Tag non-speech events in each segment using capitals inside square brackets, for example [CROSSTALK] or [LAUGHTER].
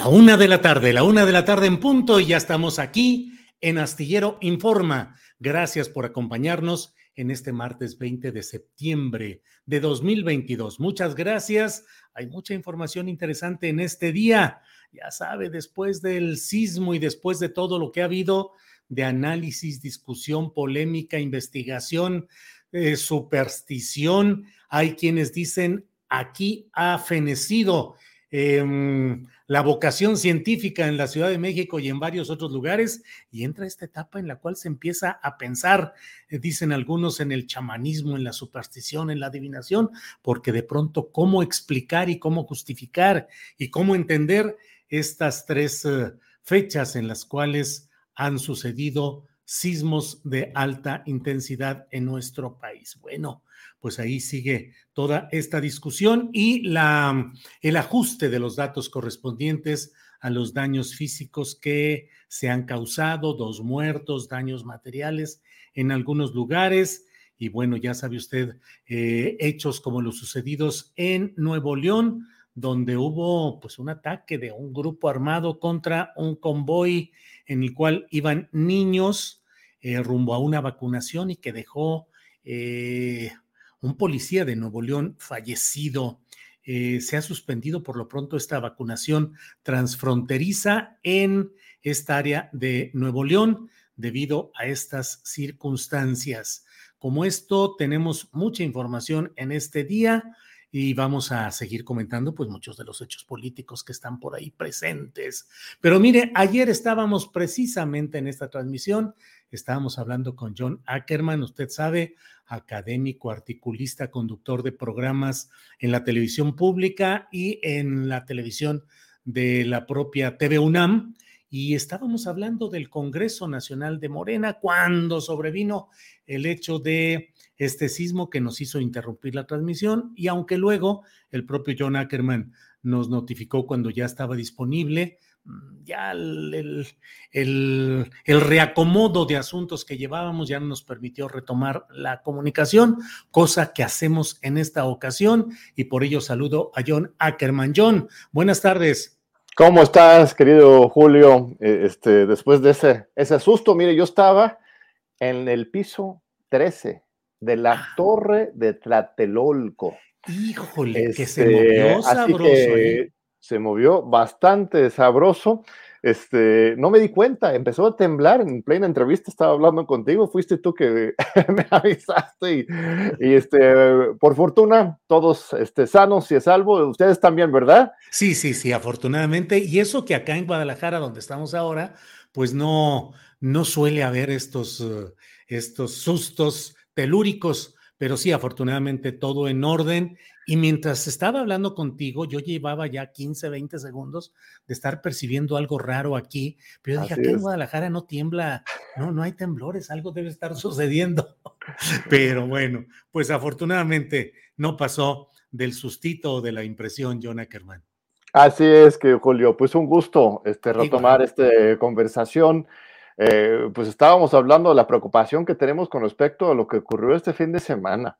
La una de la tarde, la una de la tarde en punto y ya estamos aquí en Astillero Informa. Gracias por acompañarnos en este martes 20 de septiembre de 2022. Muchas gracias. Hay mucha información interesante en este día. Ya sabe, después del sismo y después de todo lo que ha habido de análisis, discusión, polémica, investigación, eh, superstición, hay quienes dicen aquí ha fenecido. Em, la vocación científica en la Ciudad de México y en varios otros lugares, y entra esta etapa en la cual se empieza a pensar, eh, dicen algunos, en el chamanismo, en la superstición, en la adivinación, porque de pronto cómo explicar y cómo justificar y cómo entender estas tres eh, fechas en las cuales han sucedido sismos de alta intensidad en nuestro país. Bueno, pues ahí sigue toda esta discusión y la, el ajuste de los datos correspondientes a los daños físicos que se han causado, dos muertos, daños materiales en algunos lugares. Y bueno, ya sabe usted, eh, hechos como los sucedidos en Nuevo León, donde hubo pues un ataque de un grupo armado contra un convoy en el cual iban niños eh, rumbo a una vacunación y que dejó eh, un policía de Nuevo León fallecido. Eh, se ha suspendido por lo pronto esta vacunación transfronteriza en esta área de Nuevo León debido a estas circunstancias. Como esto, tenemos mucha información en este día y vamos a seguir comentando pues muchos de los hechos políticos que están por ahí presentes. Pero mire, ayer estábamos precisamente en esta transmisión, estábamos hablando con John Ackerman, usted sabe, académico, articulista, conductor de programas en la televisión pública y en la televisión de la propia TV UNAM. Y estábamos hablando del Congreso Nacional de Morena cuando sobrevino el hecho de este sismo que nos hizo interrumpir la transmisión y aunque luego el propio John Ackerman nos notificó cuando ya estaba disponible, mm, ya el, el, reacomodo de asuntos que llevábamos ya nos permitió retomar la comunicación, cosa que hacemos en esta ocasión y por ello saludo a John Ackerman. John, buenas tardes. ¿Cómo estás, querido Julio? Eh, este, después de ese, ese susto, mire, yo estaba en el piso 13 de la ah. torre de Tlatelolco. Híjole, que se movió este, sabroso. ¿eh? Se movió bastante sabroso. Este, no me di cuenta, empezó a temblar en plena entrevista, estaba hablando contigo, fuiste tú que [LAUGHS] me avisaste y, este, por fortuna, todos este, sanos y a salvo, ustedes también, ¿verdad? Sí, sí, sí, afortunadamente, y eso que acá en Guadalajara, donde estamos ahora, pues no, no suele haber estos, estos sustos telúricos, pero sí, afortunadamente todo en orden. Y mientras estaba hablando contigo, yo llevaba ya 15, 20 segundos de estar percibiendo algo raro aquí, pero dije, aquí en Guadalajara no tiembla, no, no hay temblores, algo debe estar [LAUGHS] sucediendo. [LAUGHS] Pero bueno, pues afortunadamente no pasó del sustito o de la impresión, John Ackerman. Así es que, Julio, pues un gusto este, retomar esta conversación. Eh, pues estábamos hablando de la preocupación que tenemos con respecto a lo que ocurrió este fin de semana.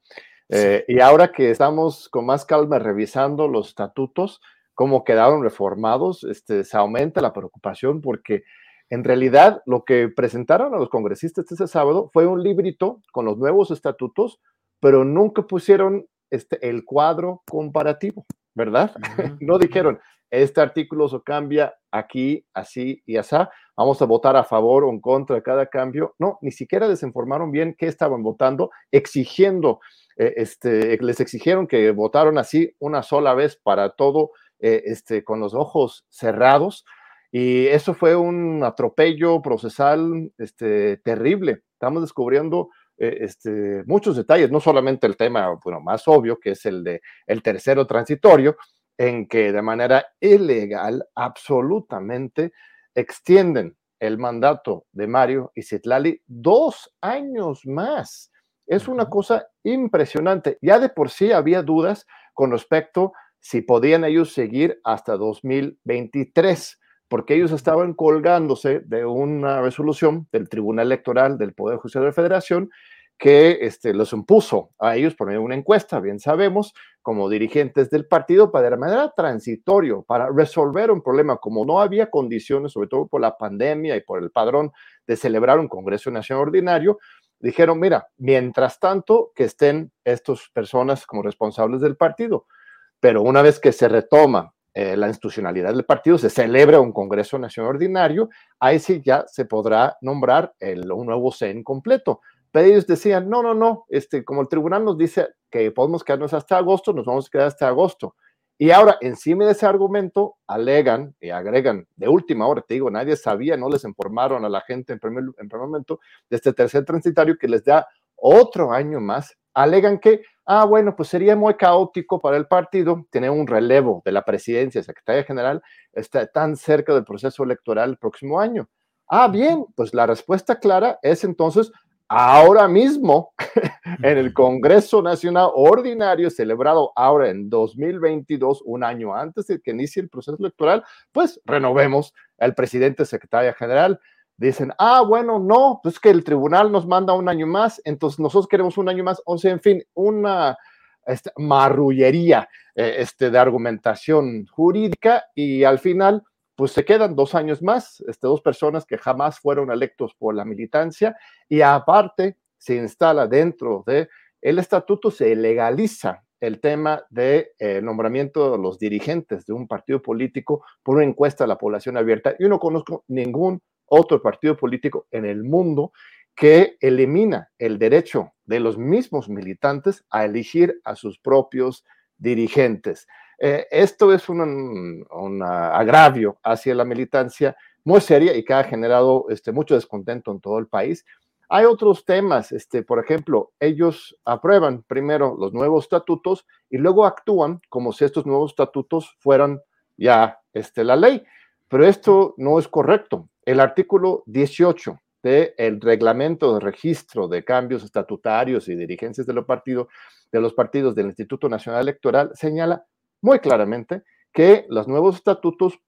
Eh, y ahora que estamos con más calma revisando los estatutos, cómo quedaron reformados, este, se aumenta la preocupación porque en realidad lo que presentaron a los congresistas este sábado fue un librito con los nuevos estatutos, pero nunca pusieron este, el cuadro comparativo, ¿verdad? [LAUGHS] no dijeron, este artículo se cambia aquí, así y así, vamos a votar a favor o en contra de cada cambio. No, ni siquiera les informaron bien qué estaban votando, exigiendo, eh, este, les exigieron que votaron así una sola vez para todo, eh, este, con los ojos cerrados. Y eso fue un atropello procesal este, terrible. Estamos descubriendo eh, este, muchos detalles, no solamente el tema bueno, más obvio, que es el de el tercero transitorio, en que de manera ilegal, absolutamente, extienden el mandato de Mario y Citlali dos años más. Es una cosa impresionante. Ya de por sí había dudas con respecto si podían ellos seguir hasta 2023, porque ellos estaban colgándose de una resolución del Tribunal Electoral del Poder Judicial de la Federación que este, los impuso a ellos por medio de una encuesta, bien sabemos, como dirigentes del partido, para de manera transitorio, para resolver un problema, como no había condiciones, sobre todo por la pandemia y por el padrón de celebrar un Congreso Nacional Ordinario, dijeron, mira, mientras tanto, que estén estas personas como responsables del partido, pero una vez que se retoma eh, la institucionalidad del partido, se celebra un Congreso Nacional Ordinario, ahí sí ya se podrá nombrar el, un nuevo CEN completo pero ellos decían, no, no, no, este, como el tribunal nos dice que podemos quedarnos hasta agosto, nos vamos a quedar hasta agosto. Y ahora, encima de ese argumento, alegan y agregan, de última hora, te digo, nadie sabía, no les informaron a la gente en primer, en primer momento de este tercer transitario que les da otro año más. Alegan que, ah, bueno, pues sería muy caótico para el partido tener un relevo de la presidencia, secretaria general, está tan cerca del proceso electoral el próximo año. Ah, bien, pues la respuesta clara es entonces, ahora mismo [LAUGHS] en el Congreso Nacional Ordinario celebrado ahora en 2022, un año antes de que inicie el proceso electoral, pues renovemos al presidente secretaria general. Dicen, ah, bueno, no, pues que el tribunal nos manda un año más, entonces nosotros queremos un año más, o sea, en fin, una este, marrullería eh, este, de argumentación jurídica y al final pues se quedan dos años más, este, dos personas que jamás fueron electos por la militancia y aparte se instala dentro de el estatuto, se legaliza el tema de eh, nombramiento de los dirigentes de un partido político por una encuesta a la población abierta. Yo no conozco ningún otro partido político en el mundo que elimina el derecho de los mismos militantes a elegir a sus propios dirigentes. Eh, esto es un, agravio hacia la militancia muy seria y que ha generado este, mucho descontento en todo el país. Hay otros temas, este, por ejemplo, ellos aprueban primero los nuevos estatutos y luego actúan como si estos nuevos estatutos fueran ya este, la ley. Pero esto no es correcto. El artículo 18 del reglamento de registro de cambios estatutarios y dirigencias de los partidos, de los partidos del Instituto Nacional Electoral señala muy claramente que los nuevos estatutos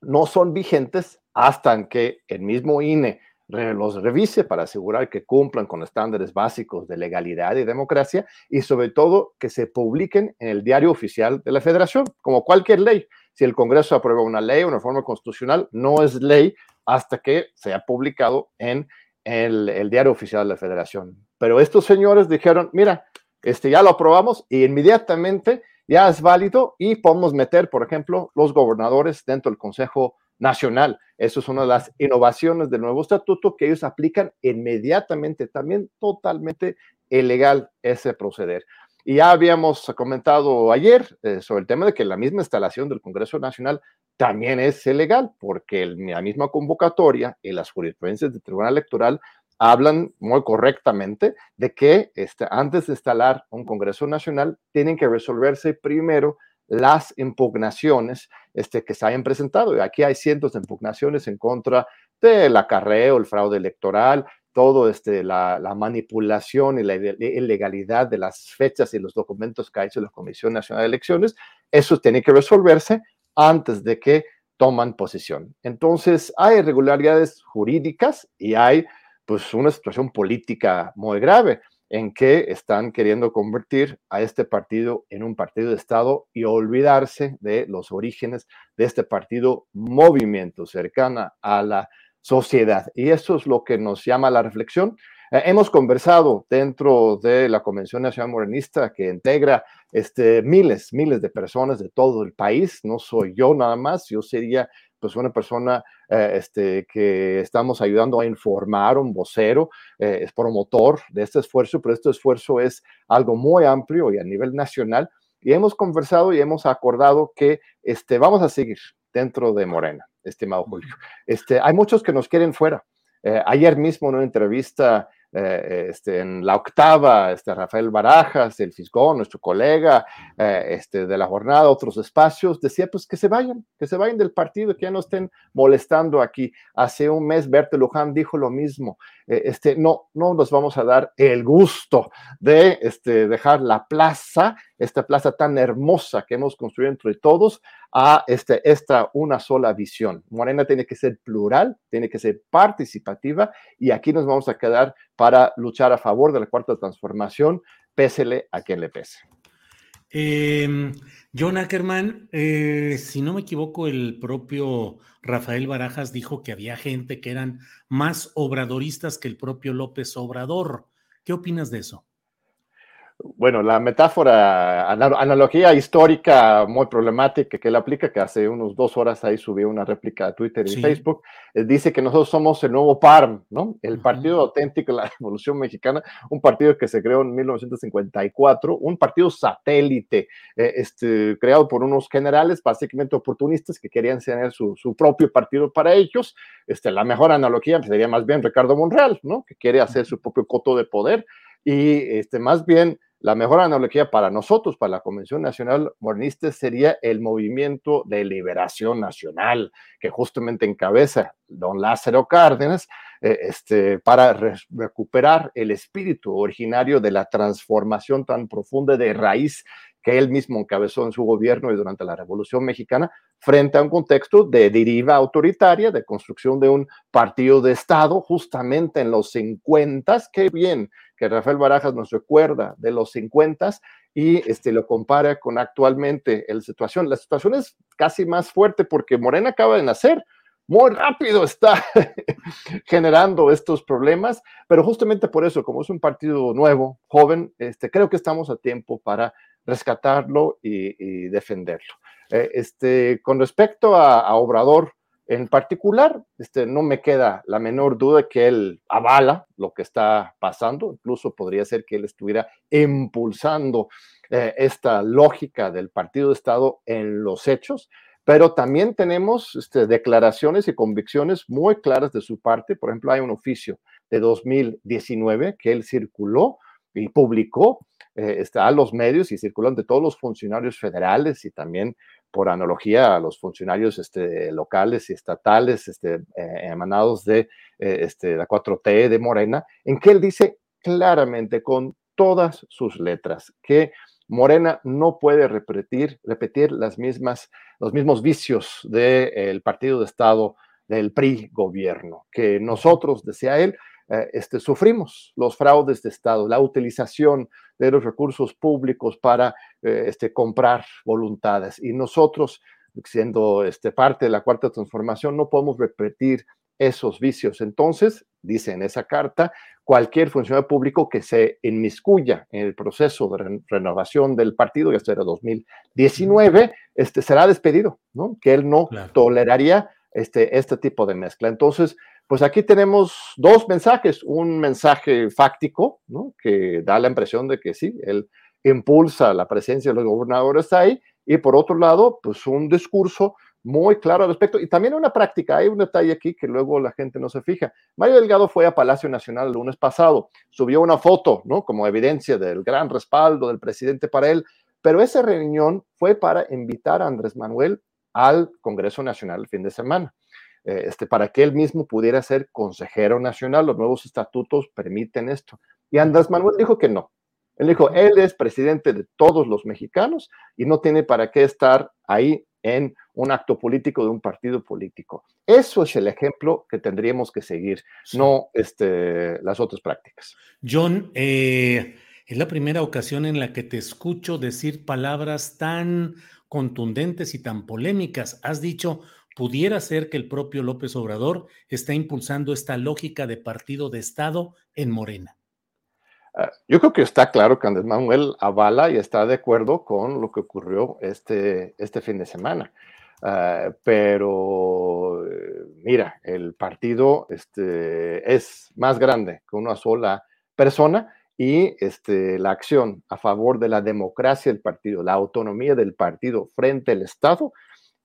no son vigentes hasta que el mismo INE los revise para asegurar que cumplan con estándares básicos de legalidad y democracia y sobre todo que se publiquen en el diario oficial de la federación, como cualquier ley. Si el Congreso aprueba una ley, una reforma constitucional, no es ley hasta que sea publicado en el, el diario oficial de la federación. Pero estos señores dijeron, mira, este ya lo aprobamos y inmediatamente ya es válido y podemos meter, por ejemplo, los gobernadores dentro del Consejo Nacional. Eso es una de las innovaciones del nuevo estatuto que ellos aplican inmediatamente, también totalmente ilegal ese proceder. Y ya habíamos comentado ayer eh, sobre el tema de que la misma instalación del Congreso Nacional también es ilegal, porque la misma convocatoria y las jurisprudencias del Tribunal Electoral hablan muy correctamente de que este, antes de instalar un Congreso Nacional tienen que resolverse primero las impugnaciones este, que se hayan presentado. Y aquí hay cientos de impugnaciones en contra del acarreo, el fraude electoral, todo este, la, manipulación y la ilegalidad de las fechas y los documentos que ha hecho la Comisión Nacional de Elecciones. Eso tiene que resolverse antes de que toman posición. Entonces, hay irregularidades jurídicas y hay pues una situación política muy grave en que están queriendo convertir a este partido en un partido de Estado y olvidarse de los orígenes de este partido movimiento cercana a la sociedad. Y eso es lo que nos llama la reflexión. Eh, hemos conversado dentro de la Convención Nacional Morenista que integra este, miles, miles de personas de todo el país. No soy yo nada más, yo sería pues una persona eh, este, que estamos ayudando a informar, un vocero, eh, es promotor de este esfuerzo, pero este esfuerzo es algo muy amplio y a nivel nacional. Y hemos conversado y hemos acordado que este, vamos a seguir dentro de Morena, estimado Julio. Este, hay muchos que nos quieren fuera. Eh, ayer mismo en una entrevista eh, este, en la octava, este, Rafael Barajas, el Fisgón, nuestro colega eh, este, de la jornada, otros espacios, decía pues que se vayan, que se vayan del partido, que ya no estén molestando aquí. Hace un mes Bertel Luján dijo lo mismo, eh, este, no, no nos vamos a dar el gusto de este, dejar la plaza, esta plaza tan hermosa que hemos construido entre todos, a este, esta una sola visión. Morena tiene que ser plural, tiene que ser participativa y aquí nos vamos a quedar para luchar a favor de la cuarta transformación, pésele a quien le pese. Eh, John Ackerman, eh, si no me equivoco, el propio Rafael Barajas dijo que había gente que eran más obradoristas que el propio López Obrador. ¿Qué opinas de eso? Bueno, la metáfora, analogía histórica muy problemática que él aplica, que hace unos dos horas ahí subió una réplica a Twitter y Facebook, eh, dice que nosotros somos el nuevo PARM, ¿no? El Partido Auténtico de la [LAUGHS] Revolución Mexicana, un partido que se creó en 1954, un partido satélite, eh, este, creado por unos generales básicamente oportunistas que querían tener su, su, propio partido para ellos. Este, la mejor analogía sería más bien Ricardo Monreal, ¿no? Que quiere hacer su propio coto de poder y este, más bien la mejor analogía para nosotros, para la Convención Nacional Morenista, sería el movimiento de liberación nacional que justamente encabeza don Lázaro Cárdenas eh, este, para recuperar el espíritu originario de la transformación tan profunda de raíz que él mismo encabezó en su gobierno y durante la Revolución Mexicana, frente a un contexto de deriva autoritaria, de construcción de un partido de Estado, justamente en los 50, qué bien que Rafael Barajas nos recuerda de los 50 y este, lo compara con actualmente la situación. La situación es casi más fuerte porque Morena acaba de nacer, muy rápido está [LAUGHS] generando estos problemas, pero justamente por eso, como es un partido nuevo, joven, este, creo que estamos a tiempo para rescatarlo y, defenderlo. Eh, este, con respecto a, Obrador en particular, este, no me queda la menor duda que él avala lo que está pasando, incluso podría ser que él estuviera impulsando eh, esta lógica del partido de Estado en los hechos, pero también tenemos este, declaraciones y convicciones muy claras de su parte. Por ejemplo, hay un oficio de 2019 que él circuló y publicó eh, está a los medios y circulan de todos los funcionarios federales y también por analogía a los funcionarios este, locales y estatales este, eh, emanados de eh, este, la 4T de Morena, en que él dice claramente con todas sus letras que Morena no puede repetir, repetir las mismas, los mismos vicios del partido de Estado del PRI gobierno, que nosotros, decía él, este, sufrimos los fraudes de Estado, la utilización de los recursos públicos para eh, este, comprar voluntades. Y nosotros, siendo este, parte de la cuarta transformación, no podemos repetir esos vicios. Entonces, dice en esa carta, cualquier funcionario público que se inmiscuya en el proceso de renovación del partido, ya será 2019, este, será despedido, ¿no? Que él no toleraría este, este tipo de mezcla. Entonces, pues aquí tenemos dos mensajes, un mensaje fáctico, ¿no? que da la impresión de que sí, él impulsa la presencia de los gobernadores ahí, y por otro lado, pues un discurso muy claro al respecto. Y también una práctica, hay un detalle aquí que luego la gente no se fija. Mario Delgado fue a Palacio Nacional el lunes pasado, subió una foto, ¿no? Como evidencia del gran respaldo del presidente para él, pero esa reunión fue para invitar a Andrés Manuel al Congreso Nacional el fin de semana. Eh, este, para que él mismo pudiera ser consejero nacional. Los nuevos estatutos permiten esto. Y Andrés Manuel dijo que no. Él dijo, él es presidente de todos los mexicanos y no tiene para qué estar ahí en un acto político de un partido político. Eso es el ejemplo que tendríamos que seguir, no este, las otras prácticas. John, eh, es la primera ocasión en la que te escucho decir palabras tan contundentes y tan polémicas. Has dicho, pudiera ser que el propio López Obrador está impulsando esta lógica de partido de Estado en Morena. Ah, yo creo que está claro que Andrés Manuel avala y está de acuerdo con lo que ocurrió este, este fin de semana. Uh, pero eh, mira, el partido este, es más grande que una sola persona y este, la acción a favor de la democracia del partido, la autonomía del partido frente al Estado,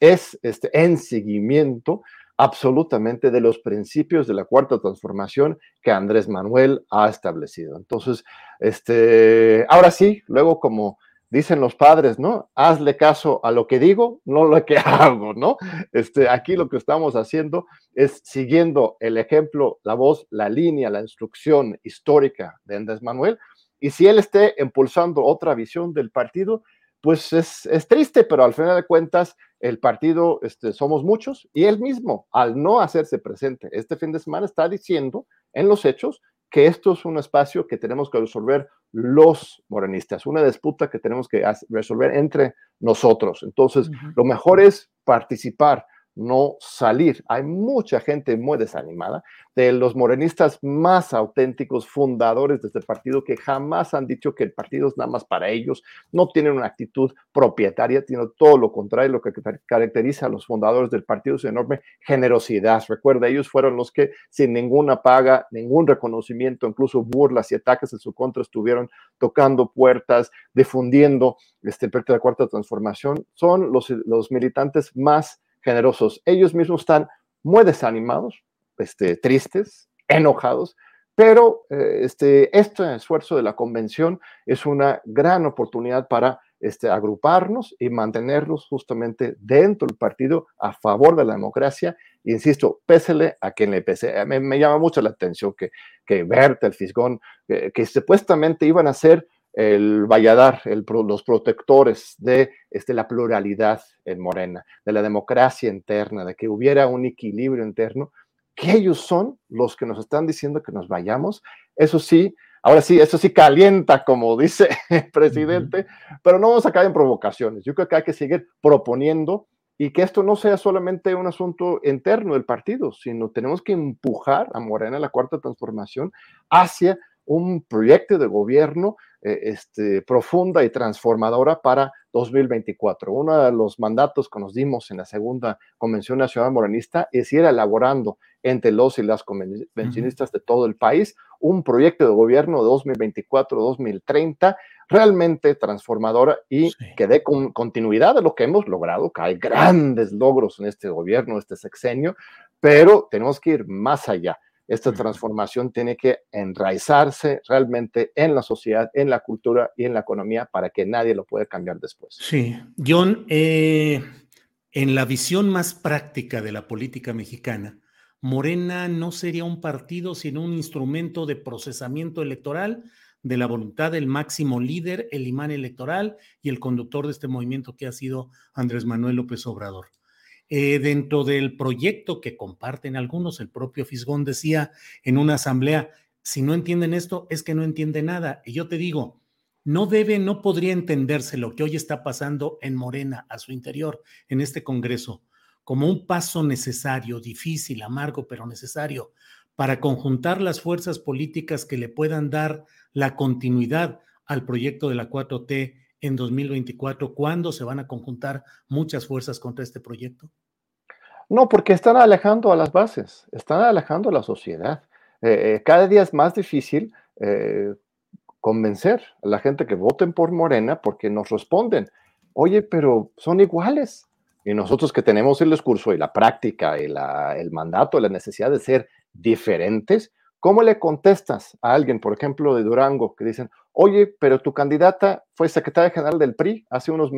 es este, en seguimiento absolutamente de los principios de la cuarta transformación que Andrés Manuel ha establecido. Entonces, este, ahora sí, luego como dicen los padres, ¿no? Hazle caso a lo que digo, no lo que [LAUGHS] hago, ¿no? Este, aquí lo que estamos haciendo es siguiendo el ejemplo, la voz, la línea, la instrucción histórica de Andrés Manuel. Y si él esté impulsando otra visión del partido, pues es, es triste, pero al final de cuentas el partido, este, somos muchos, y él mismo, al no hacerse presente este fin de semana, está diciendo en los hechos que esto es un espacio que tenemos que resolver los morenistas, una disputa que tenemos que resolver entre nosotros. Entonces, lo mejor es participar, no salir. Hay mucha gente muy desanimada, de los morenistas más auténticos, fundadores de este partido, que jamás han dicho que el partido es nada más para ellos, no tienen una actitud propietaria, sino todo lo contrario, lo que caracteriza a los fundadores del partido es enorme generosidad. Recuerda, ellos fueron los que sin ninguna paga, ningún reconocimiento, incluso burlas y ataques en su contra, estuvieron tocando puertas, difundiendo este, el de la Cuarta Transformación. Son los, los militantes más generosos. Ellos mismos están muy desanimados, este, tristes, enojados, pero eh, este, este esfuerzo de la convención es una gran oportunidad para este, agruparnos y mantenerlos justamente dentro del partido a favor de la democracia. Insisto, pésele a quien le pese. Me, llama mucho la atención que, que Berta, el Fisgón, que supuestamente iban a ser el Valladar, el, los protectores de este, la pluralidad en Morena, de la democracia interna, de que hubiera un equilibrio interno, que ellos son los que nos están diciendo que nos vayamos. Eso sí, ahora sí, eso sí calienta, como dice [LAUGHS] el presidente, pero no vamos a caer en provocaciones. Yo creo que hay que seguir proponiendo y que esto no sea solamente un asunto interno del partido, sino tenemos que empujar a Morena, la cuarta transformación, hacia un proyecto de gobierno este, profunda y transformadora para 2024. Uno de los mandatos que nos dimos en la segunda Convención Nacional Morenista es ir elaborando entre los y las convencionistas de todo el país un proyecto de gobierno de 2024-2030 realmente transformadora y que dé con continuidad a lo que hemos logrado, que hay grandes logros en este gobierno, este sexenio, pero tenemos que ir más allá esta transformación tiene que enraizarse realmente en la sociedad, en la cultura y en la economía para que nadie lo pueda cambiar después. Sí, John, eh, en la visión más práctica de la política mexicana, Morena no sería un partido, sino un instrumento de procesamiento electoral de la voluntad del máximo líder, el imán electoral y el conductor de este movimiento que ha sido Andrés Manuel López Obrador. Eh, dentro del proyecto que comparten algunos, el propio Fisgón decía en una asamblea, si no entienden esto, es que no entiende nada. Y yo te digo, no debe, no podría entenderse lo que hoy está pasando en Morena, a su interior, en este Congreso, como un paso necesario, difícil, amargo, pero necesario, para conjuntar las fuerzas políticas que le puedan dar la continuidad al proyecto de la 4T en 2024? ¿Cuándo se van a conjuntar muchas fuerzas contra este proyecto? No, porque están alejando a las bases, están alejando a la sociedad. Eh, eh, cada día es más difícil eh, convencer a la gente que voten por Morena porque nos responden, oye, pero son iguales. Y nosotros que tenemos el discurso y la práctica y la, el mandato, la necesidad de ser diferentes, ¿cómo le contestas a alguien, por ejemplo, de Durango, que dicen, oye, pero tu candidata fue secretaria general del PRI hace unos,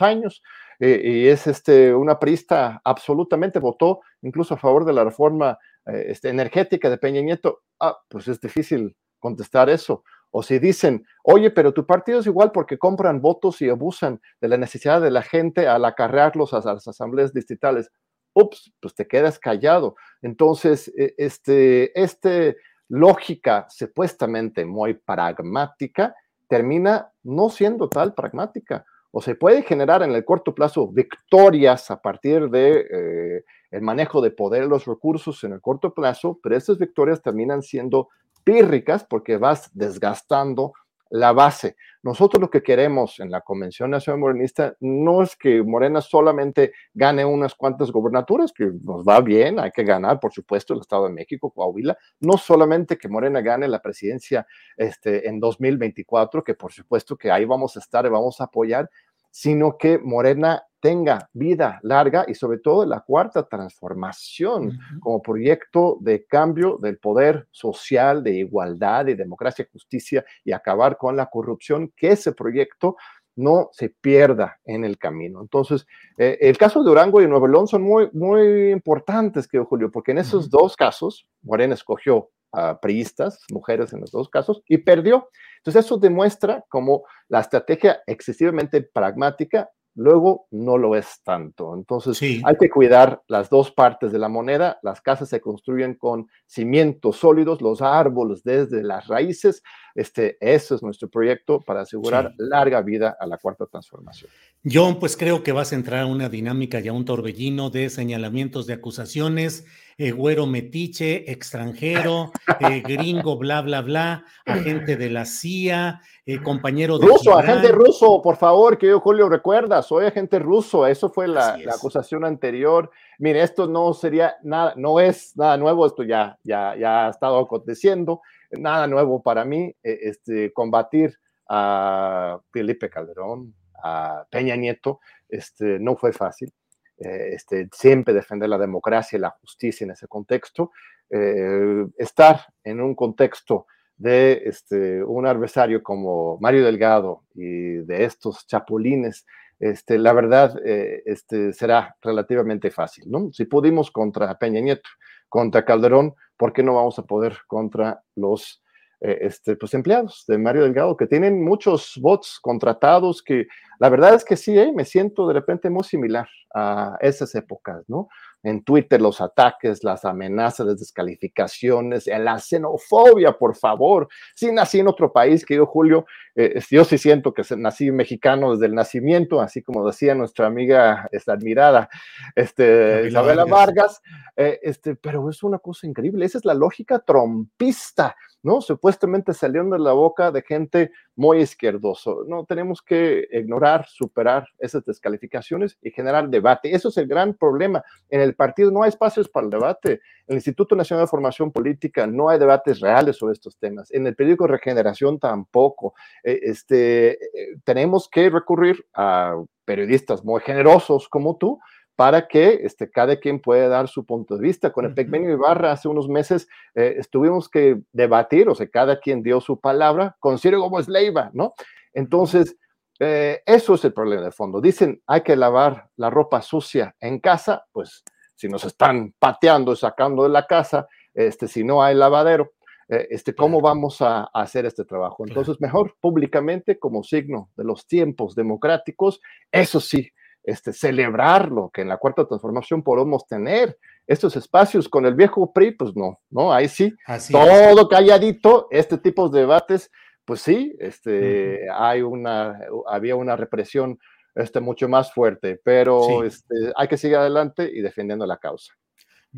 años eh, y es este, una priista absolutamente, votó incluso a favor de la reforma eh, este, energética de Peña Nieto? Ah, pues es difícil contestar eso. O si dicen, oye, pero tu partido es igual porque compran votos y abusan de la necesidad de la gente al acarrearlos a las asambleas distritales. Ups, pues te quedas callado. Entonces, e, este, este lógica supuestamente muy pragmática termina no siendo tal pragmática. O se puede generar en el corto plazo victorias a partir de eh, el manejo de poder los recursos en el corto plazo, pero esas victorias terminan siendo pírricas porque vas desgastando la base. Nosotros lo que queremos en la Convención Nacional Morenista no es que Morena solamente gane unas cuantas gobernaturas, que nos va bien, hay que ganar, por supuesto, el Estado de México, Coahuila, no solamente que Morena gane la presidencia este, en 2024, que por supuesto que ahí vamos a estar y vamos a apoyar, sino que Morena tenga vida larga y sobre todo la cuarta transformación como proyecto de cambio del poder social, de igualdad, de democracia, justicia y acabar con la corrupción, que ese proyecto no se pierda en el camino. Entonces, eh, el caso de Durango y Nuevo León son muy, muy importantes, que Julio, porque en esos dos casos, Morena escogió a priistas, mujeres en los dos casos, y perdió. Entonces, eso demuestra cómo la estrategia excesivamente pragmática luego no lo es tanto. Entonces, hay que cuidar las dos partes de la moneda. Las casas se construyen con cimientos sólidos, los árboles desde las raíces. Este, eso es nuestro proyecto para asegurar larga vida a la cuarta transformación. John, pues creo que vas a entrar a una dinámica y a un torbellino de señalamientos de acusaciones, eh, güero metiche, extranjero, [LAUGHS] eh, gringo, bla, bla, bla, agente de la CIA, eh, compañero de... Ruso, agente ruso, por favor, que yo, Julio, recuerda, soy agente ruso, eso fue la, acusación anterior. Mire, esto no sería nada, no es nada nuevo, esto ya, ya, ya ha estado aconteciendo, nada nuevo para mí, este, combatir a Felipe Calderón, a Peña Nieto, este, no fue fácil. Eh, este, siempre defender la democracia y la justicia en ese contexto. Eh, estar en un contexto de este, un adversario como Mario Delgado y de estos chapulines, este, la verdad eh, este, será relativamente fácil. ¿no? Si pudimos contra Peña Nieto, contra Calderón, ¿por qué no vamos a poder contra los eh, este, pues empleados de Mario Delgado, que tienen muchos bots contratados, que la verdad es que sí, eh, me siento de repente muy similar a esas épocas, ¿no? En Twitter los ataques, las amenazas, las descalificaciones, la xenofobia, por favor. Sí nací en otro país, que yo, Julio, eh, yo sí siento que nací mexicano desde el nacimiento, así como decía nuestra amiga, esta admirada, este, Isabela Vargas, este, pero es una cosa increíble, esa es la lógica trompista ¿no? Supuestamente salieron de la boca de gente muy izquierdoso. No, tenemos que ignorar, superar esas descalificaciones y generar debate. Eso es el gran problema. En el partido no hay espacios para el debate. En el Instituto Nacional de Formación Política no hay debates reales sobre estos temas. En el periódico Regeneración tampoco. Eh, este, eh, tenemos que recurrir a periodistas muy generosos como tú, para que este, cada quien pueda dar su punto de vista. Con el Pecmenio Ibarra hace unos meses eh, estuvimos que debatir, o sea, cada quien dio su palabra con Ciro Gómez Leiva, ¿no? Entonces, eh, eso es el problema de fondo. Dicen, hay que lavar la ropa sucia en casa, pues si nos están pateando, sacando de la casa, este, si no hay lavadero, eh, este, ¿cómo vamos a, hacer este trabajo? Entonces, mejor públicamente como signo de los tiempos democráticos, eso sí, este, celebrarlo, que en la cuarta transformación podemos tener estos espacios. Con el viejo PRI, pues no, no, ahí sí, todo calladito, este tipo de debates, pues sí, este, hay una, había una represión este, mucho más fuerte, pero este, hay que seguir adelante y defendiendo la causa.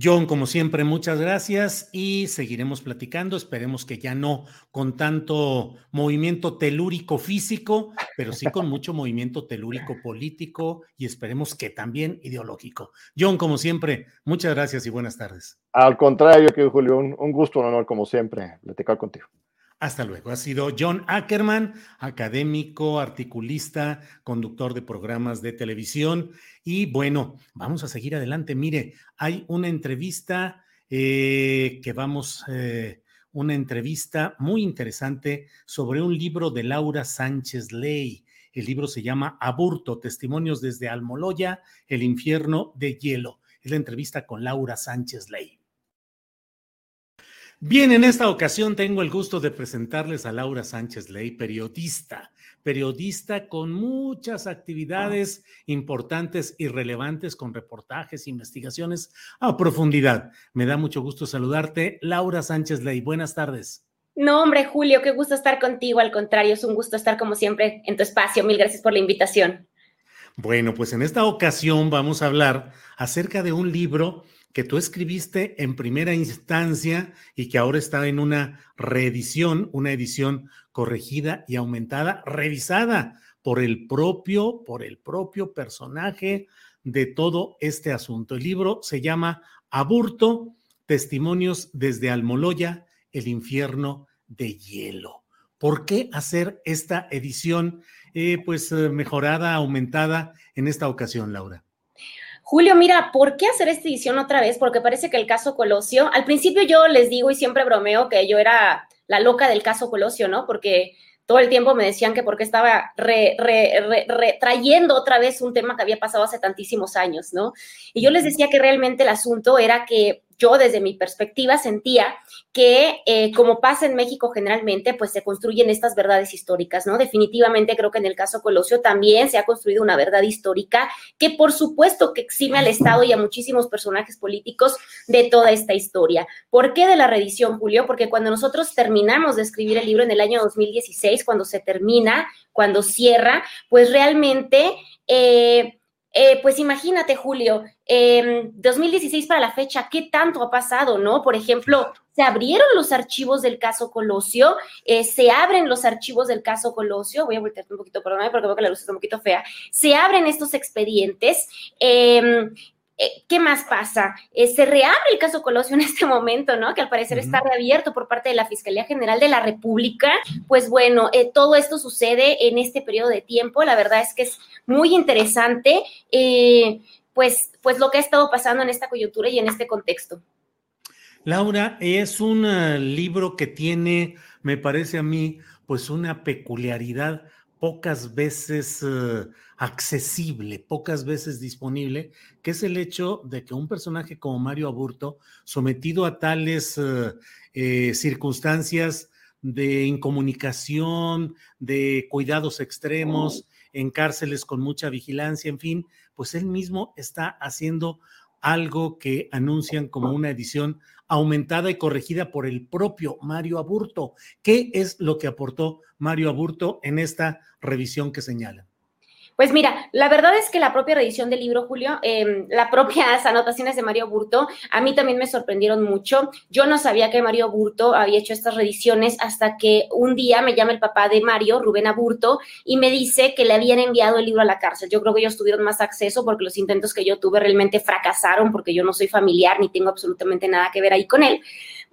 John, como siempre, muchas gracias y seguiremos platicando. Esperemos que ya no con tanto movimiento telúrico físico, pero sí con mucho movimiento telúrico político y esperemos que también ideológico. John, como siempre, muchas gracias y buenas tardes. Al contrario, que Julio, un, un gusto, un honor, como siempre, platicar contigo. Hasta luego. Ha sido John Ackerman, académico, articulista, conductor de programas de televisión. Y bueno, vamos a seguir adelante. Mire, hay una entrevista eh, que vamos, eh, una entrevista muy interesante sobre un libro de Laura Sánchez Ley. El libro se llama Aburto, Testimonios desde Almoloya, el infierno de hielo. Es la entrevista con Laura Sánchez Ley. Bien, en esta ocasión tengo el gusto de presentarles a Laura Sánchez Ley, periodista, periodista con muchas actividades importantes y relevantes con reportajes, investigaciones a profundidad. Me da mucho gusto saludarte, Laura Sánchez Ley. Buenas tardes. No, hombre, Julio, qué gusto estar contigo. Al contrario, es un gusto estar como siempre en tu espacio. Mil gracias por la invitación. Bueno, pues en esta ocasión vamos a hablar acerca de un libro que tú escribiste en primera instancia y que ahora está en una reedición, una edición corregida y aumentada, revisada por el propio, por el propio personaje de todo este asunto. El libro se llama Aburto, Testimonios desde Almoloya, el infierno de hielo. ¿Por qué hacer esta edición eh, pues eh, mejorada, aumentada en esta ocasión, Laura? Julio, mira, ¿por qué hacer esta edición otra vez? Porque parece que el caso Colosio, al principio yo les digo y siempre bromeo que yo era la loca del caso Colosio, ¿no? Porque todo el tiempo me decían que porque estaba trayendo otra vez un tema que había pasado hace tantísimos años, ¿no? Y yo les decía que realmente el asunto era que yo desde mi perspectiva sentía que eh, como pasa en México generalmente, pues se construyen estas verdades históricas, ¿no? Definitivamente creo que en el caso Colosio también se ha construido una verdad histórica que por supuesto que exime al Estado y a muchísimos personajes políticos de toda esta historia. ¿Por qué de la reedición, Julio? Porque cuando nosotros terminamos de escribir el libro en el año 2016, cuando se termina, cuando cierra, pues realmente... Eh, eh, pues imagínate, Julio, 2016 para la fecha, ¿qué tanto ha pasado, no? Por ejemplo, se abrieron los archivos del caso Colosio, eh, se abren los archivos del caso Colosio, voy a voltearte un poquito, perdóname porque veo que la luz está un poquito fea, se abren estos expedientes, eh, ¿Qué más pasa? Eh, se reabre el caso Colosio en este momento, ¿no? Que al parecer está reabierto por parte de la Fiscalía General de la República. Pues bueno, eh, todo esto sucede en este periodo de tiempo. La verdad es que es muy interesante, pues, pues lo que ha estado pasando en esta coyuntura y en este contexto. Laura, es un libro que tiene, me parece a mí, pues una peculiaridad pocas veces accesible, pocas veces disponible, que es el hecho de que un personaje como Mario Aburto, sometido a tales eh, eh, circunstancias de incomunicación, de cuidados extremos, en cárceles con mucha vigilancia, en fin, pues él mismo está haciendo algo que anuncian como una edición aumentada y corregida por el propio Mario Aburto. ¿Qué es lo que aportó Mario Aburto en esta revisión que señala? Pues mira, la verdad es que la propia reedición del libro, Julio, eh, las propias [LAUGHS] anotaciones de Mario Burto, a mí también me sorprendieron mucho. Yo no sabía que Mario Burto había hecho estas reediciones hasta que un día me llama el papá de Mario, Rubén Aburto, y me dice que le habían enviado el libro a la cárcel. Yo creo que ellos tuvieron más acceso porque los intentos que yo tuve realmente fracasaron porque yo no soy familiar ni tengo absolutamente nada que ver ahí con él.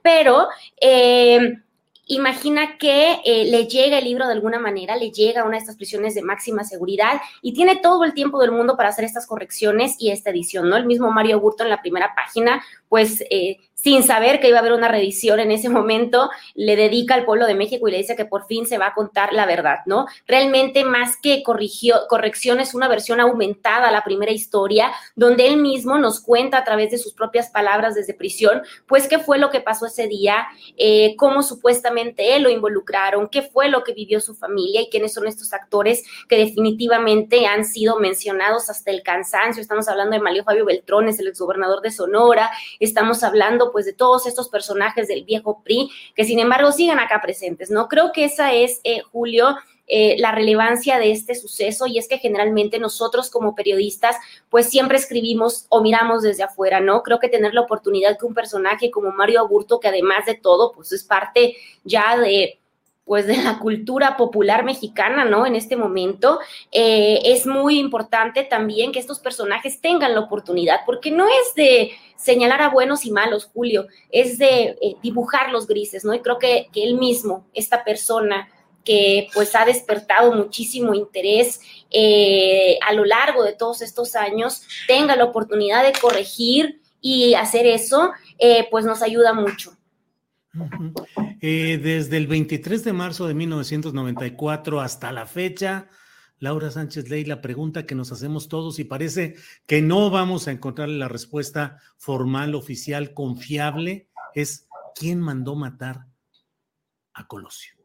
Pero... Eh, Imagina que eh, le llega el libro de alguna manera, le llega a una de estas prisiones de máxima seguridad y tiene todo el tiempo del mundo para hacer estas correcciones y esta edición, ¿no? El mismo Mario Burto en la primera página, pues eh, sin saber que iba a haber una reedición en ese momento, le dedica al pueblo de México y le dice que por fin se va a contar la verdad, ¿no? Realmente más que corrigió, corrección es una versión aumentada a la primera historia, donde él mismo nos cuenta a través de sus propias palabras desde prisión, pues qué fue lo que pasó ese día, eh, cómo supuestamente él lo involucraron, qué fue lo que vivió su familia y quiénes son estos actores que definitivamente han sido mencionados hasta el cansancio. Estamos hablando de Mario Fabio Beltrones, el exgobernador de Sonora, estamos hablando pues de todos estos personajes del viejo PRI, que sin embargo siguen acá presentes, ¿no? Creo que esa es, eh, Julio, eh, la relevancia de este suceso y es que generalmente nosotros como periodistas pues siempre escribimos o miramos desde afuera, ¿no? Creo que tener la oportunidad que un personaje como Mario Aburto, que además de todo pues es parte ya de pues de la cultura popular mexicana, ¿no? En este momento eh, es muy importante también que estos personajes tengan la oportunidad, porque no es de señalar a buenos y malos, Julio, es de eh, dibujar los grises, ¿no? Y creo que, que él mismo, esta persona, que pues ha despertado muchísimo interés eh, a lo largo de todos estos años, tenga la oportunidad de corregir y hacer eso, pues nos ayuda mucho. Eh, desde el 23 de marzo de 1994 hasta la fecha, Laura Sánchez Ley, la pregunta que nos hacemos todos y parece que no vamos a encontrar la respuesta formal, oficial, confiable, es ¿quién mandó matar a Colosio?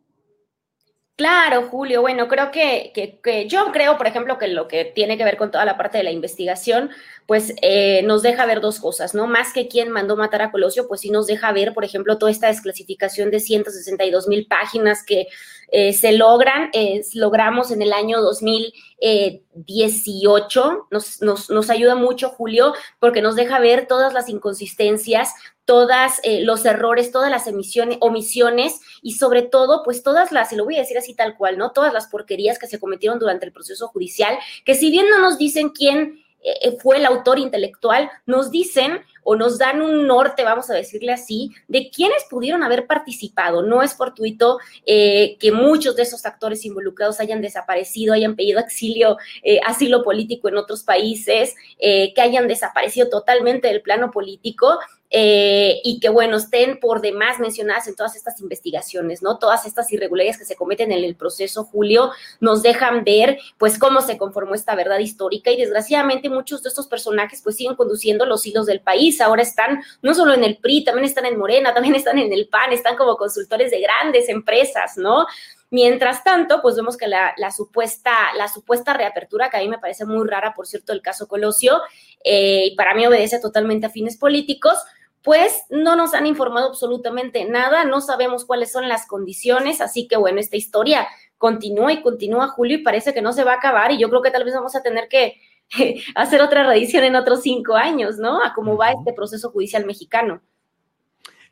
Claro, Julio. Bueno, creo que, que, yo creo, por ejemplo, que lo que tiene que ver con toda la parte de la investigación, pues eh, nos deja ver dos cosas, ¿no? Más que quién mandó matar a Colosio, pues sí nos deja ver, por ejemplo, toda esta desclasificación de 162 mil páginas que eh, se logran, logramos en el año 2018. Nos, nos, nos ayuda mucho, Julio, porque nos deja ver todas las inconsistencias, todos eh, los errores, todas las emisiones, omisiones y sobre todo, pues todas las, y lo voy a decir así tal cual, ¿no? Todas las porquerías que se cometieron durante el proceso judicial, que si bien no nos dicen quién eh, fue el autor intelectual, nos dicen o nos dan un norte, vamos a decirle así, de quienes pudieron haber participado. No es fortuito eh, que muchos de esos actores involucrados hayan desaparecido, hayan pedido exilio, eh, asilo político en otros países, que hayan desaparecido totalmente del plano político eh, y que, bueno, estén por demás mencionadas en todas estas investigaciones, ¿no? Todas estas irregularidades que se cometen en el proceso, Julio, nos dejan ver, pues, cómo se conformó esta verdad histórica y desgraciadamente muchos de estos personajes, pues, siguen conduciendo los hilos del país. Ahora están no solo en el PRI, también están en Morena, también están en el PAN, están como consultores de grandes empresas, ¿no? Mientras tanto, pues vemos que la, supuesta, la supuesta reapertura, que a mí me parece muy rara, por cierto, el caso Colosio, eh, y para mí obedece totalmente a fines políticos, pues no nos han informado absolutamente nada, no sabemos cuáles son las condiciones, así que bueno, esta historia continúa y continúa, Julio, y parece que no se va a acabar y yo creo que tal vez vamos a tener que [LAUGHS] hacer otra reedición en otros cinco años, ¿no? A cómo va este proceso judicial mexicano.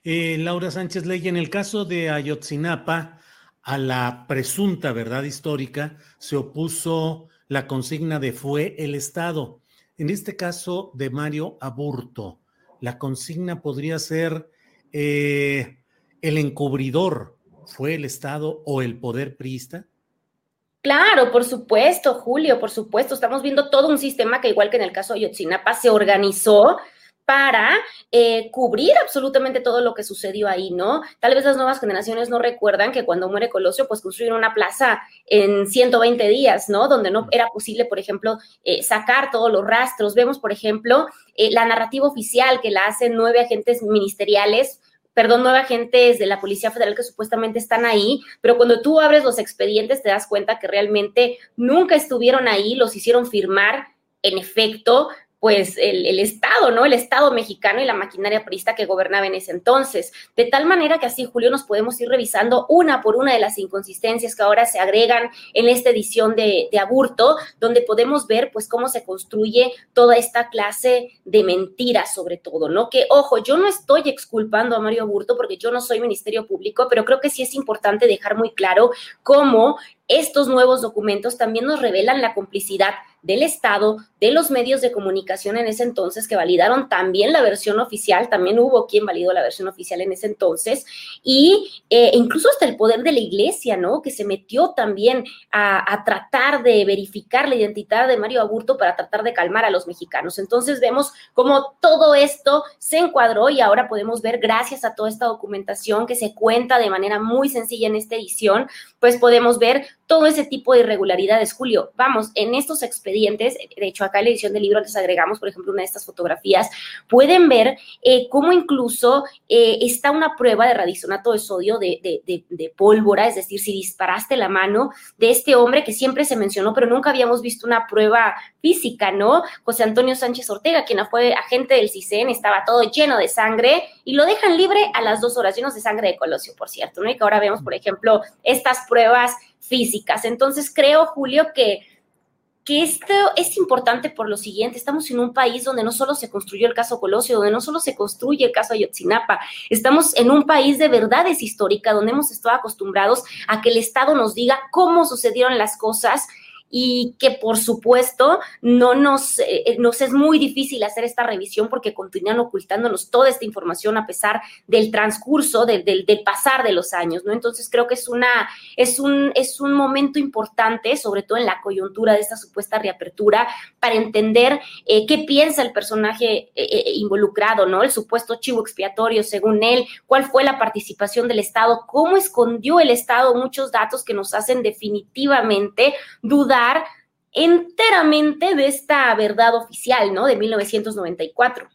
Eh, Laura Sánchez Ley, en el caso de Ayotzinapa, a la presunta verdad histórica se opuso la consigna de fue el Estado. En este caso de Mario Aburto, la consigna podría ser eh, el encubridor fue el Estado o el poder priista? Claro, por supuesto, Julio, por supuesto. Estamos viendo todo un sistema que, igual que en el caso de Ayotzinapa, se organizó para eh, cubrir absolutamente todo lo que sucedió ahí, ¿no? Tal vez las nuevas generaciones no recuerdan que cuando muere Colosio, pues construyeron una plaza en 120 días, ¿no? Donde no era posible, por ejemplo, eh, sacar todos los rastros. Vemos, por ejemplo, eh, la narrativa oficial que la hacen nueve agentes ministeriales perdón, nueve agentes de la Policía Federal que supuestamente están ahí, pero cuando tú abres los expedientes te das cuenta que realmente nunca estuvieron ahí, los hicieron firmar en efecto, pues el, Estado, ¿no? El Estado mexicano y la maquinaria prista que gobernaba en ese entonces. De tal manera que así, Julio, nos podemos ir revisando una por una de las inconsistencias que ahora se agregan en esta edición de, de Aburto, donde podemos ver, pues, cómo se construye toda esta clase de mentiras, sobre todo, ¿no? Que, ojo, yo no estoy exculpando a Mario Aburto porque yo no soy Ministerio Público, pero creo que sí es importante dejar muy claro cómo estos nuevos documentos también nos revelan la complicidad del Estado, de los medios de comunicación en ese entonces que validaron también la versión oficial, también hubo quien validó la versión oficial en ese entonces, y eh, incluso hasta el poder de la iglesia, ¿no? Que se metió también a, a, tratar de verificar la identidad de Mario Aburto para tratar de calmar a los mexicanos. Entonces vemos cómo todo esto se encuadró y ahora podemos ver, gracias a toda esta documentación que se cuenta de manera muy sencilla en esta edición, pues podemos ver todo ese tipo de irregularidades. Julio, vamos, en estos expedientes, de hecho acá en la edición del libro les agregamos, por ejemplo, una de estas fotografías, pueden ver eh, cómo incluso eh, está una prueba de radisonato de sodio de, de, pólvora, es decir, si disparaste la mano de este hombre que siempre se mencionó, pero nunca habíamos visto una prueba física, ¿no? José Antonio Sánchez Ortega, quien fue agente del CISEN, estaba todo lleno de sangre y lo dejan libre a las dos horas, llenos de sangre de Colosio, por cierto, ¿no? Y que ahora vemos, por ejemplo, estas pruebas físicas. Entonces creo, Julio, que que esto es importante por lo siguiente, estamos en un país donde no solo se construyó el caso Colosio, donde no solo se construye el caso Ayotzinapa, estamos en un país de verdades históricas, donde hemos estado acostumbrados a que el Estado nos diga cómo sucedieron las cosas y que por supuesto no nos, eh, nos es muy difícil hacer esta revisión porque continúan ocultándonos toda esta información a pesar del transcurso, del, del, pasar de los años, ¿no? Entonces creo que es, una, es, un, es un momento importante, sobre todo en la coyuntura de esta supuesta reapertura, para entender eh, qué piensa el personaje eh, involucrado, ¿no? El supuesto chivo expiatorio, según él, cuál fue la participación del Estado, cómo escondió el Estado muchos datos que nos hacen definitivamente enteramente de esta verdad oficial, ¿no? De 1994.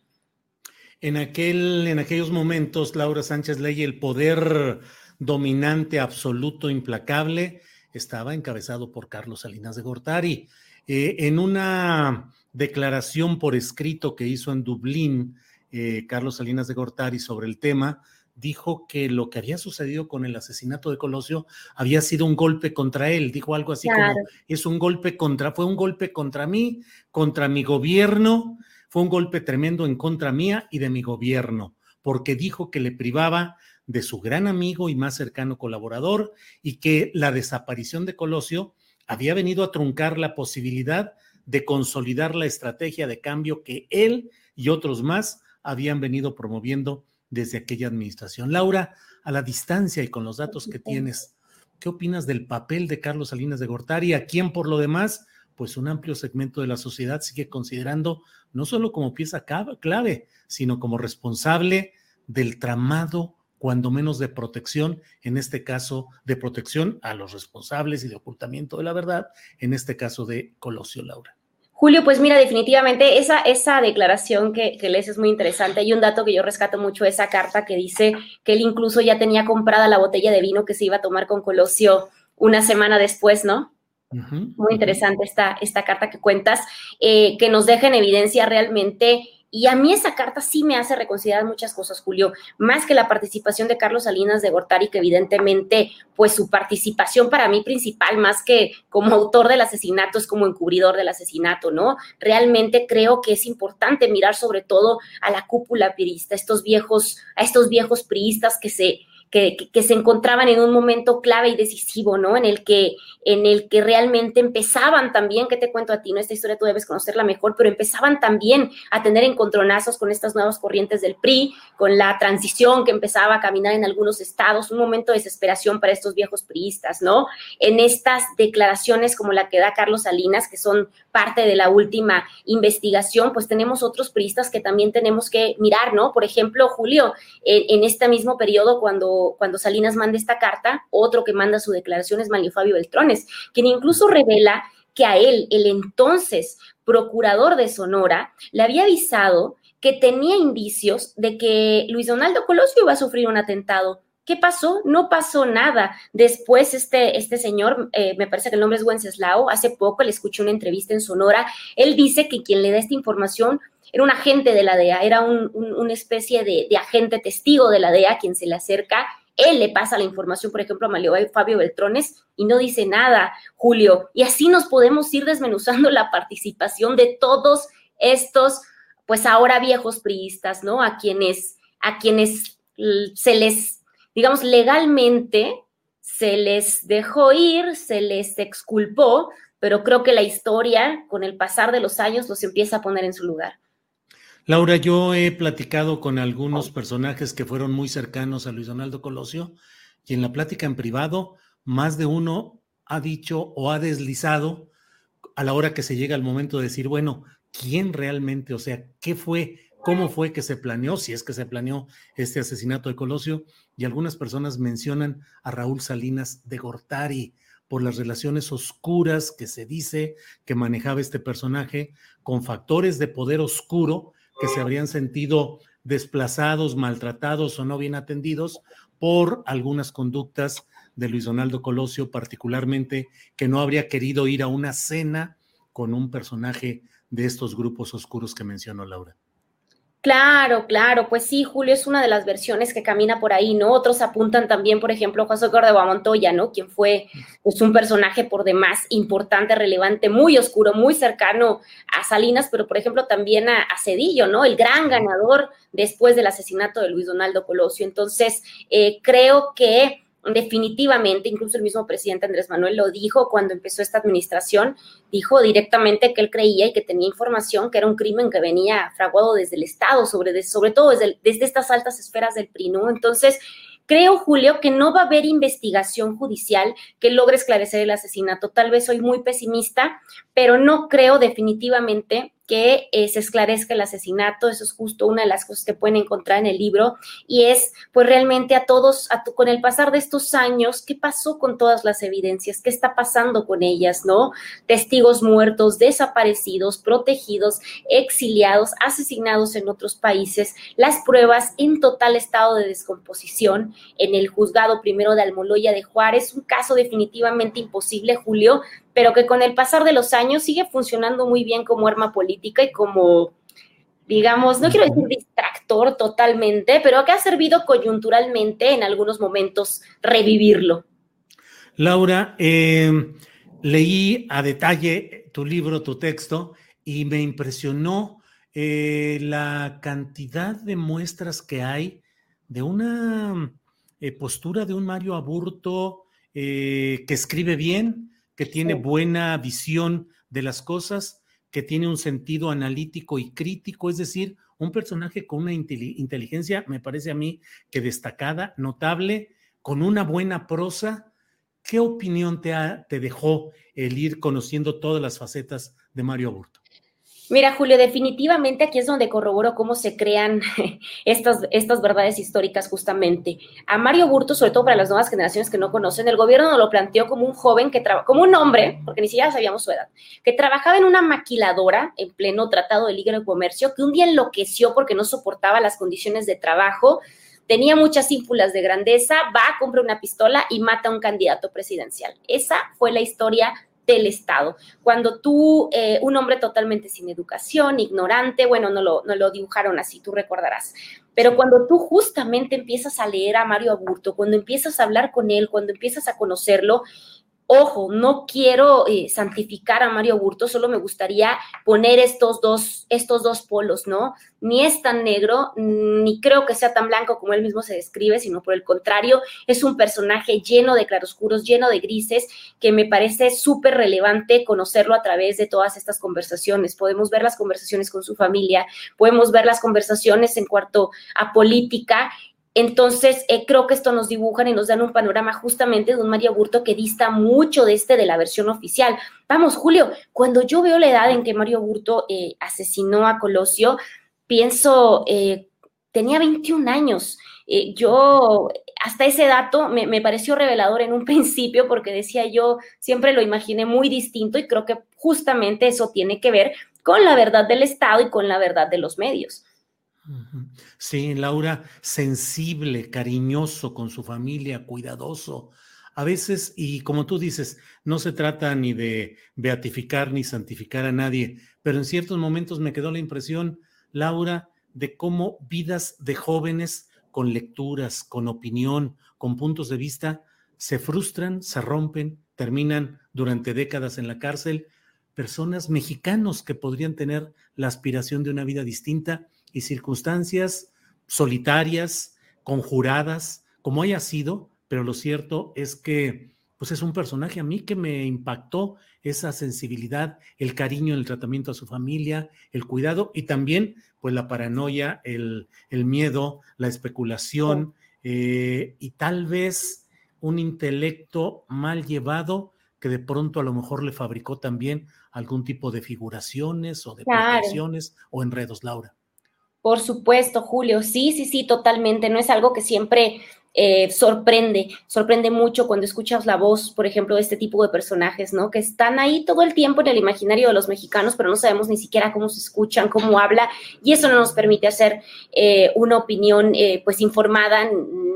En, aquel, en aquellos momentos, Laura Sánchez Ley, el poder dominante, absoluto, implacable, estaba encabezado por Carlos Salinas de Gortari. Eh, en una declaración por escrito que hizo en Dublín, eh, Carlos Salinas de Gortari sobre el tema, dijo que lo que había sucedido con el asesinato de Colosio había sido un golpe contra él. Dijo algo así como, es un golpe contra, fue un golpe contra mí, contra mi gobierno, fue un golpe tremendo en contra mía y de mi gobierno, porque dijo que le privaba de su gran amigo y más cercano colaborador y que la desaparición de Colosio había venido a truncar la posibilidad de consolidar la estrategia de cambio que él y otros más habían venido promoviendo desde aquella administración. Laura, a la distancia y con los datos que tienes, ¿qué opinas del papel de Carlos Salinas de Gortari, a quien por lo demás, pues un amplio segmento de la sociedad sigue considerando no solo como pieza clave, sino como responsable del tramado, cuando menos de protección, en este caso de protección a los responsables y de ocultamiento de la verdad, en este caso de Colosio Laura? Julio, pues mira, definitivamente esa, esa declaración que, que lees es muy interesante. Hay un dato que yo rescato mucho, esa carta que dice que él incluso ya tenía comprada la botella de vino que se iba a tomar con Colosio una semana después, ¿no? Muy interesante esta, esta carta que cuentas, eh, que nos deja en evidencia realmente y a mí esa carta sí me hace reconsiderar muchas cosas, Julio, más que la participación de Carlos Salinas de Gortari, que evidentemente, pues su participación para mí principal, más que como autor del asesinato, es como encubridor del asesinato, ¿no? Realmente creo que es importante mirar sobre todo a la cúpula pirista, estos viejos, a estos viejos priistas que se que, se encontraban en un momento clave y decisivo, ¿no? En el que, en el que realmente empezaban también, ¿qué te cuento a ti? ¿no? Esta historia tú debes conocerla mejor, pero empezaban también a tener encontronazos con estas nuevas corrientes del PRI, con la transición que empezaba a caminar en algunos estados, un momento de desesperación para estos viejos priistas, ¿no? En estas declaraciones como la que da Carlos Salinas, que son parte de la última investigación, pues tenemos otros priistas que también tenemos que mirar, ¿no? Por ejemplo, Julio, en, en este mismo periodo, cuando cuando, Salinas manda esta carta, otro que manda su declaración es Mario Fabio Beltrones, quien incluso revela que a él, el entonces procurador de Sonora, le había avisado que tenía indicios de que Luis Donaldo Colosio iba a sufrir un atentado. ¿Qué pasó? No pasó nada. Después, este, este señor, eh, me parece que el nombre es Wenceslao, hace poco le escuché una entrevista en Sonora. Él dice que quien le da esta información era un agente de la DEA, era una especie de, agente testigo de la DEA quien se le acerca. Él le pasa la información, por ejemplo, a Mario Fabio Beltrones y no dice nada, Julio. Y así nos podemos ir desmenuzando la participación de todos estos, pues ahora viejos priistas, ¿no? A quienes, a quienes se les, digamos, legalmente se les dejó ir, se les exculpó, pero creo que la historia, con el pasar de los años, los empieza a poner en su lugar. Laura, yo he platicado con algunos personajes que fueron muy cercanos a Luis Donaldo Colosio y en la plática en privado, más de uno ha dicho o ha deslizado a la hora que se llega el momento de decir, bueno, ¿quién realmente, o sea, qué fue, cómo fue que se planeó, si es que se planeó este asesinato de Colosio? Y algunas personas mencionan a Raúl Salinas de Gortari por las relaciones oscuras que se dice que manejaba este personaje con factores de poder oscuro que se habrían sentido desplazados, maltratados o no bien atendidos por algunas conductas de Luis Donaldo Colosio, particularmente que no habría querido ir a una cena con un personaje de estos grupos oscuros que mencionó Laura. Claro, claro, pues sí, Julio es una de las versiones que camina por ahí, ¿no? Otros apuntan también, por ejemplo, José Córdoba Montoya, ¿no? Quien fue pues, un personaje por demás importante, relevante, muy oscuro, muy cercano a Salinas, pero por ejemplo también a, Cedillo, ¿no? El gran ganador después del asesinato de Luis Donaldo Colosio. Entonces, eh, creo que definitivamente, incluso el mismo presidente Andrés Manuel lo dijo cuando empezó esta administración, dijo directamente que él creía y que tenía información que era un crimen que venía fraguado desde el Estado, sobre, todo desde, estas altas esferas del PRI, ¿no? Entonces, Creo, Julio, que no va a haber investigación judicial que logre esclarecer el asesinato. Tal vez soy muy pesimista, pero no creo definitivamente que eh, se esclarezca el asesinato. Eso es justo una de las cosas que pueden encontrar en el libro. Y es, pues realmente a todos, con el pasar de estos años, ¿qué pasó con todas las evidencias? ¿Qué está pasando con ellas? ¿No? Testigos muertos, desaparecidos, protegidos, exiliados, asesinados en otros países, las pruebas en total estado de descomposición en el juzgado primero de Almoloya de Juárez, un caso definitivamente imposible, Julio, pero que con el pasar de los años sigue funcionando muy bien como arma política y como, digamos, no quiero decir distractor totalmente, pero que ha servido coyunturalmente en algunos momentos revivirlo. Laura, eh, leí a detalle tu libro, tu texto, y me impresionó eh, la cantidad de muestras que hay de una eh, postura de un Mario Aburto que escribe bien, que tiene buena visión de las cosas, que tiene un sentido analítico y crítico, es decir, un personaje con una inteligencia, me parece a mí, que destacada, notable, con una buena prosa. ¿Qué opinión te, te dejó el ir conociendo todas las facetas de Mario Aburto? Mira, Julio, definitivamente aquí es donde corroboro cómo se crean [LAUGHS] estas, estas verdades históricas justamente. A Mario Burto, sobre todo para las nuevas generaciones que no conocen, el gobierno nos lo planteó como un joven que trabaja, como un hombre, porque ni siquiera sabíamos su edad, que trabajaba en una maquiladora en pleno tratado de libre comercio, que un día enloqueció porque no soportaba las condiciones de trabajo, tenía muchas ínfulas de grandeza, va, compra una pistola y mata a un candidato presidencial. Esa fue la historia del Estado. Cuando tú, eh, un hombre totalmente sin educación, ignorante, bueno, no lo, no lo dibujaron así, tú recordarás, pero cuando tú justamente empiezas a leer a Mario Aburto, cuando empiezas a hablar con él, cuando empiezas a conocerlo, Ojo, no quiero eh, santificar a Mario Burto, solo me gustaría poner estos dos, estos dos polos, ¿no? Ni es tan negro, ni creo que sea tan blanco como él mismo se describe, sino por el contrario, es un personaje lleno de claroscuros, lleno de grises, que me parece súper relevante conocerlo a través de todas estas conversaciones. Podemos ver las conversaciones con su familia, podemos ver las conversaciones en cuarto a política entonces, eh, creo que esto nos dibujan y nos dan un panorama justamente de un Mario Burto que dista mucho de este de la versión oficial. Vamos, Julio, cuando yo veo la edad en que Mario Burto eh, asesinó a Colosio, pienso, eh, tenía 21 años. yo, hasta ese dato me, me pareció revelador en un [LAUGHS] principio porque decía yo, siempre lo imaginé muy distinto y creo que justamente eso tiene que ver con la verdad del Estado y con la verdad de los medios. Sí, Laura, sensible, cariñoso con su familia, cuidadoso. A veces, y como tú dices, no se trata ni de beatificar ni santificar a nadie, pero en ciertos momentos me quedó la impresión, Laura, de cómo vidas de jóvenes con lecturas, con opinión, con puntos de vista, se frustran, se rompen, terminan durante décadas en la cárcel, personas mexicanos que podrían tener la aspiración de una vida distinta y circunstancias solitarias, conjuradas, como haya sido, pero lo cierto es que pues es un personaje a mí que me impactó esa sensibilidad, el cariño en el tratamiento a su familia, el cuidado y también pues la paranoia, el, miedo, la especulación eh, y tal vez un intelecto mal llevado que de pronto a lo mejor le fabricó también algún tipo de figuraciones o de claro. o enredos, Laura. Por supuesto, Julio. Sí, sí, sí, totalmente. No es algo que siempre eh, sorprende, sorprende mucho cuando escuchas la voz, por ejemplo, de este tipo de personajes, ¿no? Que están ahí todo el tiempo en el imaginario de los mexicanos, pero no sabemos ni siquiera cómo se escuchan, cómo habla, y eso no nos permite hacer eh, una opinión, eh, pues, informada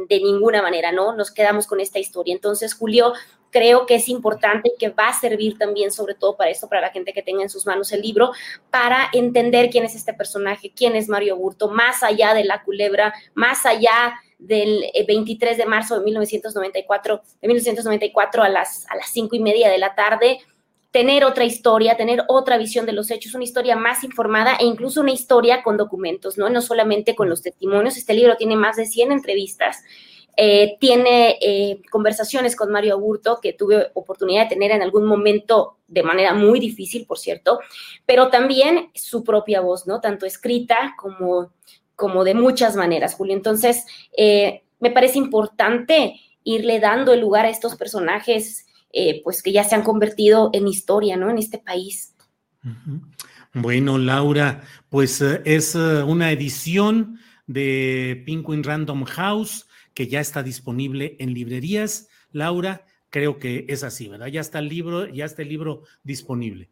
de ninguna manera, ¿no? Nos quedamos con esta historia. Entonces, Julio, creo que es importante y que va a servir también, sobre todo para esto, para la gente que tenga en sus manos el libro, para entender quién es este personaje, quién es Mario Burto, más allá de la culebra, más allá del 23 eh, de marzo de 1994, de 1994 a las, a las y media de la tarde, tener otra historia, tener otra visión de los hechos, una historia más informada e incluso una historia con documentos, ¿no? No solamente con los testimonios. Este libro tiene más de 100 entrevistas. Eh, tiene eh, conversaciones con Mario Aburto que tuve oportunidad de tener en algún momento de manera muy difícil, por cierto, pero también su propia voz, ¿no? Tanto escrita como como de muchas maneras, Julio. Entonces, eh, me parece importante irle dando el lugar a estos personajes, pues que ya se han convertido en historia, ¿no? En este país. Bueno, Laura, pues es una edición de Penguin Random House que ya está disponible en librerías. Laura, creo que es así, ¿verdad? Ya está el libro, ya está el libro disponible.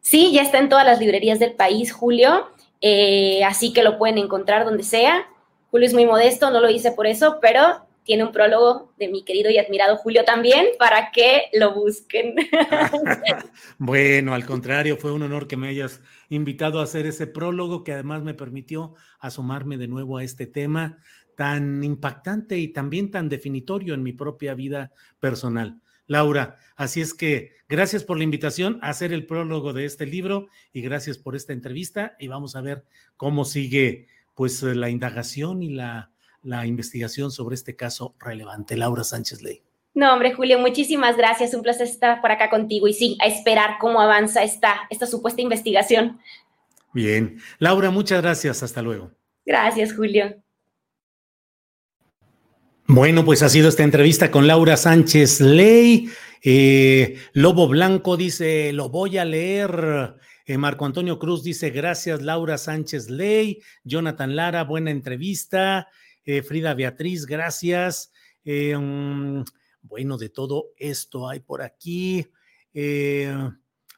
Sí, ya está en todas las librerías del país, Julio. Eh, así que lo pueden encontrar donde sea. Julio es muy modesto, no lo hice por eso, pero tiene un prólogo de mi querido y admirado Julio también para que lo busquen. [LAUGHS] [LAUGHS] bueno, al contrario, fue un honor que me hayas invitado a hacer ese prólogo que además me permitió asomarme de nuevo a este tema tan impactante y también tan definitorio en mi propia vida personal. Laura. Así es que gracias por la invitación a hacer el prólogo de este libro y gracias por esta entrevista y vamos a ver cómo sigue pues la indagación y la, la investigación sobre este caso relevante. Laura Sánchez Ley. No, hombre, Julio, muchísimas gracias. Un placer estar por acá contigo y sí, a esperar cómo avanza esta, esta supuesta investigación. Bien. Laura, muchas gracias. Hasta luego. Gracias, Julio. Bueno, pues ha sido esta entrevista con Laura Sánchez Ley. Eh, Lobo Blanco dice, lo voy a leer. Eh, Marco Antonio Cruz dice, gracias Laura Sánchez Ley. Jonathan Lara, buena entrevista. Eh, Frida Beatriz, gracias. Mm, bueno, de todo esto hay por aquí.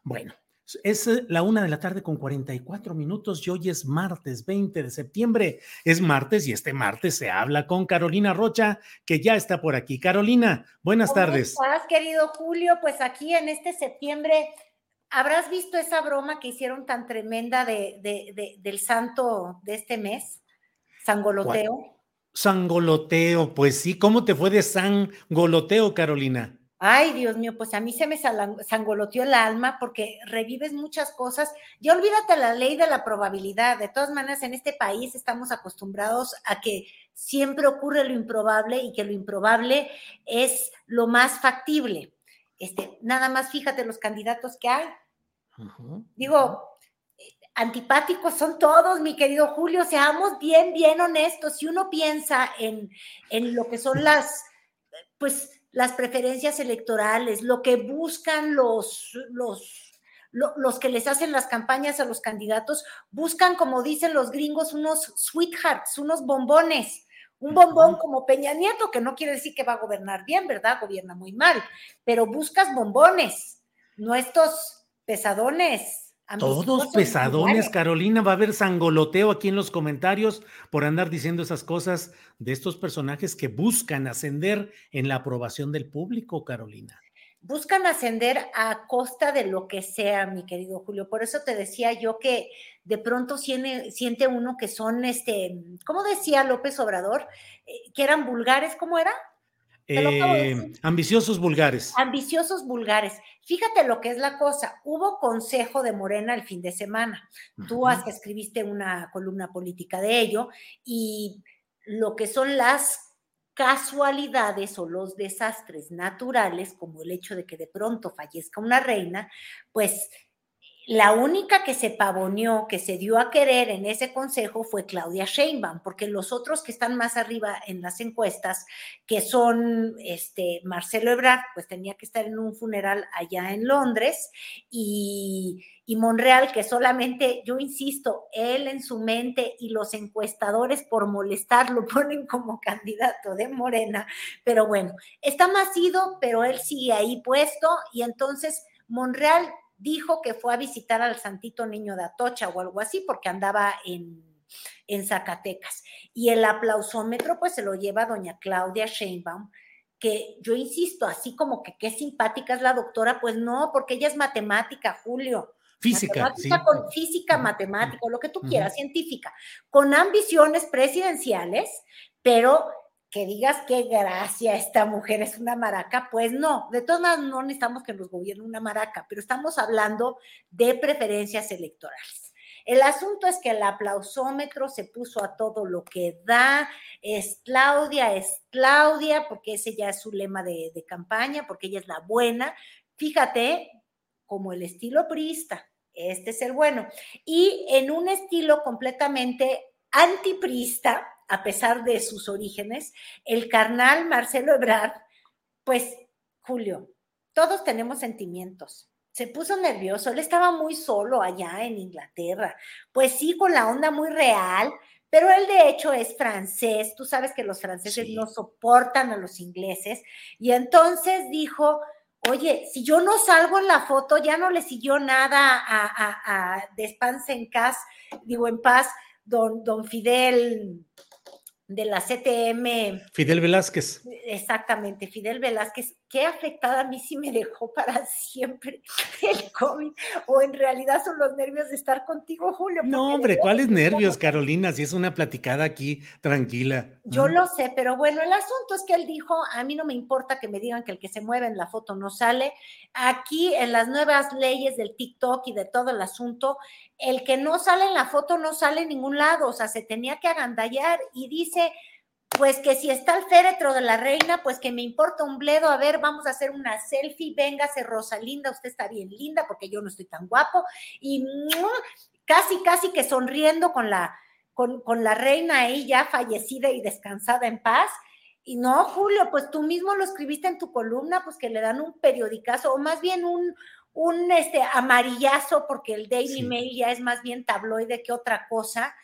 bueno, es eh, la una de la tarde con 44 minutos y hoy es martes 20 de septiembre. Es martes y este martes se habla con Carolina Rocha, que ya está por aquí. Carolina, buenas tardes. ¿Cómo estás, querido Julio? Pues aquí en este septiembre, ¿habrás visto esa broma que hicieron tan tremenda de, del santo de este mes? Sangoloteo. Sangoloteo, pues sí. ¿Cómo te fue de sangoloteo, Carolina? Ay, Dios mío, pues a mí se me sangoloteó el alma porque revives muchas cosas. Ya olvídate la ley de la probabilidad. De todas maneras, en este país estamos acostumbrados a que siempre ocurre lo improbable y que lo improbable es lo más factible. Este, nada más fíjate los candidatos que hay. Digo, antipáticos son todos, mi querido Julio, seamos bien, bien honestos. Si uno piensa en, en lo que son las, pues, las preferencias electorales, lo que buscan los, los, los que les hacen las campañas a los candidatos, buscan, como dicen los gringos, unos sweethearts, unos bombones. Un bombón como Peña Nieto, que no quiere decir que va a gobernar bien, ¿verdad? Gobierna muy mal, pero buscas bombones, no estos pesadones todos pesadones, Carolina. Va a haber sangoloteo aquí en los comentarios por andar diciendo esas cosas de estos personajes que buscan ascender en la aprobación del público, Carolina. Buscan ascender a costa de lo que sea, mi querido Julio. Por eso te decía yo que de pronto siente, siente uno que son, este, ¿cómo decía López Obrador? Eh, que eran vulgares, ¿cómo era? Eh, ambiciosos vulgares. Ambiciosos vulgares. Fíjate lo que es la cosa. Hubo consejo de Morena el fin de semana. Tú hasta escribiste una columna política de ello y lo que son las casualidades o los desastres naturales, como el hecho de que de pronto fallezca una reina, pues la única que se pavoneó, que se dio a querer en ese consejo fue Claudia Sheinbaum, porque los otros que están más arriba en las encuestas, que son este Marcelo Ebrard, pues tenía que estar en un funeral allá en Londres, y, y Monreal, que solamente, yo insisto, él en su mente y los encuestadores por molestar lo [LAUGHS] ponen como candidato de Morena, pero bueno, está más ido, pero él sigue ahí puesto, y entonces Monreal dijo que fue a visitar al Santito Niño de Atocha o algo así, porque andaba en, en Zacatecas. Y el aplausómetro, pues se lo lleva doña Claudia Sheinbaum, que yo insisto, así como que qué simpática es la doctora, pues no, porque ella es matemática, Julio. Física. Matemática con física, matemática, lo que tú quieras, científica, con ambiciones presidenciales, pero que digas qué gracia esta mujer es una maraca, pues no, de todas maneras no necesitamos que nos gobierne una maraca, pero estamos hablando de preferencias electorales. El asunto es que el aplausómetro se puso a todo lo que da, es Claudia, es Claudia, porque ese ya es su lema de, de campaña, porque ella es la buena. Fíjate, como el estilo priista, este es el bueno. Y en un estilo completamente antiprista, a pesar de sus orígenes, el carnal Marcelo Ebrard, pues, Julio, todos tenemos sentimientos. Se puso nervioso, él estaba muy solo allá en Inglaterra, pues sí, con la onda muy real, pero él de hecho es francés, tú sabes que los franceses no soportan a los ingleses, y entonces dijo, oye, si yo no salgo en la foto, ya no le siguió nada a, a, a en Paz, digo en paz, don, don Fidel, de la CTM. Fidel Velázquez. Exactamente, Fidel Velázquez. Qué afectada a mí sí me dejó para siempre el COVID. O en realidad son los nervios de estar contigo, Julio. No, hombre, ¿cuáles nervios, Carolina? Si es una platicada aquí tranquila. Yo lo sé, pero bueno, el asunto es que él dijo, a mí no me importa que me digan que el que se mueve en la foto no sale. Aquí en las nuevas leyes del TikTok y de todo el asunto, el que no sale en la foto no sale en ningún lado, o sea, se tenía que agandallar y dice, pues que si está el féretro de la reina, pues que me importa un bledo, a ver, vamos a hacer una selfie, véngase Rosalinda, usted está bien linda porque yo no estoy tan guapo, y casi, casi que sonriendo con la, con, con la reina ahí ya fallecida y descansada en paz. Y no, Julio, pues tú mismo lo escribiste en tu columna, pues que le dan un periodicazo, o más bien un, un este, amarillazo, porque el Daily Mail ya es más bien tabloide que otra cosa.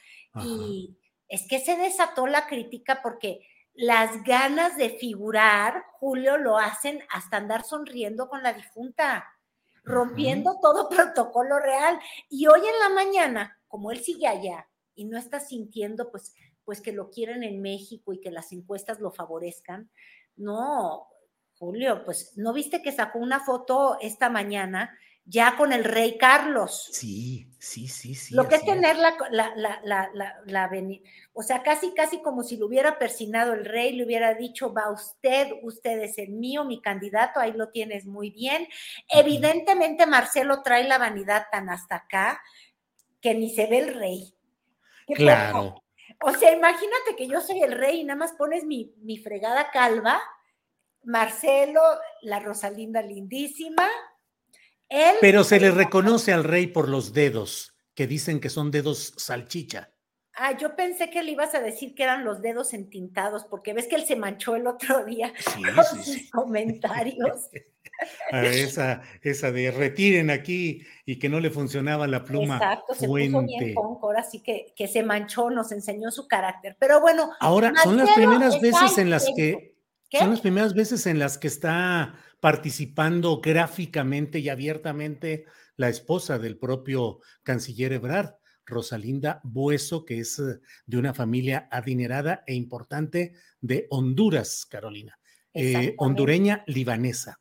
Y es que se desató la crítica porque las ganas de figurar, Julio, lo hacen hasta andar sonriendo con la difunta, rompiendo todo [LAUGHS] protocolo real. Y hoy en la mañana, como él sigue allá y no está sintiendo, pues, pues que lo quieren en México y que las encuestas lo favorezcan, no, Julio, pues, ¿no viste que sacó una foto esta mañana ya con el rey Carlos. Sí, sí, sí, sí. Lo que es tener la, la, la, la, la, o sea, casi, casi como si lo hubiera persinado el rey, le hubiera dicho, va usted, usted es el mío, mi candidato, ahí lo tienes muy bien. Evidentemente Marcelo trae la vanidad tan hasta acá que ni se ve el rey. Claro. O sea, imagínate que yo soy el rey y nada más pones mi, mi fregada calva, Marcelo, la Rosalinda lindísima, pero se le reconoce al rey por los dedos, que dicen que son dedos salchicha. Ah, yo pensé que le ibas a decir que eran los dedos entintados, porque ves que él se manchó el otro día con sus comentarios. [LAUGHS] esa, esa de retiren aquí y que no le funcionaba la pluma. Exacto, se puso bien ahora sí que, que se manchó, nos enseñó su carácter. Pero bueno. Ahora, son las primeras veces en las que. Son las primeras veces en las que está participando gráficamente y abiertamente la esposa del propio canciller Ebrard, Rosalinda Bueso, que es eh, de una familia adinerada e importante de Honduras, Carolina, eh, hondureña libanesa.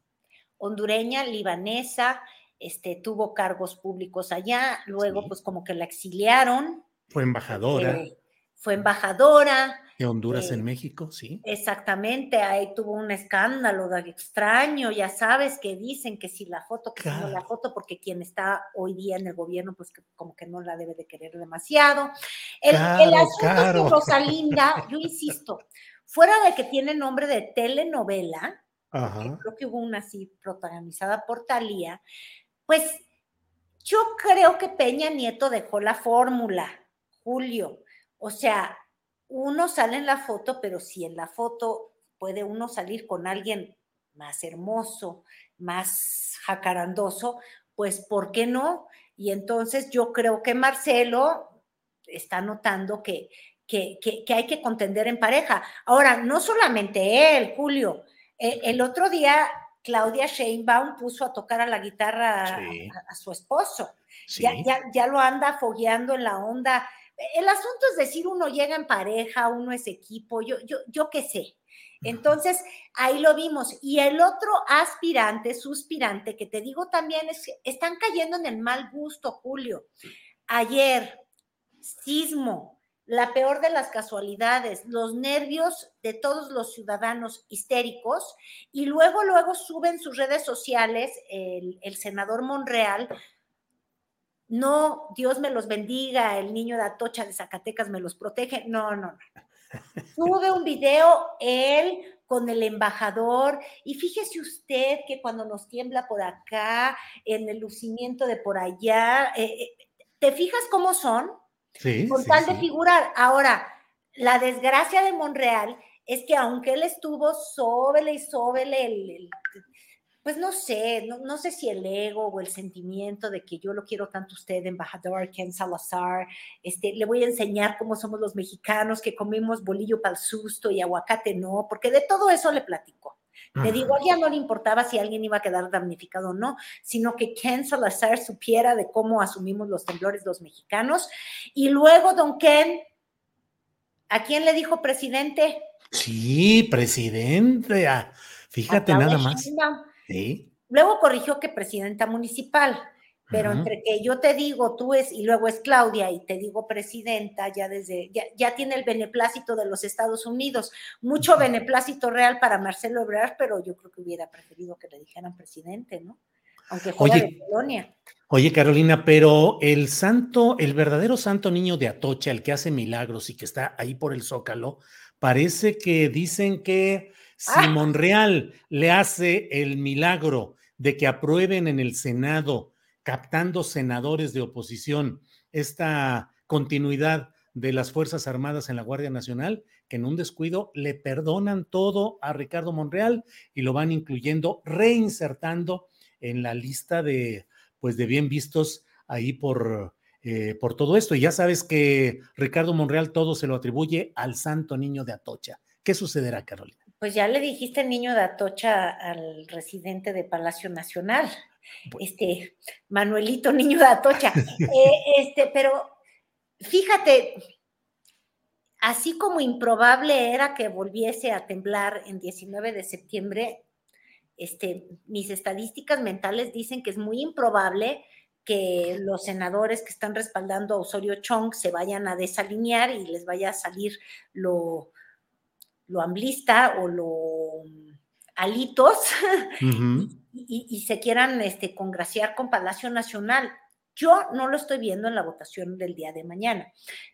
Hondureña libanesa, este, tuvo cargos públicos allá, luego pues como que la exiliaron. Fue embajadora. Eh, fue embajadora, de Honduras en México, sí. Exactamente, ahí tuvo un escándalo de extraño, ya sabes que dicen que si la foto, que si no la foto, porque quien está hoy día en el gobierno, pues como que no la debe de querer demasiado. El, asunto de Rosalinda, [LAUGHS] yo insisto, fuera de que tiene nombre de telenovela, creo que hubo una así protagonizada por Talía, pues Yo creo que Peña Nieto dejó la fórmula, Julio. O sea, uno sale en la foto, pero si en la foto puede uno salir con alguien más hermoso, más jacarandoso, pues ¿por qué no? Y entonces yo creo que Marcelo está notando que, que, hay que contender en pareja. Ahora, no solamente él, Julio, eh, el otro día Claudia Sheinbaum puso a tocar a la guitarra a, su esposo. Ya, ya, ya, lo anda fogueando en la onda. El asunto es decir, uno llega en pareja, uno es equipo, yo, yo, yo qué sé. Entonces, ahí lo vimos. Y el otro aspirante, suspirante, que te digo también, es que están cayendo en el mal gusto, Julio. Ayer, sismo, la peor de las casualidades, los nervios de todos los ciudadanos histéricos, y luego, luego suben sus redes sociales el, el senador Monreal. No, Dios me los bendiga, el niño de Atocha de Zacatecas me los protege. No, no, no. [LAUGHS] Sube un video él con el embajador y fíjese usted que cuando nos tiembla por acá, en el lucimiento de por allá, eh, eh, ¿te fijas cómo son? Sí. Con tal de figurar. Ahora, la desgracia de Monreal es que aunque él estuvo sóbele y sóbele el pues no sé, no, sé si el ego o el sentimiento de que yo lo quiero tanto usted, embajador Ken Salazar, este, le voy a enseñar cómo somos los mexicanos, que comemos bolillo para el susto y aguacate no, porque de todo eso le platico. Le digo, a ella no le importaba si alguien iba a quedar damnificado o no, sino que Ken Salazar supiera de cómo asumimos los temblores los mexicanos. Y luego, don Ken, ¿a quién le dijo presidente? Sí, presidente. Ah, fíjate nada más. Luego corrigió que presidenta municipal, pero entre que yo te digo, tú es, y luego es Claudia, y te digo presidenta, ya desde, ya, tiene el beneplácito de los Estados Unidos. Mucho beneplácito real para Marcelo Ebrard, pero yo creo que hubiera preferido que le dijeran presidente, ¿no? Aunque fuera de Colonia. Oye, Carolina, pero el santo, el verdadero santo niño de Atocha, el que hace milagros y que está ahí por el Zócalo, parece que dicen que si ah. Monreal le hace el milagro de que aprueben en el Senado, captando senadores de oposición, esta continuidad de las Fuerzas Armadas en la Guardia Nacional, que en un descuido le perdonan todo a Ricardo Monreal y lo van incluyendo, reinsertando en la lista de, pues, de bien vistos ahí por, eh, por todo esto. Y ya sabes que Ricardo Monreal todo se lo atribuye al santo niño de Atocha. ¿Qué sucederá, Carolina? Pues ya le dijiste niño de Atocha al residente de Palacio Nacional, este Manuelito niño de Atocha. [LAUGHS] Eh, este, pero fíjate, así como improbable era que volviese a temblar en 19 de septiembre, este, mis estadísticas mentales dicen que es muy improbable que los senadores que están respaldando a Osorio Chong se vayan a desalinear y les vaya a salir lo, lo amblista o lo alitos [LAUGHS] y, se quieran este, congraciar con Palacio Nacional. Yo no lo estoy viendo en la votación del día de mañana,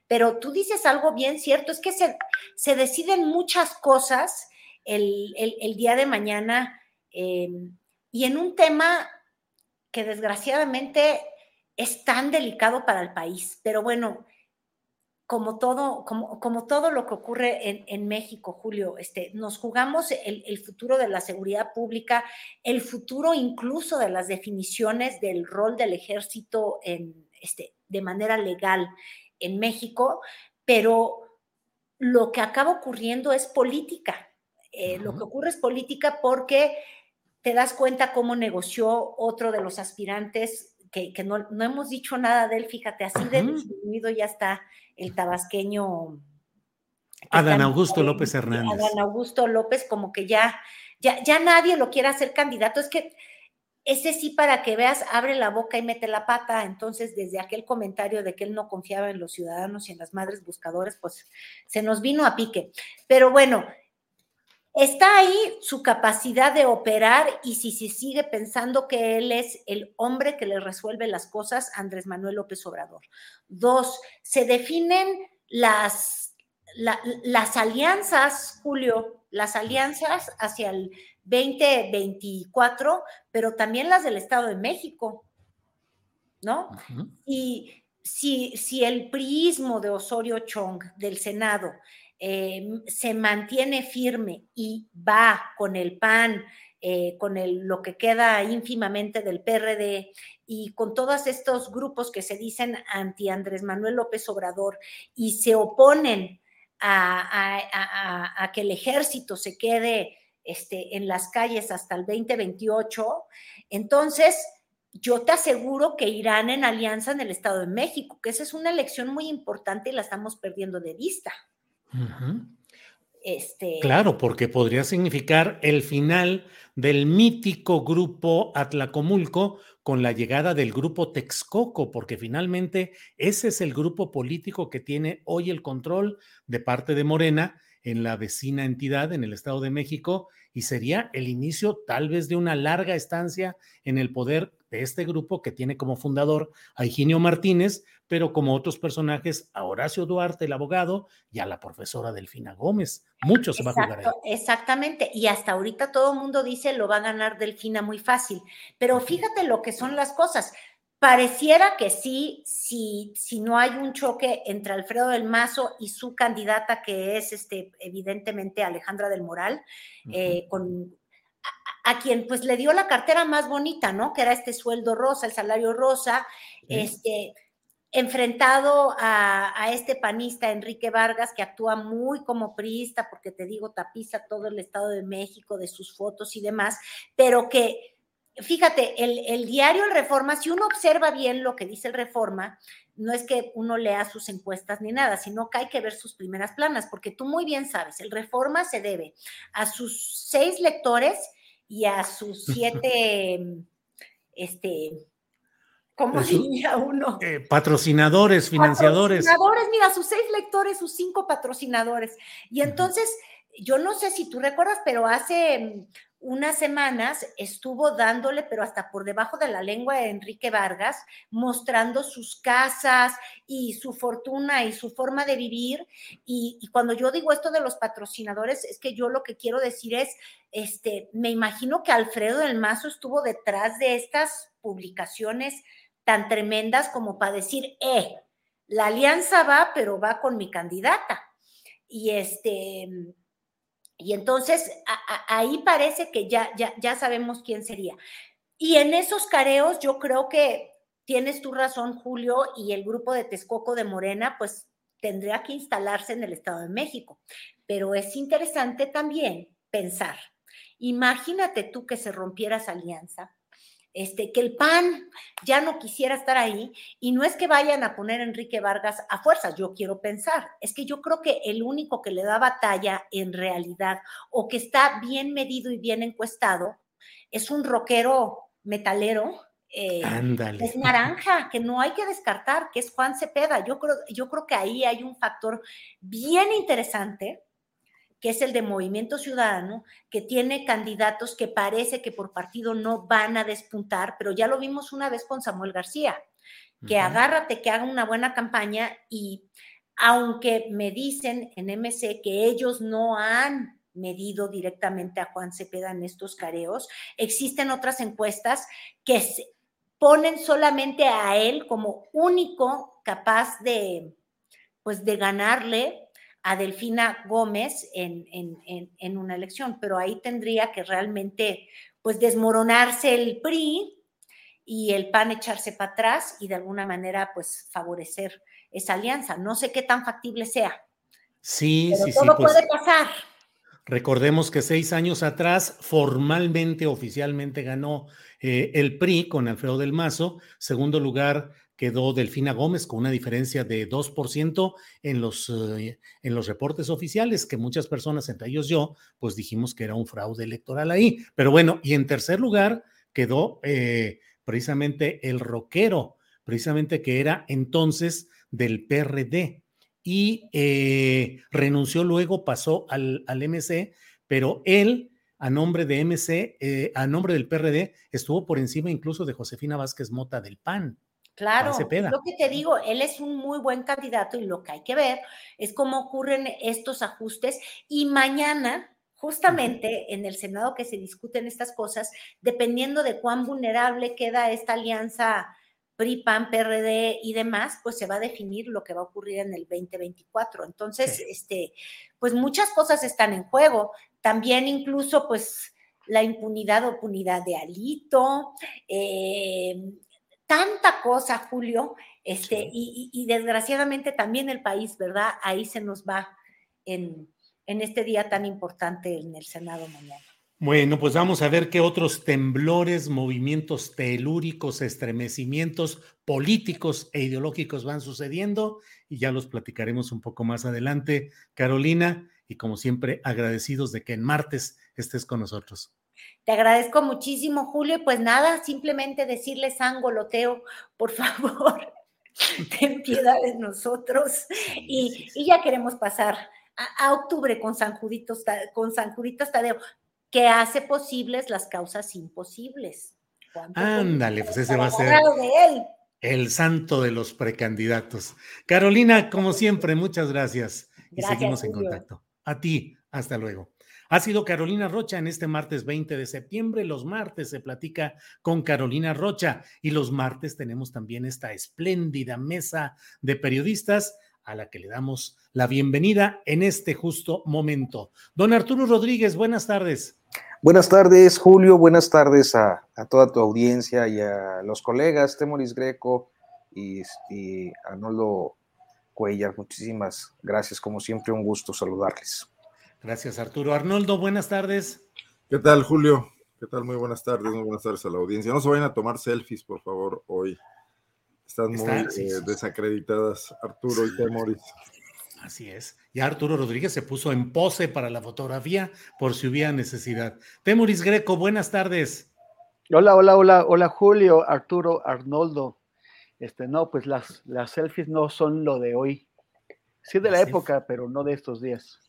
pero tú dices algo bien cierto, es que se, se deciden muchas cosas el, día de mañana em, y en un tema que desgraciadamente es tan delicado para el país, pero bueno, como todo, como, como todo lo que ocurre en, en México, Julio, este, nos jugamos el, el, futuro de la seguridad pública, el futuro incluso de las definiciones del rol del ejército en, este, de manera legal en México, pero lo que acaba ocurriendo es política. Eh, lo que ocurre es política porque te das cuenta cómo negoció otro de los aspirantes, que, que no, no, hemos dicho nada de él, fíjate, así de disminuido ya está el tabasqueño. Adán Augusto López Hernández. Adán Augusto López, como que ya, ya, ya nadie lo quiere hacer candidato. Es que ese sí, para que veas, abre la boca y mete la pata. Entonces, desde aquel comentario de que él no confiaba en los ciudadanos y en las madres buscadores, pues se nos vino a pique. Pero bueno, está ahí su capacidad de operar y si se sigue pensando que él es el hombre que le resuelve las cosas, Andrés Manuel López Obrador. Dos, se definen las, las alianzas, Julio, las alianzas hacia el 2024, pero también las del Estado de México. ¿no? Y si, si el priismo de Osorio Chong del Senado eh, se mantiene firme y va con el PAN, eh, con lo que queda ínfimamente del PRD y con todos estos grupos que se dicen anti Andrés Manuel López Obrador y se oponen a, que el ejército se quede este, en las calles hasta el 2028, entonces yo te aseguro que irán en alianza en el Estado de México, que esa es una elección muy importante y la estamos perdiendo de vista. Este... Claro, porque podría significar el final del mítico grupo Atlacomulco con la llegada del grupo Texcoco, porque finalmente ese es el grupo político que tiene hoy el control de parte de Morena en la vecina entidad en el Estado de México y sería el inicio tal vez de una larga estancia en el poder de este grupo que tiene como fundador a Higinio Martínez, pero como otros personajes, a Horacio Duarte, el abogado, y a la profesora Delfina Gómez. Muchos se va a jugar ahí. Exactamente, y hasta ahorita todo el mundo dice lo va a ganar Delfina muy fácil, pero fíjate lo que son las cosas. Pareciera que sí, si, si no hay un choque entre Alfredo del Mazo y su candidata, que es este, evidentemente Alejandra del Moral, eh, con, a, quien pues le dio la cartera más bonita, ¿no? Que era este sueldo rosa, el salario rosa, este, enfrentado a, a, este panista Enrique Vargas, que actúa muy como priista, porque te digo, tapiza todo el Estado de México de sus fotos y demás, pero que fíjate, el, diario El Reforma, si uno observa bien lo que dice el Reforma, no es que uno lea sus encuestas ni nada, sino que hay que ver sus primeras planas, porque tú muy bien sabes, el Reforma se debe a sus seis lectores y a sus [LAUGHS] siete, este, ¿cómo diría uno? Eh, patrocinadores, financiadores. Patrocinadores, mira, sus seis lectores, sus cinco patrocinadores. Y entonces, yo no sé si tú recuerdas, pero hace unas semanas estuvo dándole, pero hasta por debajo de la lengua de Enrique Vargas, mostrando sus casas y su fortuna y su forma de vivir. Y, cuando yo digo esto de los patrocinadores, es que yo lo que quiero decir es, este, me imagino que Alfredo del Mazo estuvo detrás de estas publicaciones tan tremendas como para decir, eh, la alianza va, pero va con mi candidata. Y este, y entonces ahí parece que ya, ya, ya sabemos quién sería. Y en esos careos yo creo que tienes tu razón, Julio, y el grupo de Texcoco de Morena, pues tendría que instalarse en el Estado de México. Pero es interesante también pensar, imagínate tú que se rompiera esa alianza este, que el PAN ya no quisiera estar ahí y no es que vayan a poner a Enrique Vargas a fuerzas, yo quiero pensar, es que yo creo que el único que le da batalla en realidad o que está bien medido y bien encuestado es un rockero metalero. Eh, es naranja, que no hay que descartar, que es Juan Cepeda. Yo creo, yo creo que ahí hay un factor bien interesante que es el de Movimiento Ciudadano, que tiene candidatos que parece que por partido no van a despuntar, pero ya lo vimos una vez con Samuel García, que agárrate, que haga una buena campaña y aunque me dicen en MC que ellos no han medido directamente a Juan Cepeda en estos careos, existen otras encuestas que se ponen solamente a él como único capaz de, pues, de ganarle a Delfina Gómez en, en, una elección, pero ahí tendría que realmente pues desmoronarse el PRI y el PAN echarse para atrás y de alguna manera pues favorecer esa alianza. No sé qué tan factible sea. Sí, sí, sí, todo pues puede pasar. Recordemos que seis años atrás formalmente, oficialmente ganó eh, el PRI con Alfredo del Mazo, segundo lugar quedó Delfina Gómez con una diferencia de 2% en los, eh, en los reportes oficiales, que muchas personas, entre ellos yo, pues dijimos que era un fraude electoral ahí. Pero bueno, y en tercer lugar quedó eh, precisamente el rockero, precisamente que era entonces del PRD. Y eh, renunció luego, pasó al, al MC, pero él a nombre de MC, a nombre del PRD, estuvo por encima incluso de Josefina Vázquez Mota del PAN. Claro, lo que te digo, él es un muy buen candidato y lo que hay que ver es cómo ocurren estos ajustes y mañana, justamente en el Senado que se discuten estas cosas, dependiendo de cuán vulnerable queda esta alianza PRI, PAN, PRD y demás, pues se va a definir lo que va a ocurrir en el 2024. Entonces, este, pues muchas cosas están en juego. También incluso, pues, la impunidad o punidad de Alito, eh, tanta cosa, Julio, este, y, desgraciadamente también el país, ¿verdad? Ahí se nos va en, en este día tan importante en el Senado mañana. Bueno, pues vamos a ver qué otros temblores, movimientos telúricos, estremecimientos políticos e ideológicos van sucediendo y ya los platicaremos un poco más adelante. Carolina, y como siempre, agradecidos de que en martes estés con nosotros. Te agradezco muchísimo, Julio. Pues nada, simplemente decirles Loteo, por [LAUGHS] favor, ten piedad de nosotros. Y, ya queremos pasar a, octubre con San Judito, con San Judito Tadeo que hace posibles las causas imposibles. Ándale, pues ese va a ser el santo de los precandidatos. Carolina, como siempre, muchas gracias y seguimos en contacto. A ti, hasta luego. Ha sido Carolina Rocha en este martes 20 de septiembre. Los martes se platica con Carolina Rocha y los martes tenemos también esta espléndida mesa de periodistas a la que le damos la bienvenida en este justo momento. Don Arturo Rodríguez, buenas tardes. Buenas tardes, Julio. Buenas tardes a, toda tu audiencia y a los colegas, Temoris Greco y, y Arnoldo Cuellar. Muchísimas gracias. Como siempre, un gusto saludarles. Gracias, Arturo. Arnoldo, buenas tardes. ¿Qué tal, Julio? ¿Qué tal? Muy buenas tardes, muy buenas tardes a la audiencia. No se vayan a tomar selfies, por favor, hoy. Están muy eh, desacreditadas, Arturo y Temoris. Así es. Ya Arturo Rodríguez se puso en pose para la fotografía por si hubiera necesidad. Temuris Greco, buenas tardes. Hola, hola, hola, hola Julio, Arturo, Arnoldo. Este, no, pues las, las selfies no son lo de hoy. Sí de la época, pero no de estos días.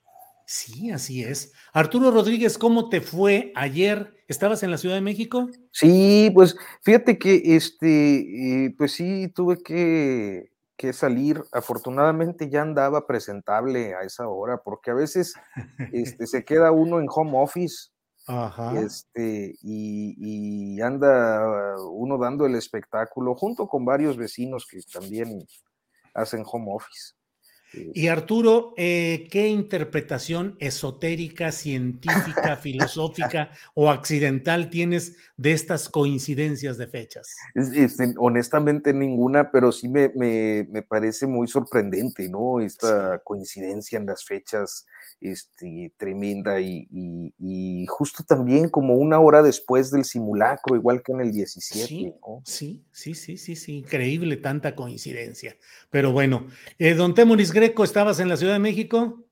Sí, así es. Arturo Rodríguez, ¿cómo te fue ayer? ¿Estabas en la Ciudad de México? Sí, pues fíjate que este, eh, pues sí, tuve que que salir. Afortunadamente ya andaba presentable a esa hora, porque a veces este, se queda uno en home office [LAUGHS] Este, y, y, anda uno dando el espectáculo junto con varios vecinos que también hacen home office. Y Arturo, eh, ¿qué interpretación esotérica, científica, [LAUGHS] filosófica o accidental tienes de estas coincidencias de fechas? Este, honestamente ninguna, pero sí me, me, parece muy sorprendente, ¿no? Esta coincidencia en las fechas este, tremenda y, justo también como una hora después del simulacro, igual que en el 17. Sí, sí, sí, sí, sí, sí, increíble tanta coincidencia. Pero bueno, eh, don Temoris Greco, ¿estabas en la Ciudad de México?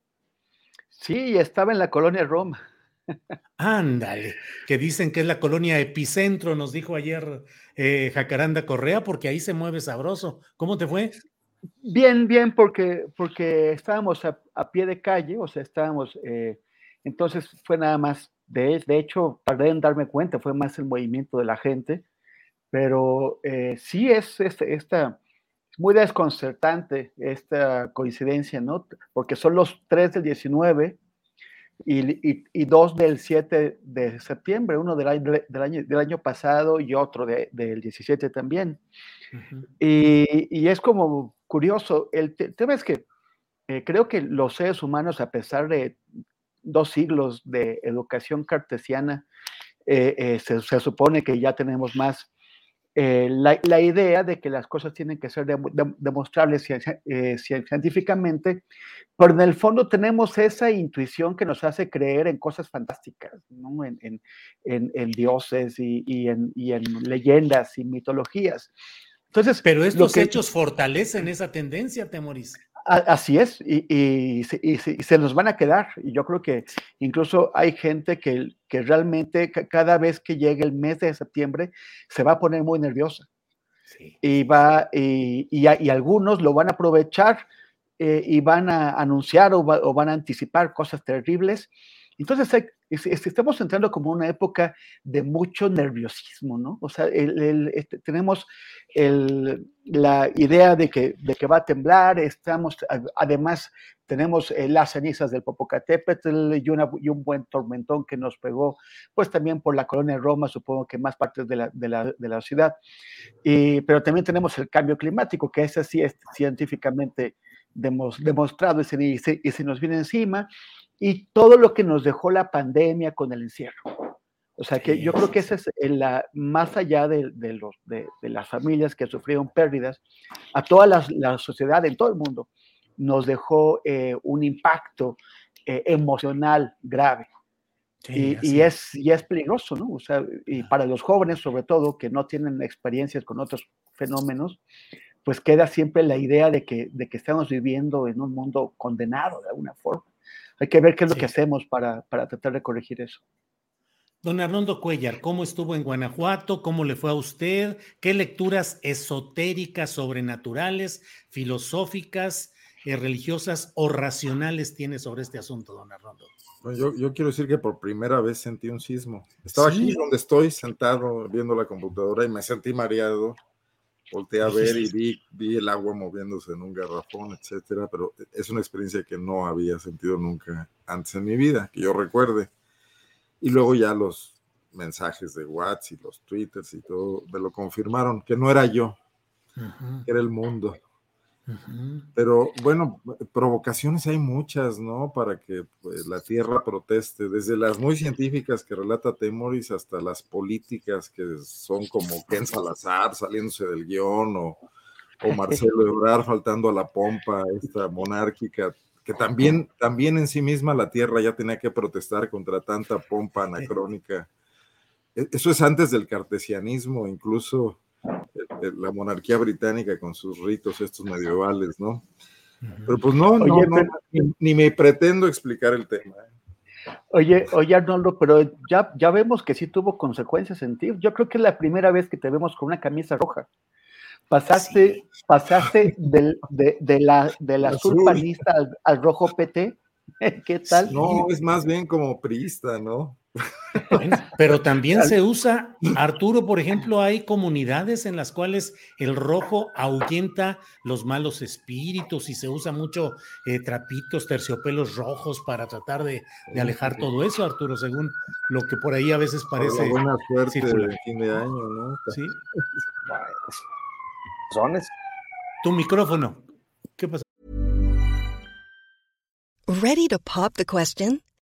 Sí, estaba en la colonia Roma. Ándale, que dicen que es la colonia epicentro, nos dijo ayer eh, Jacaranda Correa, porque ahí se mueve sabroso. ¿Cómo te fue? Bien, bien, porque, porque estábamos a, pie de calle, o sea, estábamos, eh, entonces fue nada más, de, de hecho, para darme cuenta, fue más el movimiento de la gente, pero eh, sí es, es esta, muy desconcertante esta coincidencia, ¿no? Porque son los tres del 19 y, y, dos del 7 de septiembre, uno del del año, del año pasado y otro del 17 también. Y, y, es como curioso. El tema es que eh, creo que los seres humanos, a pesar de dos siglos de educación cartesiana, eh, eh, se, supone que ya tenemos más la, idea de que las cosas tienen que ser demostrables científicamente, pero en el fondo tenemos esa intuición que nos hace creer en cosas fantásticas, ¿no? en, en, dioses y, y, en, y en leyendas y mitologías. Entonces, pero estos hechos fortalecen esa tendencia, Temoris. Así es, y, se nos van a quedar. Y yo creo que incluso hay gente que, que realmente cada vez que llegue el mes de septiembre se va a poner muy nerviosa. Y, va, y, algunos lo van a aprovechar eh, y van a anunciar o, van a anticipar cosas terribles. Entonces estamos entrando como una época de mucho nerviosismo, ¿no? O sea, este, tenemos la idea de que, va a temblar, estamos, además tenemos eh, las cenizas del Popocatépetl y, un buen tormentón que nos pegó, pues también por la colonia de Roma, supongo que más partes de la, ciudad. Pero también tenemos el cambio climático, que ese sí es científicamente demostrado y se, y se nos viene encima y todo lo que nos dejó la pandemia con el encierro. O sea que yo creo que ese es la, más allá de, los, de, las familias que sufrieron pérdidas, a toda la, sociedad en todo el mundo nos dejó eh, un impacto eh, emocional grave. y, es, y es peligroso, ¿no? O sea, y para los jóvenes, sobre todo, que no tienen experiencias con otros fenómenos, pues queda siempre la idea de que, de que estamos viviendo en un mundo condenado de alguna forma. Hay que ver qué es lo que hacemos para, para tratar de corregir eso. Don Arnoldo Cuellar, ¿cómo estuvo en Guanajuato? ¿Cómo le fue a usted? ¿Qué lecturas esotéricas, sobrenaturales, filosóficas, eh, religiosas o racionales tiene sobre este asunto, don Arnoldo? yo, yo, quiero decir que por primera vez sentí un sismo. Estaba aquí donde estoy, sentado viendo la computadora y me sentí mareado volteé a [LAUGHS] ver y vi, vi el agua moviéndose en un garrafón, etcétera, pero es una experiencia que no había sentido nunca antes en mi vida, que yo recuerde. Y luego ya los mensajes de WhatsApp y los twitters y todo me lo confirmaron, que no era yo, que era el mundo. Pero bueno, provocaciones hay muchas, ¿no? Para que pues, la Tierra proteste, desde las muy científicas que relata Temoris hasta las políticas que son como Ken Salazar saliéndose del guion o, o Marcelo Ebrard faltando a la pompa, esta monárquica, que también, también en sí misma la Tierra ya tenía que protestar contra tanta pompa anacrónica. E, eso es antes del cartesianismo, incluso la monarquía británica con sus ritos estos medievales, ¿no? Pero pues no, ni, me pretendo explicar el tema. ¿eh? Oye, oye Arnoldo, pero ya, ya vemos que sí tuvo consecuencias en ti. Yo creo que es la primera vez que te vemos con una camisa roja. Pasaste, pasaste [LAUGHS] del, de, de, la, del azul panista al, rojo PT. [LAUGHS] ¿Qué tal? No, es más bien como priista, ¿no? Pero también se usa, Arturo, por ejemplo, hay comunidades en las cuales el rojo ahuyenta los malos espíritus y se usa mucho eh, trapitos, terciopelos rojos para tratar de, alejar todo eso, Arturo, según lo que por ahí a veces parece. buena suerte de fin de año, ¿no? Sí. [LAUGHS] Sones. Tu micrófono. ¿Qué pasa? Ready to pop the question?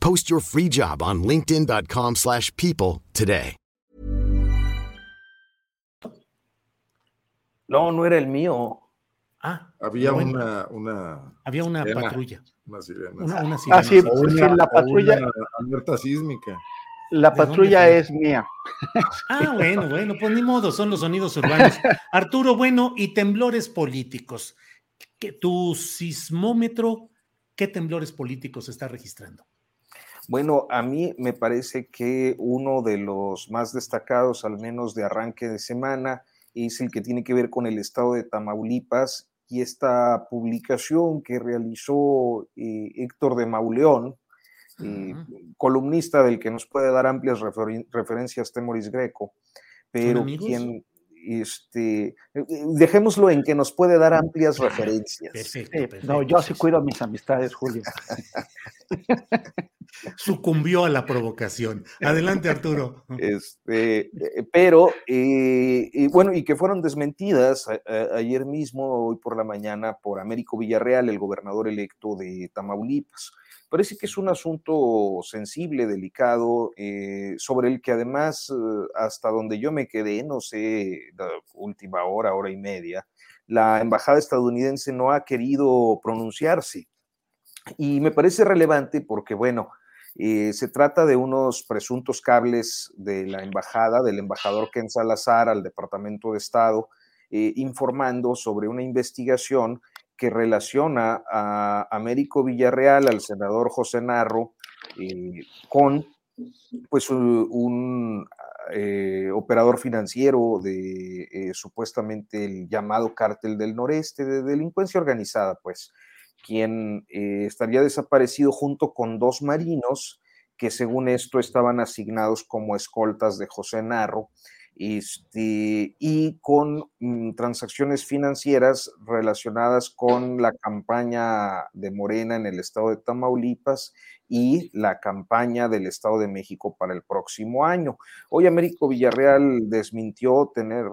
Post your free job on linkedin.com/people today. No, no era el mío. Ah, había una, una había una sirena, patrulla. Una sirena. Una, una sirena. Ah, sí, una, la patrulla. Una alerta sísmica. La patrulla es mía. Ah, bueno, bueno, pues ni modo, son los sonidos urbanos. [LAUGHS] Arturo, bueno, y temblores políticos. ¿Tu sismómetro, qué temblores políticos está registrando? Bueno, a mí me parece que uno de los más destacados, al menos de arranque de semana, es el que tiene que ver con el estado de Tamaulipas y esta publicación que realizó eh, Héctor de Mauleón, eh, columnista del que nos puede dar amplias referencias Temoris Greco, pero quien, este, eh, dejémoslo en que nos puede dar amplias referencias. No, yo sí cuido mis amistades, Julio. [LAUGHS] sucumbió a la provocación. Adelante, Arturo. Este, eh, pero, eh, bueno, y que fueron desmentidas ayer mismo, hoy por la mañana, por Américo Villarreal, el gobernador electo de Tamaulipas. Parece que es un asunto sensible, delicado, eh, sobre el que además, hasta donde yo me quedé, no sé, la última hora, hora y media, la embajada estadounidense no ha querido pronunciarse. Y me parece relevante porque, bueno, eh, se trata de unos presuntos cables de la embajada, del embajador Ken Salazar al Departamento de Estado, eh, informando sobre una investigación que relaciona a Américo Villarreal, al senador José Narro, eh, con pues un, operador financiero de supuestamente el llamado cártel del noreste, de delincuencia organizada, pues quien eh, estaría desaparecido junto con dos marinos que según esto estaban asignados como escoltas de José Narro, este, y con mm, transacciones financieras relacionadas con la campaña de Morena en el estado de Tamaulipas y la campaña del Estado de México para el próximo año. Hoy Américo Villarreal desmintió tener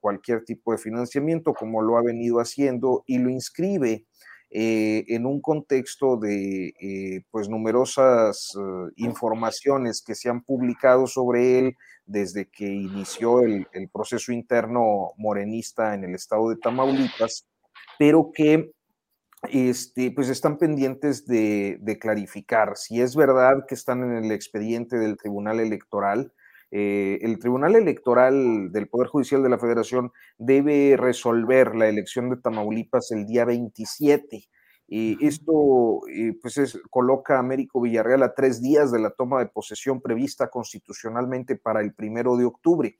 cualquier tipo de financiamiento como lo ha venido haciendo y lo inscribe eh, en un contexto de eh, pues numerosas eh, informaciones que se han publicado sobre él desde que inició el, proceso interno morenista en el estado de Tamaulipas, pero que este, pues están pendientes de, de, clarificar. Si es verdad que están en el expediente del Tribunal Electoral, eh, el Tribunal Electoral del Poder Judicial de la Federación debe resolver la elección de Tamaulipas el día 27. Y esto eh, pues coloca a Américo Villarreal a tres días de la toma de posesión prevista constitucionalmente para el primero de octubre.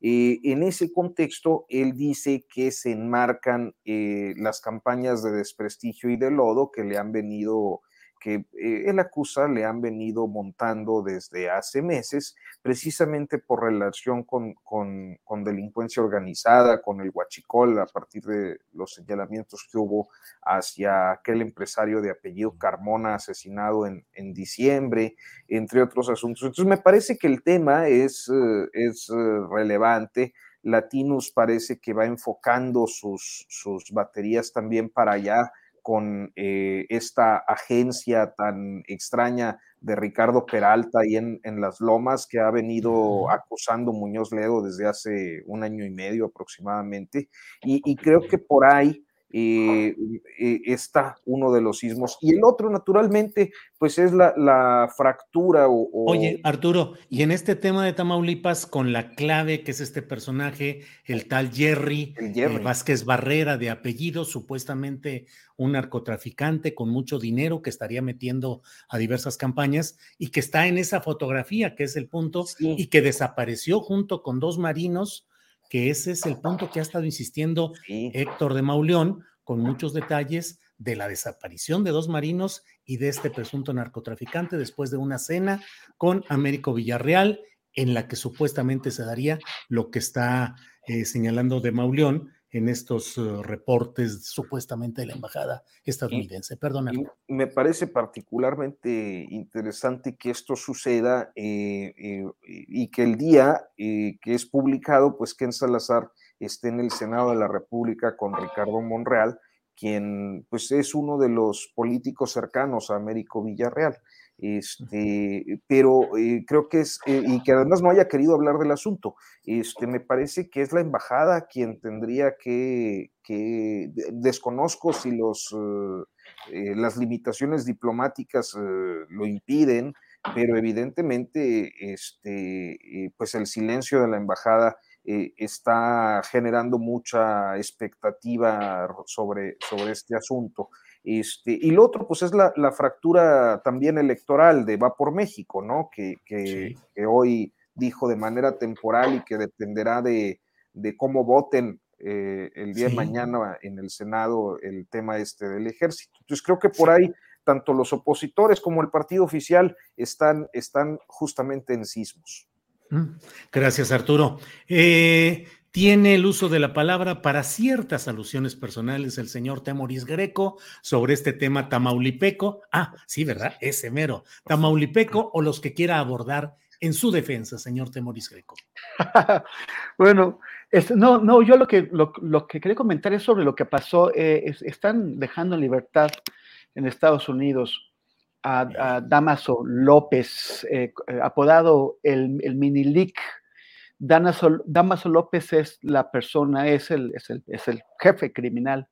Eh, en ese contexto, él dice que se enmarcan las campañas de desprestigio y de lodo que le han venido que eh, él acusa le han venido montando desde hace meses, precisamente por relación con, con, delincuencia organizada, con el huachicol, a partir de los señalamientos que hubo hacia aquel empresario de apellido Carmona asesinado en, en diciembre, entre otros asuntos. Entonces, me parece que el tema es, eh, es eh, relevante. Latinus parece que va enfocando sus, sus baterías también para allá con eh, esta agencia tan extraña de Ricardo Peralta ahí en, en, Las Lomas, que ha venido acusando Muñoz Ledo desde hace un año y medio aproximadamente. Y, y creo que por ahí eh, eh, está uno de los sismos. Y el otro, naturalmente, pues es la, fractura o, Oye, Arturo, y en este tema de Tamaulipas, con la clave que es este personaje, el tal Jerry, eh, Vázquez Barrera, de apellido, supuestamente un narcotraficante con mucho dinero que estaría metiendo a diversas campañas y que está en esa fotografía, que es el punto, y que desapareció junto con dos marinos que ese es el punto que ha estado insistiendo Héctor de Mauleón con muchos detalles de la desaparición de dos marinos y de este presunto narcotraficante después de una cena con Américo Villarreal en la que supuestamente se daría lo que está eh, señalando de Mauleón en estos uh, reportes supuestamente de la embajada estadounidense. Perdona. Me parece particularmente interesante que esto suceda eh, eh, y que el día eh, que es publicado, pues Ken Salazar esté en el Senado de la República con Ricardo Monreal, quien pues es uno de los políticos cercanos a Américo Villarreal. Este, pero eh, creo que es, eh, y que además no haya querido hablar del asunto, este, me parece que es la embajada quien tendría que, que desconozco si los, eh, las limitaciones diplomáticas lo impiden, pero evidentemente este, pues el silencio de la embajada está generando mucha expectativa sobre, sobre este asunto. Este, y lo otro, pues es la, fractura también electoral de Va por México, ¿no? Que, hoy dijo de manera temporal y que dependerá de, cómo voten eh, el día de mañana en el Senado el tema este del ejército. Entonces creo que por ahí tanto los opositores como el partido oficial están, están justamente en sismos. Mm, gracias, Arturo. Eh, tiene el uso de la palabra para ciertas alusiones personales el señor Temoris Greco sobre este tema tamaulipeco. Ah, sí, ¿verdad? Ese mero. Tamaulipeco o los que quiera abordar en su defensa, señor Temoris Greco. [LAUGHS] bueno, no, no, yo lo que, lo, que quería comentar es sobre lo que pasó. Eh, están dejando en libertad en Estados Unidos a, Damaso López, eh, apodado el, el Mini Damaso López es la persona, es el, es el, es el jefe criminal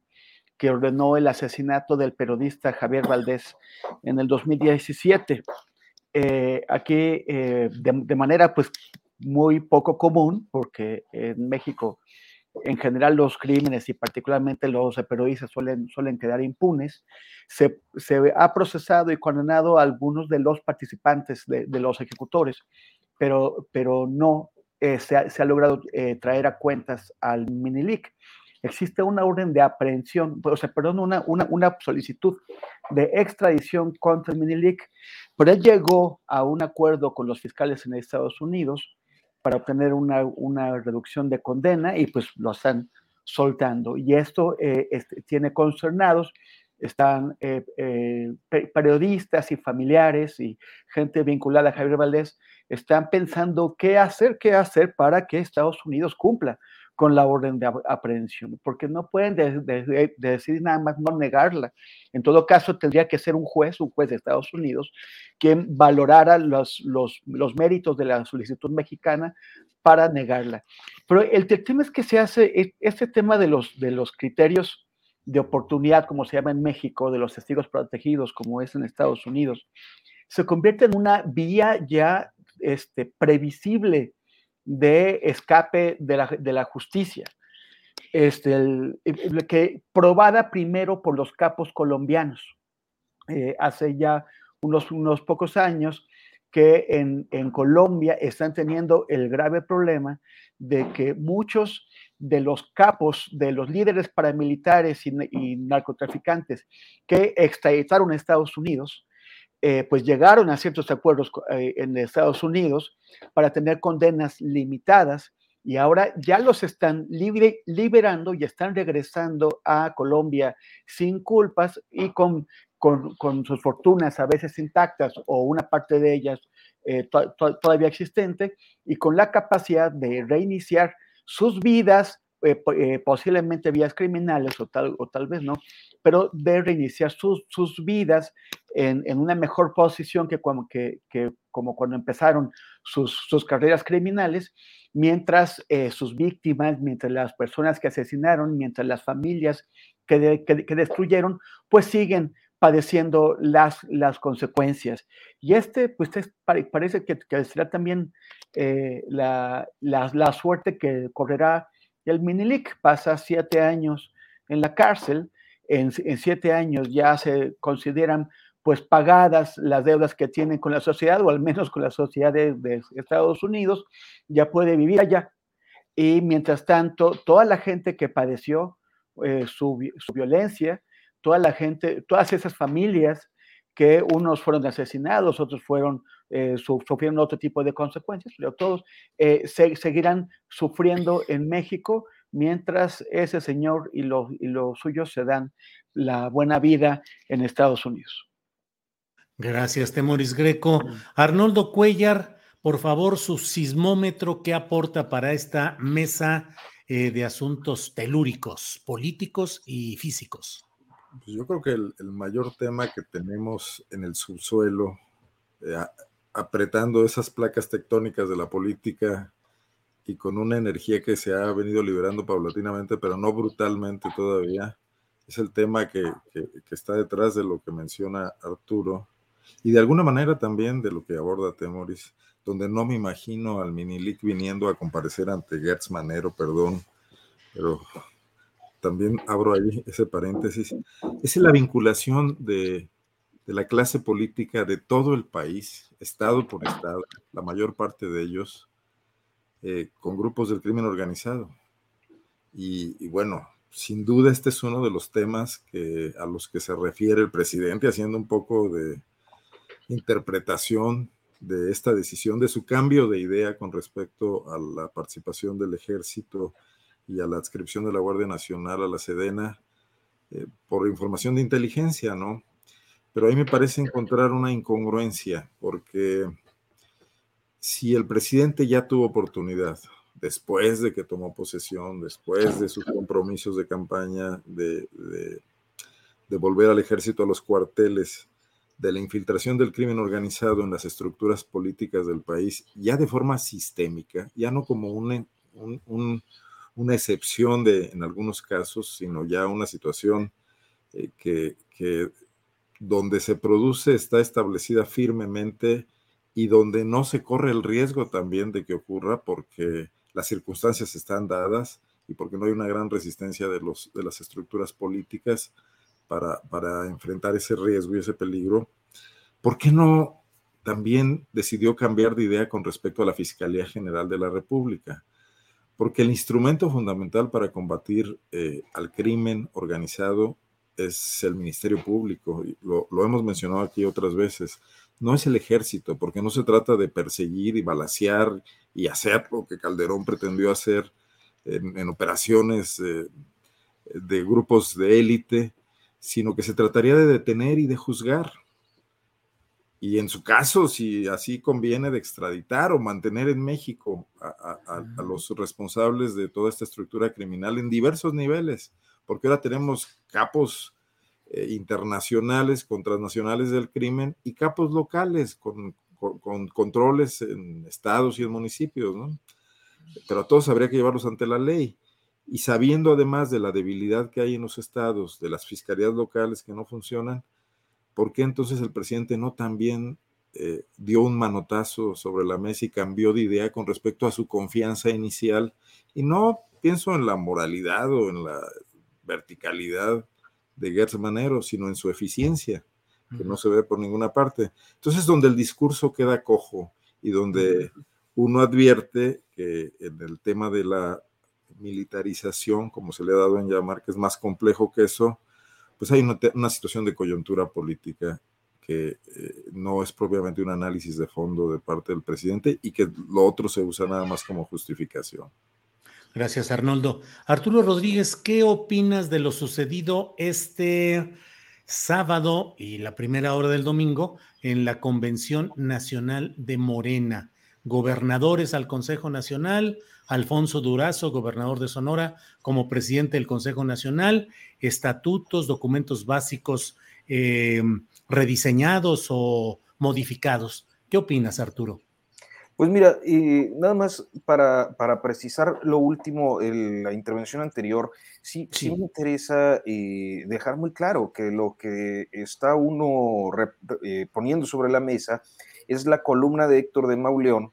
que ordenó el asesinato del periodista Javier Valdés en el 2017. Eh, aquí, eh, de, manera pues muy poco común, porque en México en general los crímenes y particularmente los periodistas suelen, suelen quedar impunes, se, se, ha procesado y condenado a algunos de los participantes de, de los ejecutores, pero, pero no eh, se, ha, logrado eh, traer a cuentas al Minilic. Existe una orden de aprehensión, o sea, perdón, una, una, solicitud de extradición contra el Minilic, pero él llegó a un acuerdo con los fiscales en Estados Unidos para obtener una, una reducción de condena y pues lo están soltando. Y esto eh, este, tiene concernados están periodistas y familiares y gente vinculada a Javier Valdés están pensando qué hacer, qué hacer para que Estados Unidos cumpla con la orden de aprehensión, porque no pueden decidir nada más no negarla. En todo caso, tendría que ser un juez, un juez de Estados Unidos, quien valorara los, los, los méritos de la solicitud mexicana para negarla. Pero el, tema es que se hace, e, este tema de los, de los criterios de oportunidad, como se llama en México, de los testigos protegidos, como es en Estados Unidos, se convierte en una vía ya este, previsible de escape de la, justicia. Este, que probada primero por los capos colombianos. Eh, hace ya unos, unos pocos años que en, Colombia están teniendo el grave problema de que muchos de los capos, de los líderes paramilitares y, narcotraficantes que extraditaron a Estados Unidos, eh, pues llegaron a ciertos acuerdos eh, en Estados Unidos para tener condenas limitadas y ahora ya los están liberando y están regresando a Colombia sin culpas y con, con, sus fortunas a veces intactas o una parte de ellas eh, todavía existente y con la capacidad de reiniciar sus vidas, posiblemente vías criminales o tal, o tal vez no, pero de reiniciar sus, sus vidas en, en, una mejor posición que, como, que, que como cuando empezaron sus, sus carreras criminales, mientras eh, sus víctimas, mientras las personas que asesinaron, mientras las familias que, que, destruyeron, pues siguen padeciendo las, las consecuencias. Y este, pues parece que, que será también eh, la, la, la, suerte que correrá el Minilic. Pasa siete años en la cárcel en, siete años ya se consideran pues pagadas las deudas que tienen con la sociedad, o al menos con la sociedad de, Estados Unidos, ya puede vivir allá. Y mientras tanto, toda la gente que padeció eh, su, violencia, toda la gente, todas esas familias que unos fueron asesinados, otros fueron, eh, sufrieron otro tipo de consecuencias, pero todos eh, seguirán sufriendo en México mientras ese señor y los y suyos se dan la buena vida en Estados Unidos. Gracias, Temoris Greco. Arnoldo Cuellar, por favor, su sismómetro, ¿qué aporta para esta mesa eh, de asuntos telúricos, políticos y físicos? Pues yo creo que el, mayor tema que tenemos en el subsuelo, eh, apretando esas placas tectónicas de la política y con una energía que se ha venido liberando paulatinamente, pero no brutalmente todavía, es el tema que, que, está detrás de lo que menciona Arturo y de alguna manera también de lo que aborda Temoris, donde no me imagino al Minilic viniendo a comparecer ante Gertz Manero, perdón, pero también abro ahí ese paréntesis, es la vinculación de, de la clase política de todo el país, estado por estado, la mayor parte de ellos, eh, con grupos del crimen organizado. Y, bueno, sin duda este es uno de los temas que, a los que se refiere el presidente, haciendo un poco de interpretación de esta decisión, de su cambio de idea con respecto a la participación del ejército y a la adscripción de la Guardia Nacional a la Sedena eh, por información de inteligencia, ¿no? Pero ahí me parece encontrar una incongruencia, porque si el presidente ya tuvo oportunidad, después de que tomó posesión, después de sus compromisos de campaña, de, de volver al ejército a los cuarteles, de la infiltración del crimen organizado en las estructuras políticas del país, ya de forma sistémica, ya no como una, una excepción de, en algunos casos, sino ya una situación eh, que, que donde se produce está establecida firmemente y donde no se corre el riesgo también de que ocurra porque las circunstancias están dadas y porque no hay una gran resistencia de, los, de las estructuras políticas para, enfrentar ese riesgo y ese peligro, ¿por qué no también decidió cambiar de idea con respecto a la Fiscalía General de la República? Porque el instrumento fundamental para combatir eh, al crimen organizado es el Ministerio Público. Lo, lo, hemos mencionado aquí otras veces. No es el ejército, porque no se trata de perseguir y balasear y hacer lo que Calderón pretendió hacer en, operaciones eh, de grupos de élite, sino que se trataría de detener y de juzgar. Y en su caso, si así conviene, de extraditar o mantener en México a, los responsables de toda esta estructura criminal en diversos niveles, porque ahora tenemos capos eh, internacionales con transnacionales del crimen y capos locales con, con, controles en estados y en municipios, ¿no? Pero a todos habría que llevarlos ante la ley. Y sabiendo además de la debilidad que hay en los estados, de las fiscalías locales que no funcionan, ¿por qué entonces el presidente no también eh, dio un manotazo sobre la mesa y cambió de idea con respecto a su confianza inicial? Y no pienso en la moralidad o en la verticalidad de Gertz Manero, sino en su eficiencia, que no se ve por ninguna parte. Entonces, donde el discurso queda cojo y donde uno advierte que en el tema de la militarización, como se le ha dado en llamar, que es más complejo que eso, pues hay una, situación de coyuntura política que eh, no es propiamente un análisis de fondo de parte del presidente y que lo otro se usa nada más como justificación. Gracias, Arnoldo. Arturo Rodríguez, ¿qué opinas de lo sucedido este sábado y la primera hora del domingo en la Convención Nacional de Morena? Gobernadores al Consejo Nacional, Alfonso Durazo, gobernador de Sonora, como presidente del Consejo Nacional, estatutos, documentos básicos eh, rediseñados o modificados. ¿Qué opinas, Arturo? Pues mira, nada más para, precisar lo último, la intervención anterior, sí, sí. me interesa eh, dejar muy claro que lo que está uno eh, poniendo sobre la mesa es la columna de Héctor de Mauleón,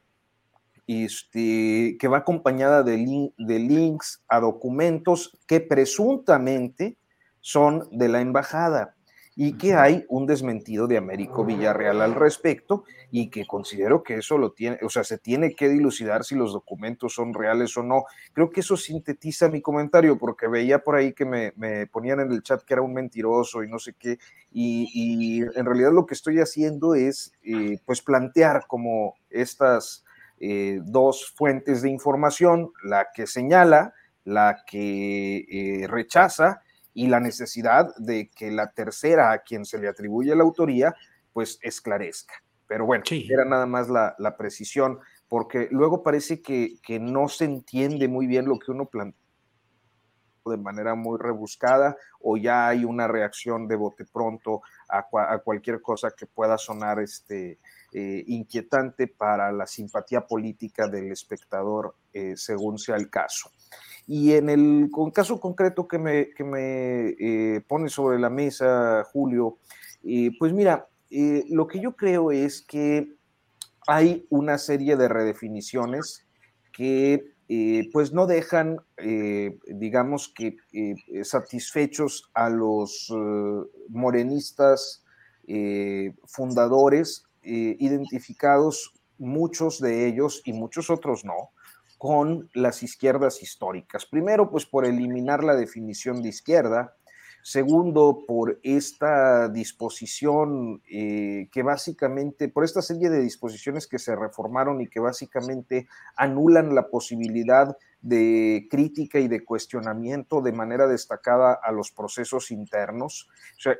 este, que va acompañada de, de links a documentos que presuntamente son de la embajada y que hay un desmentido de Américo Villarreal al respecto y que considero que eso lo tiene, o sea, se tiene que dilucidar si los documentos son reales o no. Creo que eso sintetiza mi comentario porque veía por ahí que me, ponían en el chat que era un mentiroso y no sé qué, y, en realidad lo que estoy haciendo es eh, pues plantear como estas eh, dos fuentes de información, la que señala, la que eh, rechaza y la necesidad de que la tercera a quien se le atribuye la autoría, pues esclarezca. Pero bueno, era nada más la, precisión, porque luego parece que, no se entiende muy bien lo que uno plantea de manera muy rebuscada o ya hay una reacción de bote pronto a, a cualquier cosa que pueda sonar este, eh, inquietante para la simpatía política del espectador, eh, según sea el caso. Y en el caso concreto que me, que me eh, pone sobre la mesa, Julio, pues mira, lo que yo creo es que hay una serie de redefiniciones que pues no dejan, digamos que satisfechos a los morenistas fundadores eh, identificados muchos de ellos y muchos otros no con las izquierdas históricas. Primero, pues por eliminar la definición de izquierda. Segundo, por esta disposición eh, que básicamente, por esta serie de disposiciones que se reformaron y que básicamente anulan la posibilidad de crítica y de cuestionamiento de manera destacada a los procesos internos.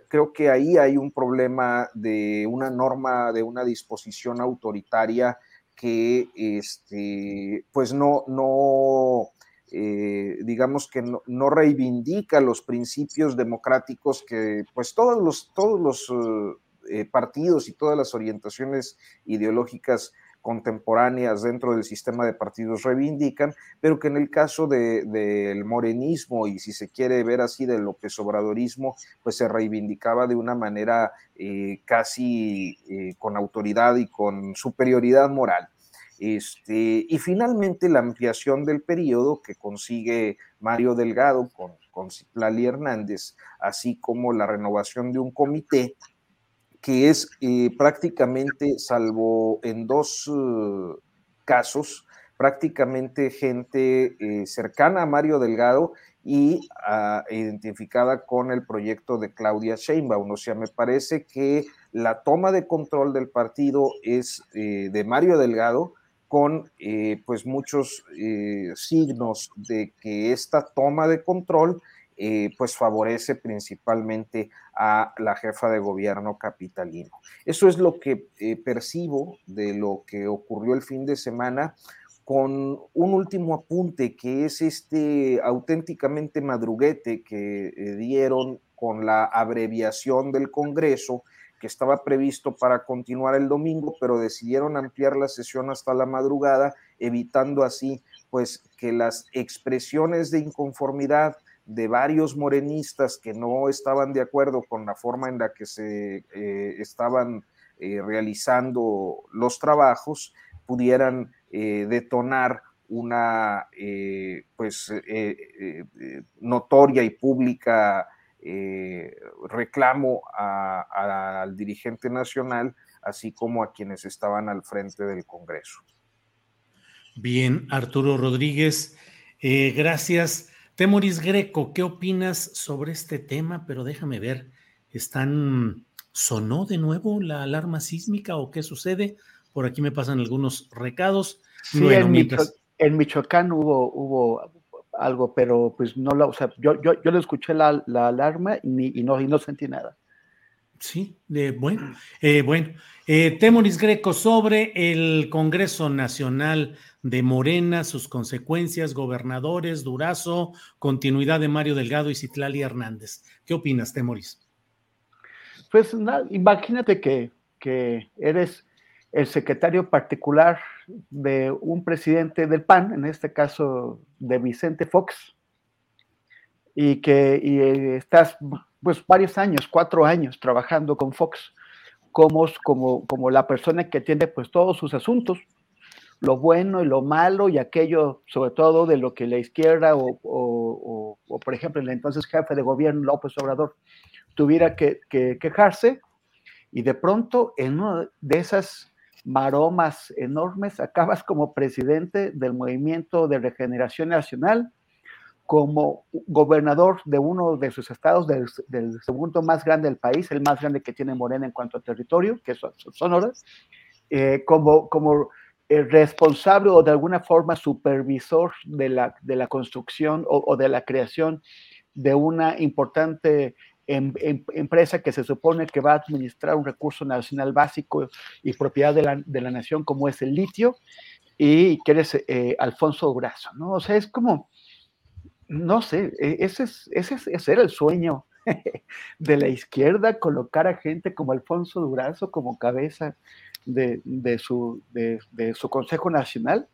Creo que ahí hay un problema de una norma, de una disposición autoritaria que este, pues no, no eh, digamos que no, reivindica los principios democráticos que pues todos los, todos los eh, partidos y todas las orientaciones ideológicas contemporáneas dentro del sistema de partidos reivindican, pero que en el caso del morenismo y si se quiere ver así del López Obradorismo, pues se reivindicaba de una manera eh, casi eh, con autoridad y con superioridad moral. Este, y finalmente la ampliación del periodo que consigue Mario Delgado con, con Hernández, así como la renovación de un comité que es eh, prácticamente, salvo en dos uh, casos, prácticamente gente eh, cercana a Mario Delgado y ah, identificada con el proyecto de Claudia Sheinbaum. O sea, me parece que la toma de control del partido es eh, de Mario Delgado con pues muchos signos de que esta toma de control eh, pues favorece principalmente a la jefa de gobierno capitalino. Eso es lo que eh, percibo de lo que ocurrió el fin de semana con un último apunte que es este auténticamente madruguete que eh, dieron con la abreviación del Congreso que estaba previsto para continuar el domingo, pero decidieron ampliar la sesión hasta la madrugada, evitando así pues que las expresiones de inconformidad de varios morenistas que no estaban de acuerdo con la forma en la que se eh, estaban eh, realizando los trabajos, pudieran eh, detonar una pues notoria y pública reclamo al dirigente nacional, así como a quienes estaban al frente del Congreso. Bien, Arturo Rodríguez, gracias. Temoris Greco, ¿qué opinas sobre este tema? Pero déjame ver, ¿están, sonó de nuevo la alarma sísmica o qué sucede? Por aquí me pasan algunos recados. Sí, en, Michoacán hubo, hubo algo, pero pues no lo, o sea, yo, yo, yo le escuché la, alarma y, no, y no sentí nada. Sí, bueno, eh, bueno. Eh, Temoris Greco sobre el Congreso Nacional de Morena, sus consecuencias, gobernadores, Durazo, continuidad de Mario Delgado y Citlali Hernández. ¿Qué opinas, Temoris? Pues imagínate que, que eres el secretario particular de un presidente del PAN, en este caso de Vicente Fox, y que y estás pues varios años, cuatro años trabajando con Fox como, como, como la persona que atiende pues todos sus asuntos, lo bueno y lo malo y aquello sobre todo de lo que la izquierda o, o, o, por ejemplo el entonces jefe de gobierno López Obrador tuviera que, que quejarse y de pronto en una de esas maromas enormes acabas como presidente del movimiento de regeneración nacional como gobernador de uno de sus estados, del, segundo más grande del país, el más grande que tiene Morena en cuanto a territorio, que es Sonora, eh, como, como eh, responsable o de alguna forma supervisor de la, de la construcción o, de la creación de una importante em, em, empresa que se supone que va a administrar un recurso nacional básico y propiedad de la, de la nación como es el litio, y que eres eh, Alfonso Brazo, ¿no? O sea, es como no sé, e, ese, es, ese, era el sueño [LAUGHS] de la izquierda, colocar a gente como Alfonso Durazo como cabeza de, su, de, su Consejo Nacional.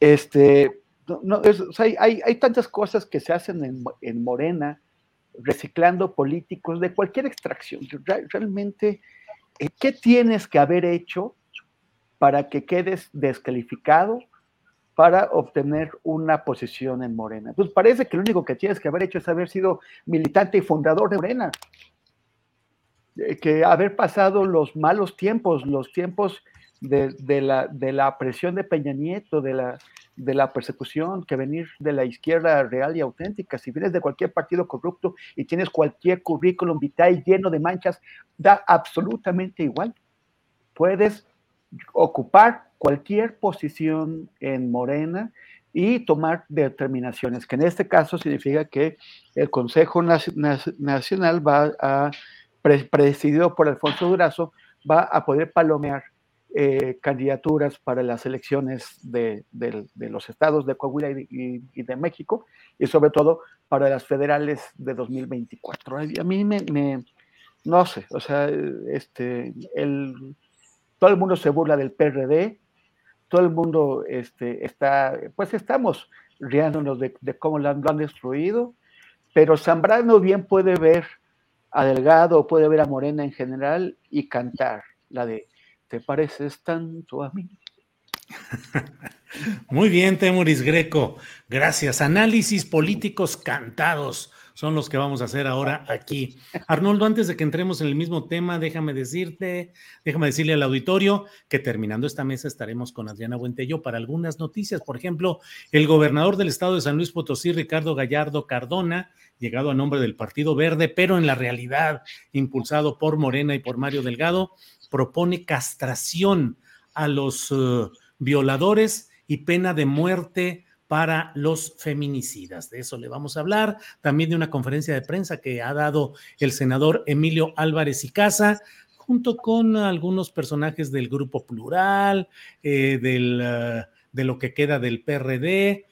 Este, no, hay, hay, tantas cosas que se hacen en, en, Morena, reciclando políticos de cualquier extracción. Realmente, eh, ¿qué tienes que haber hecho para que quedes descalificado para obtener una posición en Morena. Pues parece que lo único que tienes que haber hecho es haber sido militante y fundador de Morena. Eh, que haber pasado los malos tiempos, los tiempos de, la, de la, presión de Peña Nieto, de la, de la persecución, que venir de la izquierda real y auténtica. Si vienes de cualquier partido corrupto y tienes cualquier currículum vitae lleno de manchas, da absolutamente igual. Puedes ocupar cualquier posición en Morena y tomar determinaciones, que en este caso significa que el Consejo Nacional va a, presidido por Alfonso Durazo, va a poder palomear eh, candidaturas para las elecciones de, los estados de Coahuila y, de México, y sobre todo para las federales de 2024. A mí me, no sé, o sea, este, el, todo el mundo se burla del PRD, todo el mundo este, está, pues estamos riéndonos de, cómo lo han, destruido, pero Zambrano bien puede ver a Delgado, puede ver a Morena en general y cantar la de ¿Te pareces tanto a mí? [LAUGHS] Muy bien, Temuris Greco. Gracias. Análisis políticos cantados son los que vamos a hacer ahora aquí. Arnoldo, antes de que entremos en el mismo tema, déjame decirte, déjame decirle al auditorio que terminando esta mesa estaremos con Adriana Buentello para algunas noticias. Por ejemplo, el gobernador del estado de San Luis Potosí, Ricardo Gallardo Cardona, llegado a nombre del Partido Verde, pero en la realidad impulsado por Morena y por Mario Delgado, propone castración a los eh, violadores y pena de muerte para los feminicidas. De eso le vamos a hablar. También de una conferencia de prensa que ha dado el senador Emilio Álvarez y Casa, junto con algunos personajes del Grupo Plural, eh, del, eh, de lo que queda del PRD,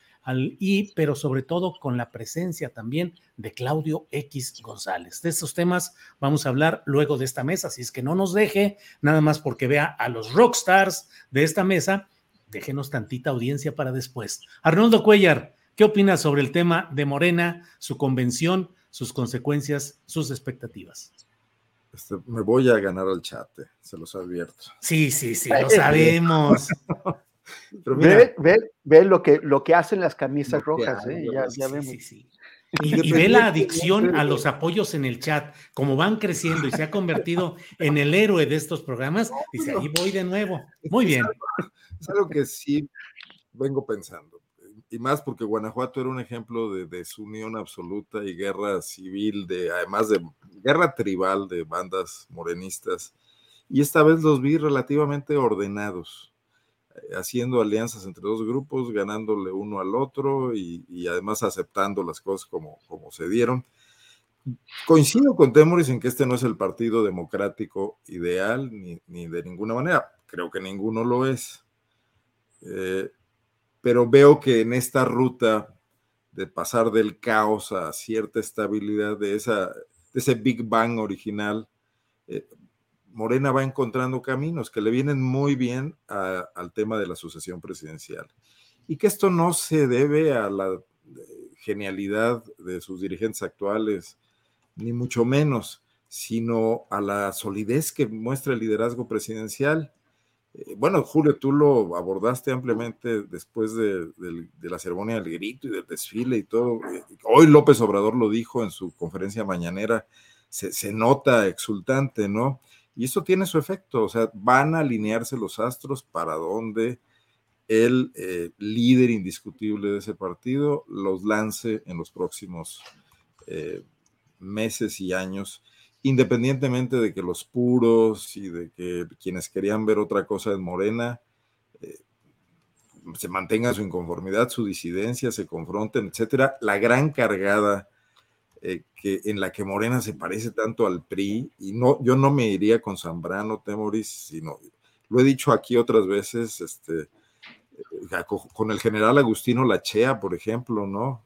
y, pero sobre todo con la presencia también de Claudio X González. De estos temas vamos a hablar luego de esta mesa, así es que no nos deje, nada más porque vea a los rockstars de esta mesa déjenos tantita audiencia para después. Arnoldo Cuellar, ¿qué opinas sobre el tema de Morena, su convención, sus consecuencias, sus expectativas? Este, me voy a ganar al chat, se los advierto. Sí, sí, sí, lo [LAUGHS] sabemos. ve, lo, que, lo que hacen las camisas rojas, ¿eh? ya, vemos. Y, ve la adicción a los apoyos en el chat, como van creciendo y se ha convertido en el héroe de estos programas, dice, ahí voy de nuevo. Muy bien. Es algo que sí vengo pensando. Y más porque Guanajuato era un ejemplo de desunión absoluta y guerra civil, de, además de guerra tribal de bandas morenistas. Y esta vez los vi relativamente ordenados, haciendo alianzas entre dos grupos, ganándole uno al otro y, además aceptando las cosas como, como se dieron. Coincido con Temoris en que este no es el partido democrático ideal, ni, ni de ninguna manera. Creo que ninguno lo es. Eh, pero veo que en esta ruta de pasar del caos a cierta estabilidad de, esa, ese Big Bang original, eh, Morena va encontrando caminos que le vienen muy bien al tema de la sucesión presidencial. Y que esto no se debe a la eh, genialidad de sus dirigentes actuales, ni mucho menos, sino a la solidez que muestra el liderazgo presidencial eh, bueno, Julio, tú lo abordaste ampliamente después de, la ceremonia del grito y del desfile y todo. Eh, hoy López Obrador lo dijo en su conferencia mañanera, se, nota exultante, ¿no? Y eso tiene su efecto, o sea, van a alinearse los astros para donde el eh, líder indiscutible de ese partido los lance en los próximos meses y años independientemente de que los puros y de que quienes querían ver otra cosa en Morena eh, se mantengan su inconformidad, su disidencia, se confronten, etcétera, la gran cargada eh, que, en la que Morena se parece tanto al PRI, y no, yo no me iría con Zambrano, Temoris, sino, lo he dicho aquí otras veces, este, eh, con el general Agustino Lachea, por ejemplo, ¿no?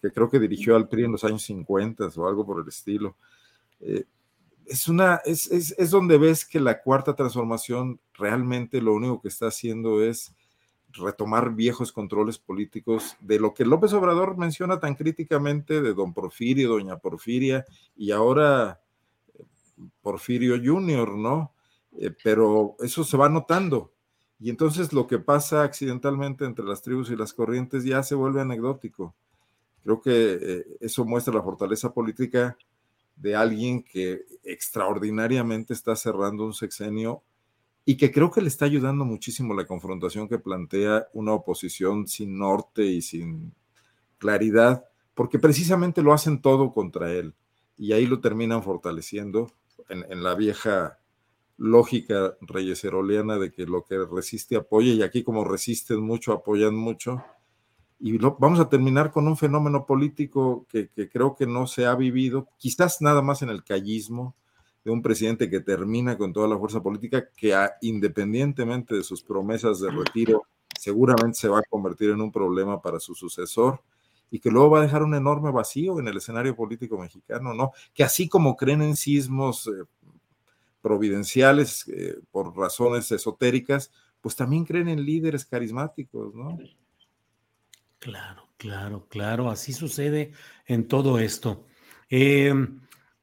Que creo que dirigió al PRI en los años 50 o algo por el estilo. Eh, es, una, es, es, es, donde ves que la cuarta transformación realmente lo único que está haciendo es retomar viejos controles políticos de lo que López Obrador menciona tan críticamente de don Porfirio, doña Porfiria y ahora eh, Porfirio Junior, ¿no? Eh, pero eso se va notando. Y entonces lo que pasa accidentalmente entre las tribus y las corrientes ya se vuelve anecdótico. Creo que eso muestra la fortaleza política de alguien que extraordinariamente está cerrando un sexenio y que creo que le está ayudando muchísimo la confrontación que plantea una oposición sin norte y sin claridad, porque precisamente lo hacen todo contra él y ahí lo terminan fortaleciendo en, la vieja lógica reyeseroleana de que lo que resiste apoya y aquí como resisten mucho, apoyan mucho, Y vamos a terminar con un fenómeno político que, creo que no se ha vivido, quizás nada más en el callismo, de un presidente que termina con toda la fuerza política, que independientemente de sus promesas de retiro, seguramente se va a convertir en un problema para su sucesor y que luego va a dejar un enorme vacío en el escenario político mexicano, ¿no? Que así como creen en sismos eh, providenciales eh, por razones esotéricas, pues también creen en líderes carismáticos, ¿no? Claro, claro, claro, así sucede en todo esto. Em,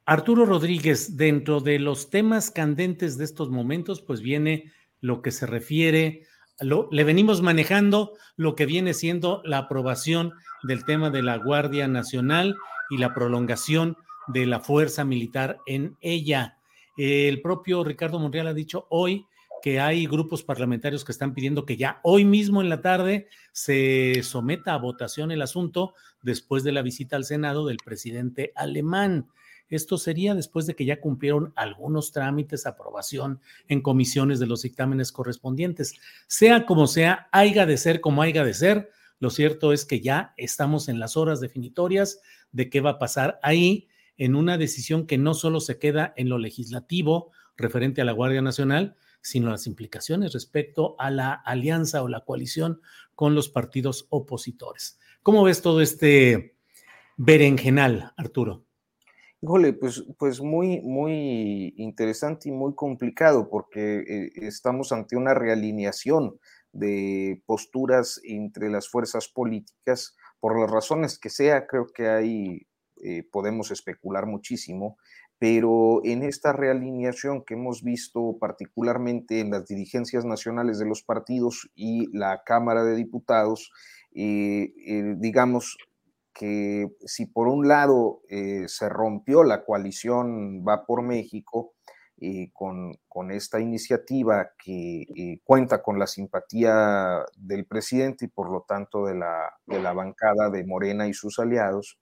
Arturo Rodríguez, dentro de los temas candentes de estos momentos, pues viene lo que se refiere, lo, le venimos manejando lo que viene siendo la aprobación del tema de la Guardia Nacional y la prolongación de la fuerza militar en ella. El propio Ricardo Monreal ha dicho hoy que hay grupos parlamentarios que están pidiendo que ya hoy mismo en la tarde se someta a votación el asunto después de la visita al Senado del presidente alemán. Esto sería después de que ya cumplieron algunos trámites, aprobación en comisiones de los dictámenes correspondientes. Sea como sea, haya de ser como haya de ser, lo cierto es que ya estamos en las horas definitorias de qué va a pasar ahí en una decisión que no solo se queda en lo legislativo referente a la Guardia Nacional, sino las implicaciones respecto a la alianza o la coalición con los partidos opositores. ¿Cómo ves todo este berenjenal, Arturo? Híjole, pues, pues muy, muy interesante y muy complicado porque eh, estamos ante una realineación de posturas entre las fuerzas políticas, por las razones que sea, creo que ahí eh, podemos especular muchísimo, pero en esta realineación que hemos visto particularmente en las dirigencias nacionales de los partidos y la Cámara de Diputados, eh, eh, digamos que si por un lado se rompió la coalición Va por México, eh, con, esta iniciativa que eh, cuenta con la simpatía del presidente y por lo tanto de la, de la bancada de Morena y sus aliados.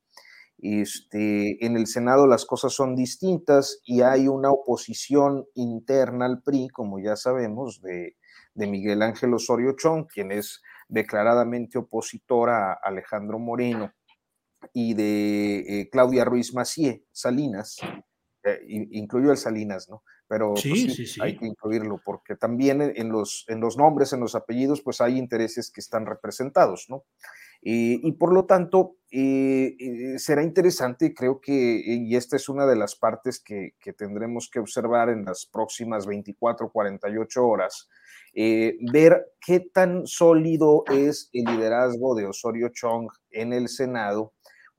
Este, en el Senado las cosas son distintas y hay una oposición interna al PRI, como ya sabemos, de, Miguel Ángel Osorio Chong, quien es declaradamente opositor a Alejandro Moreno, y de eh, Claudia Ruiz Macié Salinas, eh, incluyo el Salinas, ¿no? Pero pues, sí, hay que incluirlo porque también en los, en los nombres, en los apellidos, pues hay intereses que están representados, ¿no? y por lo tanto, eh, eh, será interesante, creo que, y esta es una de las partes que, que tendremos que observar en las próximas 24, 48 horas, ver qué tan sólido es el liderazgo de Osorio Chong en el Senado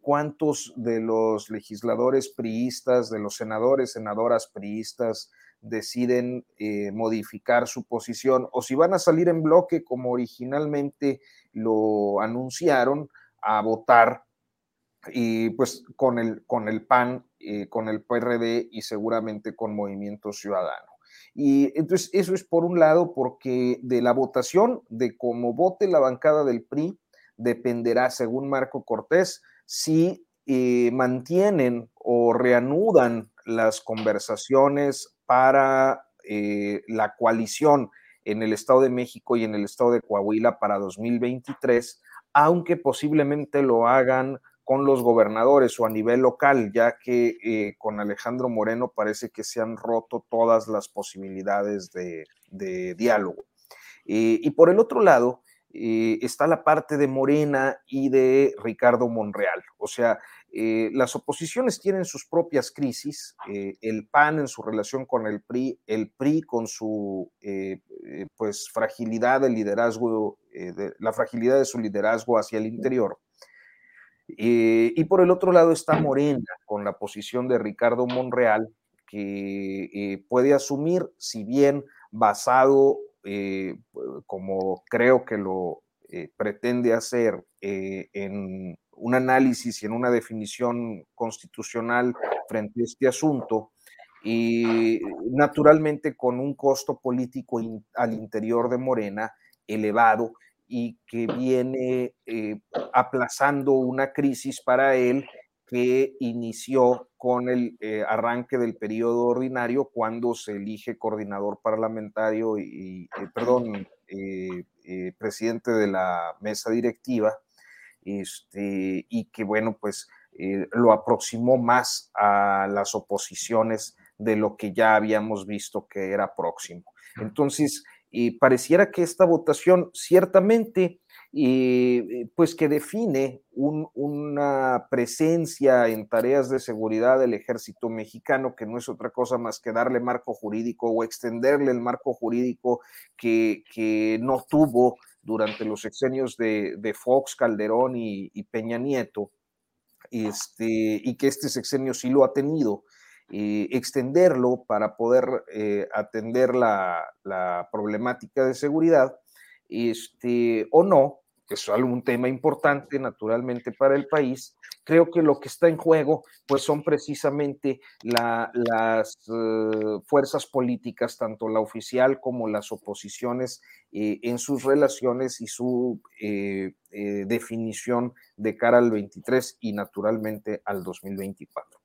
cuántos de los legisladores priistas, de los senadores, senadoras priistas, deciden eh, modificar su posición o si van a salir en bloque como originalmente lo anunciaron a votar y pues con el, con el PAN, eh, con el PRD y seguramente con Movimiento Ciudadano. Y entonces eso es por un lado porque de la votación, de cómo vote la bancada del PRI, dependerá, según Marco Cortés, si eh, mantienen o reanudan las conversaciones para eh, la coalición en el Estado de México y en el Estado de Coahuila para 2023, aunque posiblemente lo hagan con los gobernadores o a nivel local, ya que eh, con Alejandro Moreno parece que se han roto todas las posibilidades de, diálogo. y por el otro lado, eh, está la parte de Morena y de Ricardo Monreal. O sea, eh, las oposiciones tienen sus propias crisis, eh, el PAN en su relación con el PRI, el PRI con su pues fragilidad de liderazgo, la fragilidad de su liderazgo hacia el interior. y por el otro lado está Morena con la posición de Ricardo Monreal, que puede asumir, si bien basado eh, como creo que lo eh, pretende hacer eh, en un análisis y en una definición constitucional frente a este asunto, y naturalmente con un costo político al interior de Morena elevado y que viene aplazando una crisis para él que inició con el eh, arranque del periodo ordinario cuando se elige coordinador parlamentario y, eh, perdón, eh, presidente de la mesa directiva. este, y que, bueno, pues lo aproximó más a las oposiciones de lo que ya habíamos visto que era próximo. Entonces, pareciera que esta votación ciertamente y pues que define una presencia en tareas de seguridad del ejército mexicano, que no es otra cosa más que darle marco jurídico o extenderle el marco jurídico que, que no tuvo durante los sexenios de, Fox, Calderón y, Peña Nieto, este, y que este sexenio sí lo ha tenido. Eh, extenderlo para poder eh, atender la, la problemática de seguridad este, o no, que es un tema importante naturalmente para el país, creo que lo que está en juego pues son precisamente las eh, fuerzas políticas, tanto la oficial como las oposiciones, eh, en sus relaciones y su eh, definición de cara al 23 y naturalmente al 2024.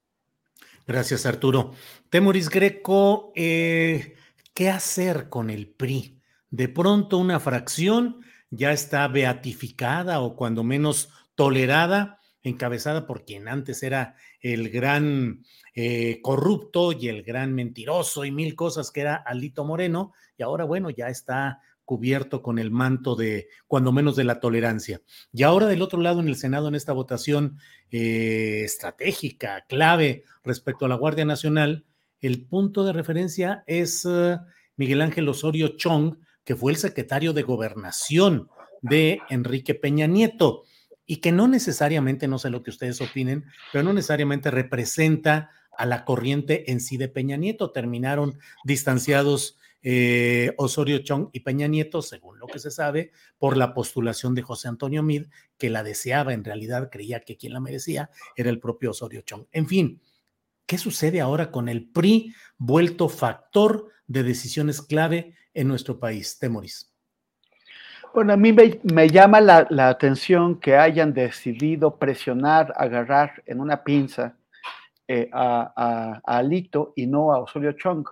Gracias, Arturo. Temoris Greco, ¿qué hacer con el PRI? de pronto una fracción ya está beatificada o cuando menos tolerada, encabezada por quien antes era el gran eh, corrupto y el gran mentiroso y mil cosas que era Alito Moreno, y ahora bueno, ya está cubierto con el manto de, cuando menos, de la tolerancia. Y ahora del otro lado, en el Senado, en esta votación eh, estratégica, clave respecto a la Guardia Nacional, el punto de referencia es eh, Miguel Ángel Osorio Chong, que fue el secretario de gobernación de Enrique Peña Nieto y que no necesariamente, no sé lo que ustedes opinen, pero no necesariamente representa a la corriente en sí de Peña Nieto. Terminaron distanciados eh, Osorio Chong y Peña Nieto, según lo que se sabe, por la postulación de José Antonio Mid, que la deseaba, en realidad creía que quien la merecía era el propio Osorio Chong. En fin, ¿qué sucede ahora con el PRI vuelto factor de decisiones clave en nuestro país. Temoris. Bueno, a mí me, llama la, atención que hayan decidido presionar, agarrar en una pinza eh, a, Alito y no a Osorio Chong.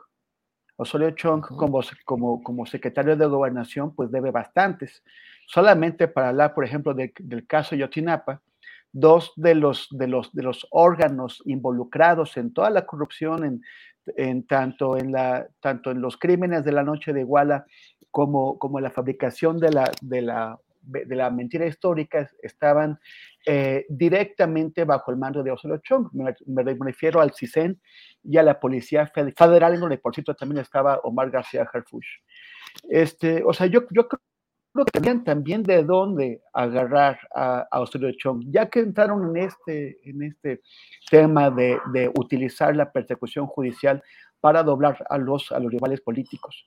Osorio Chong, como, como, como secretario de gobernación, pues debe bastantes. Solamente para hablar, por ejemplo, del caso Yotinapa, dos de los, de, los, de los órganos involucrados en toda la corrupción, en en tanto, en la, tanto en los crímenes de la noche de Iguala como, como la fabricación de la, de la, de la mentira histórica estaban eh, directamente bajo el mando de Osorio Chong. Me, refiero al CISEN y a la Policía Federal, en donde por cierto también estaba Omar García Harfush. Este, o sea, yo, yo creo tenían también de dónde agarrar a, a Osorio Chong, ya que entraron en este, en este tema de, de, utilizar la persecución judicial para doblar a los, a los rivales políticos.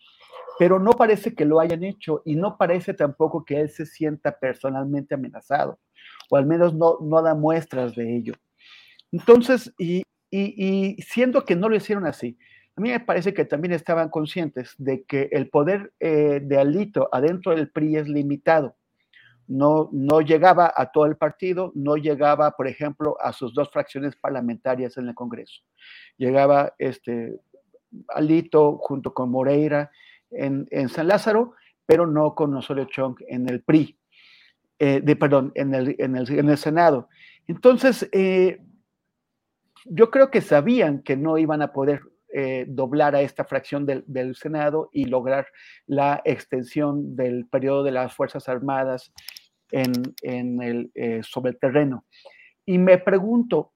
Pero no parece que lo hayan hecho y no parece tampoco que él se sienta personalmente amenazado, o al menos no, no da muestras de ello. Entonces, y, y, y siendo que no lo hicieron así, a mí me parece que también estaban conscientes de que el poder eh, de Alito adentro del PRI es limitado. No, no llegaba a todo el partido, no llegaba, por ejemplo, a sus dos fracciones parlamentarias en el Congreso. Llegaba este, Alito junto con Moreira en, San Lázaro, pero no con Osorio Chong en el PRI, eh, de, perdón, en el, en el, Senado. Entonces, eh, yo creo que sabían que no iban a poder eh, doblar a esta fracción del, Senado y lograr la extensión del periodo de las Fuerzas Armadas en, el, eh, sobre el terreno. Y me pregunto,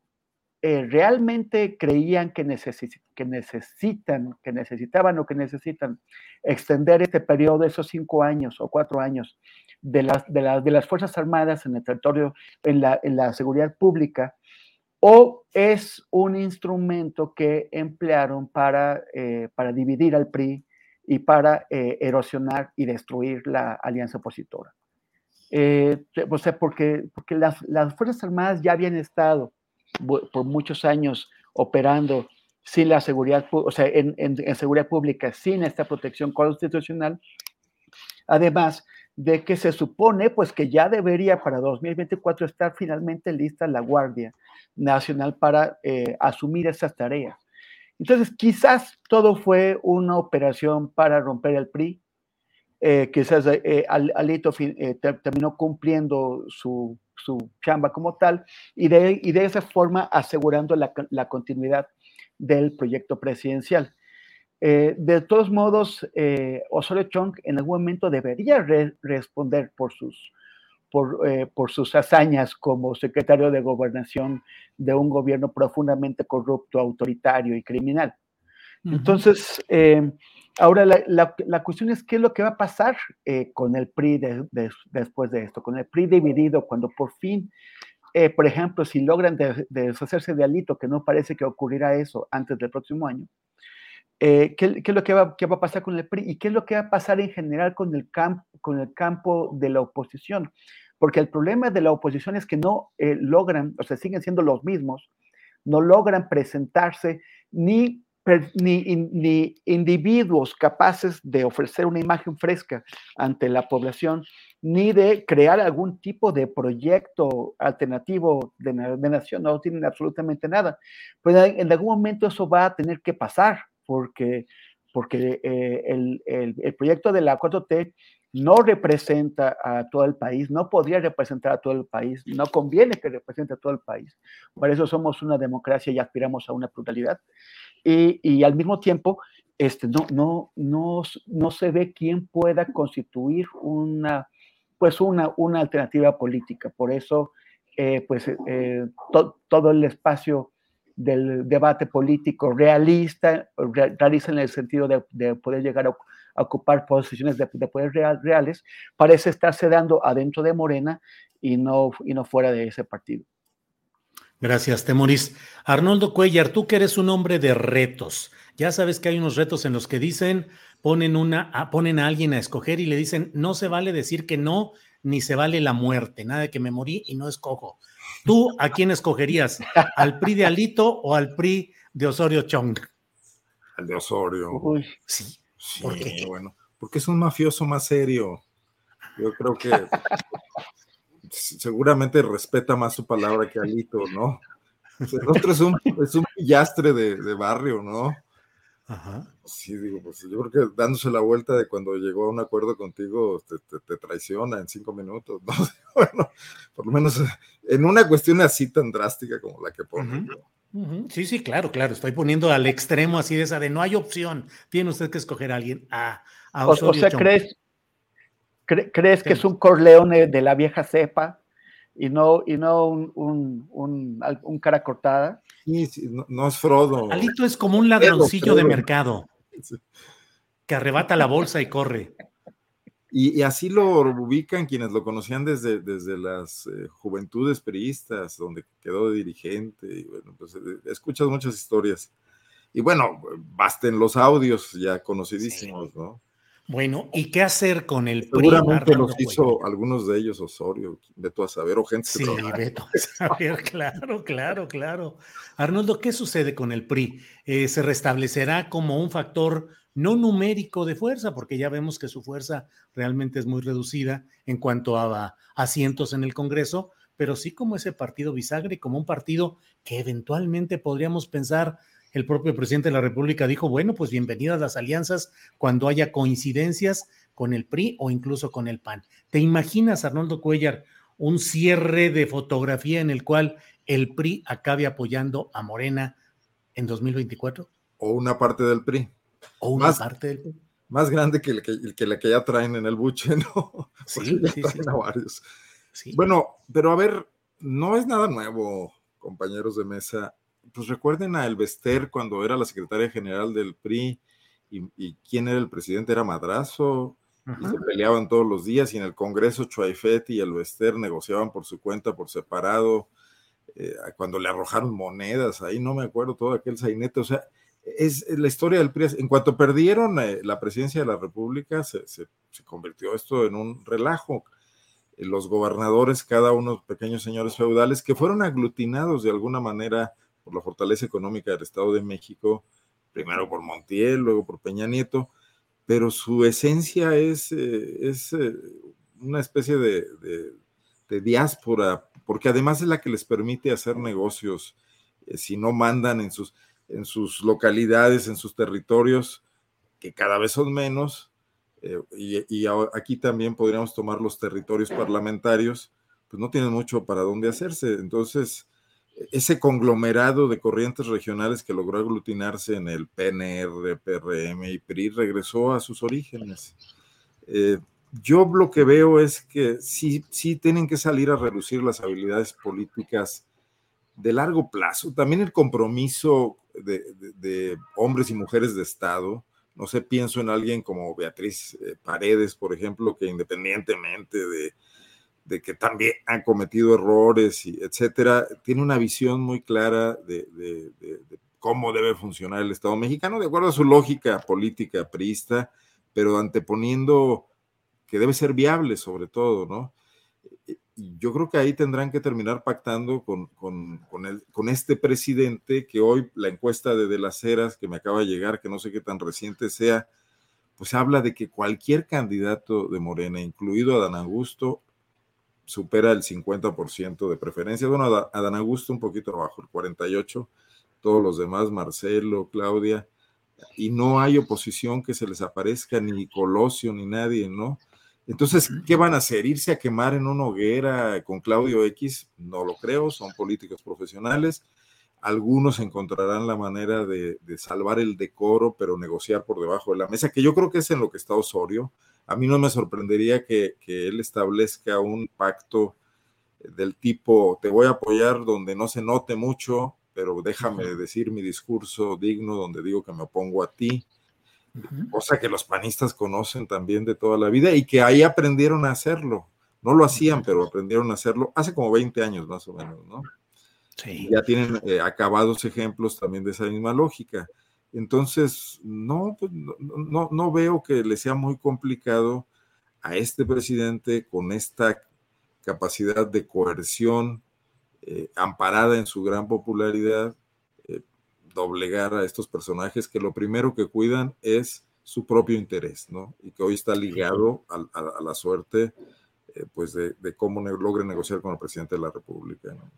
eh, ¿realmente creían que, que necesitan, que necesitaban o que necesitan extender este periodo esos cinco años o cuatro años de las, de, de las Fuerzas Armadas en el territorio, en la, en la seguridad pública? O es un instrumento que emplearon para, eh, para dividir al PRI y para eh, erosionar y destruir la alianza opositora. Eh, o sea, porque, porque las, las, Fuerzas Armadas ya habían estado por muchos años operando sin la seguridad, o sea, en, en seguridad pública, sin esta protección constitucional. Además, de que se supone pues que ya debería para 2024 estar finalmente lista la Guardia Nacional para eh, asumir esas tareas. Entonces, quizás todo fue una operación para romper el PRI, eh, quizás eh, Alito terminó cumpliendo su, su chamba como tal y de, y de esa forma asegurando la, la continuidad del proyecto presidencial. Eh, de todos modos, eh, Osorio Chong en algún momento debería re responder por sus, por, eh, por, sus hazañas como secretario de gobernación de un gobierno profundamente corrupto, autoritario y criminal. Uh -huh. Entonces, ahora la, la, la, cuestión es qué es lo que va a pasar con el PRI de, de, después de esto, con el PRI dividido, cuando por fin por ejemplo, si logran deshacerse de Alito, que no parece que ocurrirá eso antes del próximo año, eh, ¿qué, ¿qué, es lo que va, qué va, a pasar con el PRI y qué es lo que va a pasar en general con el, camp, con el campo de la oposición. Porque el problema de la oposición es que no eh, logran, o sea, siguen siendo los mismos, no logran presentarse ni, ni, ni, individuos capaces de ofrecer una imagen fresca ante la población, ni de crear algún tipo de proyecto alternativo de, de nación, no tienen absolutamente nada. Pues en algún momento eso va a tener que pasar porque, porque eh, el, el, el, proyecto de la 4T no representa a todo el país, no podría representar a todo el país, no conviene que represente a todo el país. Por eso somos una democracia y aspiramos a una pluralidad. Y, y al mismo tiempo, este, no, no, no, no se ve quién pueda constituir una, pues una, una alternativa política. Por eso, eh, pues, eh, to, todo el espacio del debate político realista, realista en el sentido de, de poder llegar a, a, ocupar posiciones de, de poder real, reales, parece estarse dando adentro de Morena y no, y no fuera de ese partido. Gracias, Temoris. Arnoldo Cuellar, tú que eres un hombre de retos, ya sabes que hay unos retos en los que dicen, ponen, una, ponen a alguien a escoger y le dicen, no se vale decir que no, ni se vale la muerte, nada de que me morí y no escojo. ¿Tú a quién escogerías? ¿Al PRI de Alito o al PRI de Osorio Chong? Al de Osorio. Uy. Sí. sí ¿Por qué? Bueno, porque es un mafioso más serio. Yo creo que seguramente respeta más su palabra que Alito, ¿no? O sea, el otro es un, es un pillastre de, de barrio, ¿no? Ajá. Sí, digo, pues yo creo que dándose la vuelta de cuando llegó a un acuerdo contigo, te, te, te traiciona en cinco minutos, ¿no? [LAUGHS] Bueno, por lo menos en una cuestión así tan drástica como la que pone. Uh -huh. Uh -huh. Sí, sí, claro, claro. Estoy poniendo al extremo así de esa de no hay opción. Tiene usted que escoger a alguien. A, a o, o, sea, ¿crees, cre ¿crees que es un Corleone de la vieja cepa y no, y no un, un, un, un cara cortada? Sí, sí, no, no, es Frodo. Alito es como un ladroncillo de mercado. Que arrebata la bolsa y corre. Y, y, así lo ubican quienes lo conocían desde, desde las eh, juventudes periodistas, donde quedó de dirigente. Y bueno, pues eh, escuchas muchas historias. Y bueno, basten los audios ya conocidísimos, sí. ¿no? Bueno, ¿y qué hacer con el PRI? Seguramente los hizo algunos de ellos Osorio, Beto a saber, o gente Sí, Beto a saber, [LAUGHS] claro, claro, claro. Arnoldo, ¿qué sucede con el PRI? Eh, ¿Se restablecerá como un factor no numérico de fuerza? Porque ya vemos que su fuerza realmente es muy reducida en cuanto a asientos en el Congreso, pero sí como ese partido bisagre, como un partido que eventualmente podríamos pensar el propio presidente de la República dijo, bueno, pues bienvenidas las alianzas cuando haya coincidencias con el PRI o incluso con el PAN. ¿Te imaginas, Arnoldo Cuellar, un cierre de fotografía en el cual el PRI acabe apoyando a Morena en 2024? O una parte del PRI. O una más, parte del PRI. Más grande que, el que, que, la que ya traen en el buche, ¿no? Sí, sí, sí. A varios. sí. Bueno, pero a ver, no es nada nuevo, compañeros de mesa pues recuerden a Elvester cuando era la secretaria general del PRI y, y quién era el presidente, era Madrazo, Ajá. y se peleaban todos los días, y en el Congreso Chuaifet y Elvester negociaban por su cuenta, por separado, eh, cuando le arrojaron monedas, ahí no me acuerdo todo aquel sainete, o sea, es la historia del PRI. En cuanto perdieron eh, la presidencia de la República, se, se, se convirtió esto en un relajo los gobernadores, cada uno pequeños señores feudales, que fueron aglutinados de alguna manera por la fortaleza económica del Estado de México, primero por Montiel, luego por Peña Nieto, pero su esencia es, eh, es eh, una especie de, de, de, diáspora, porque además es la que les permite hacer negocios, eh, si no mandan en sus, en sus localidades, en sus territorios, que cada vez son menos, y, y aquí también podríamos tomar los territorios parlamentarios, pues no tienen mucho para dónde hacerse. Entonces, ese conglomerado de corrientes regionales que logró aglutinarse en el PNR, PRM y PRI regresó a sus orígenes. Eh, yo lo que veo es que sí, sí tienen que salir a reducir las habilidades políticas de largo plazo. También el compromiso de, hombres y mujeres de Estado. No sé, pienso en alguien como Beatriz eh, Paredes, por ejemplo, que independientemente de, de que también han cometido errores, y etcétera, tiene una visión muy clara de, cómo debe funcionar el Estado mexicano, de acuerdo a su lógica política priista, pero anteponiendo que debe ser viable sobre todo, ¿no? Yo creo que ahí tendrán que terminar pactando con, con, con, este presidente que hoy la encuesta de De las Heras que me acaba de llegar, que no sé qué tan reciente sea, pues habla de que cualquier candidato de Morena, incluido Adán Augusto, supera el 50% de preferencia. Bueno, Adán Augusto un poquito abajo, el 48%, todos los demás, Marcelo, Claudia, y no hay oposición que se les aparezca, ni Colosio, ni nadie, ¿no? Entonces, ¿qué van a hacer? ¿Irse a quemar en una hoguera con Claudio X? No lo creo, son políticos profesionales. Algunos encontrarán la manera de, salvar el decoro, pero negociar por debajo de la mesa, que yo creo que es en lo que está Osorio. A mí no me sorprendería que, que él establezca un pacto del tipo, te voy a apoyar donde no se note mucho, pero déjame decir mi discurso digno donde digo que me opongo a ti cosa que los panistas conocen también de toda la vida y que ahí aprendieron a hacerlo. No lo hacían, pero aprendieron a hacerlo hace como 20 años más o menos, ¿no? Sí. Ya tienen eh, acabados ejemplos también de esa misma lógica. Entonces, no, pues, no, no, veo que le sea muy complicado a este presidente con esta capacidad de coerción eh, amparada en su gran popularidad, doblegar a estos personajes que lo primero que cuidan es su propio interés, ¿no? Y que hoy está ligado a, la suerte, eh, pues, de, cómo logre negociar con el presidente de la República, ¿no?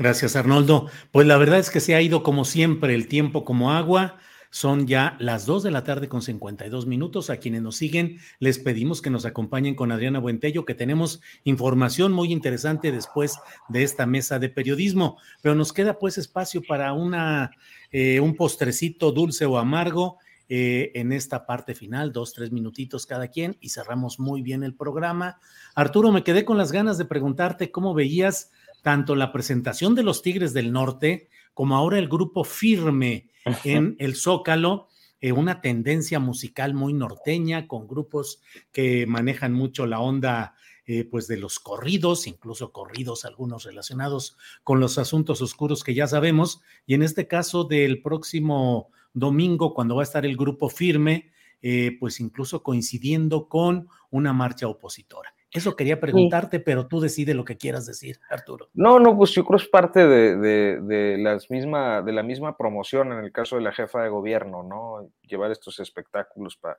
Gracias, Arnoldo. Pues la verdad es que se ha ido como siempre el tiempo como agua. Son ya las 2 de la tarde con 52 minutos. A quienes nos siguen, les pedimos que nos acompañen con Adriana Buentello, que tenemos información muy interesante después de esta mesa de periodismo. Pero nos queda pues espacio para una, eh, un postrecito dulce o amargo. Eh, en esta parte final, dos, tres minutitos cada quien y cerramos muy bien el programa. Arturo, me quedé con las ganas de preguntarte cómo veías tanto la presentación de los Tigres del Norte como ahora el grupo Firme en el Zócalo, eh, una tendencia musical muy norteña, con grupos que manejan mucho la onda eh, pues de los corridos, incluso corridos algunos relacionados con los asuntos oscuros que ya sabemos, y en este caso del próximo domingo, cuando va a estar el grupo firme, eh, pues incluso coincidiendo con una marcha opositora. Eso quería preguntarte, pero tú decides lo que quieras decir, Arturo. No, no, pues yo creo que es parte de, las misma, de la misma promoción en el caso de la jefa de gobierno, ¿no? Llevar estos espectáculos para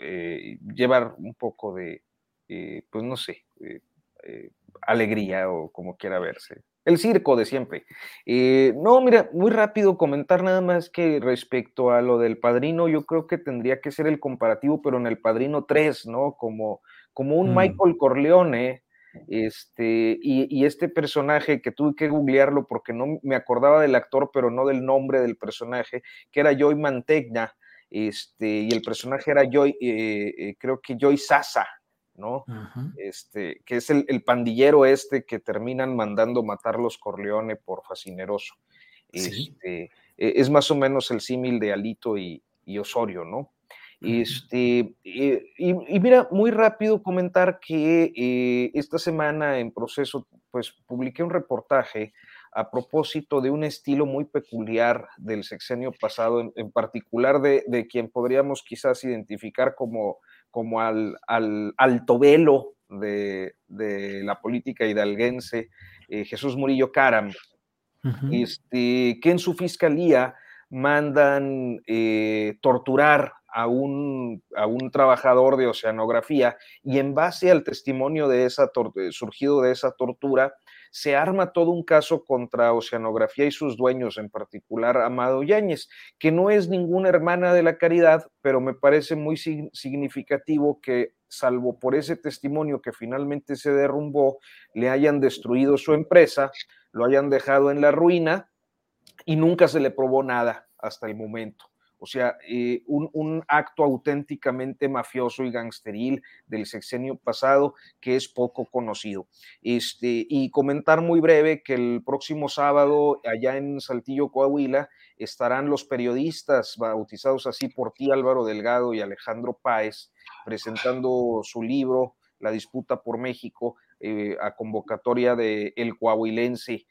eh, llevar un poco de, eh, pues no sé, eh, alegría o como quiera verse. El circo de siempre. no, mira, muy rápido comentar nada más que respecto a lo del padrino, yo creo que tendría que ser el comparativo, pero en el padrino 3, ¿no? Como como un mm. Michael Corleone, este, y, este personaje que tuve que googlearlo porque no me acordaba del actor, pero no del nombre del personaje, que era Joy Mantegna, este, y el personaje era Joy, eh, eh, creo que Joy Sasa, ¿no? Este, que es el, pandillero este que terminan mandando matar los Corleone por fascineroso. Este, e, es más o menos el símil de Alito y Osorio, ¿no? Este, eh, y, mira, muy rápido comentar que eh, esta semana en proceso, pues publiqué un reportaje a propósito de un estilo muy peculiar del sexenio pasado, en, particular de, quien podríamos quizás identificar como, como al, al alto velo de, la política hidalguense, eh, Jesús Murillo Caram, este, que en su fiscalía mandan torturar a un, a un trabajador de oceanografía y en base al testimonio de esa surgido de esa tortura, se arma todo un caso contra Oceanografía y sus dueños, en particular Amado Yáñez, que no es ninguna hermana de la caridad, pero me parece muy significativo que, salvo por ese testimonio que finalmente se derrumbó, le hayan destruido su empresa, lo hayan dejado en la ruina y nunca se le probó nada hasta el momento. O sea, eh, un, acto auténticamente mafioso y gangsteril del sexenio pasado que es poco conocido. Este, y comentar muy breve que el próximo sábado, allá en Saltillo, Coahuila, estarán los periodistas bautizados así por ti, Álvaro Delgado y Alejandro Páez, presentando su libro, La disputa por México, eh, a convocatoria de El Coahuilense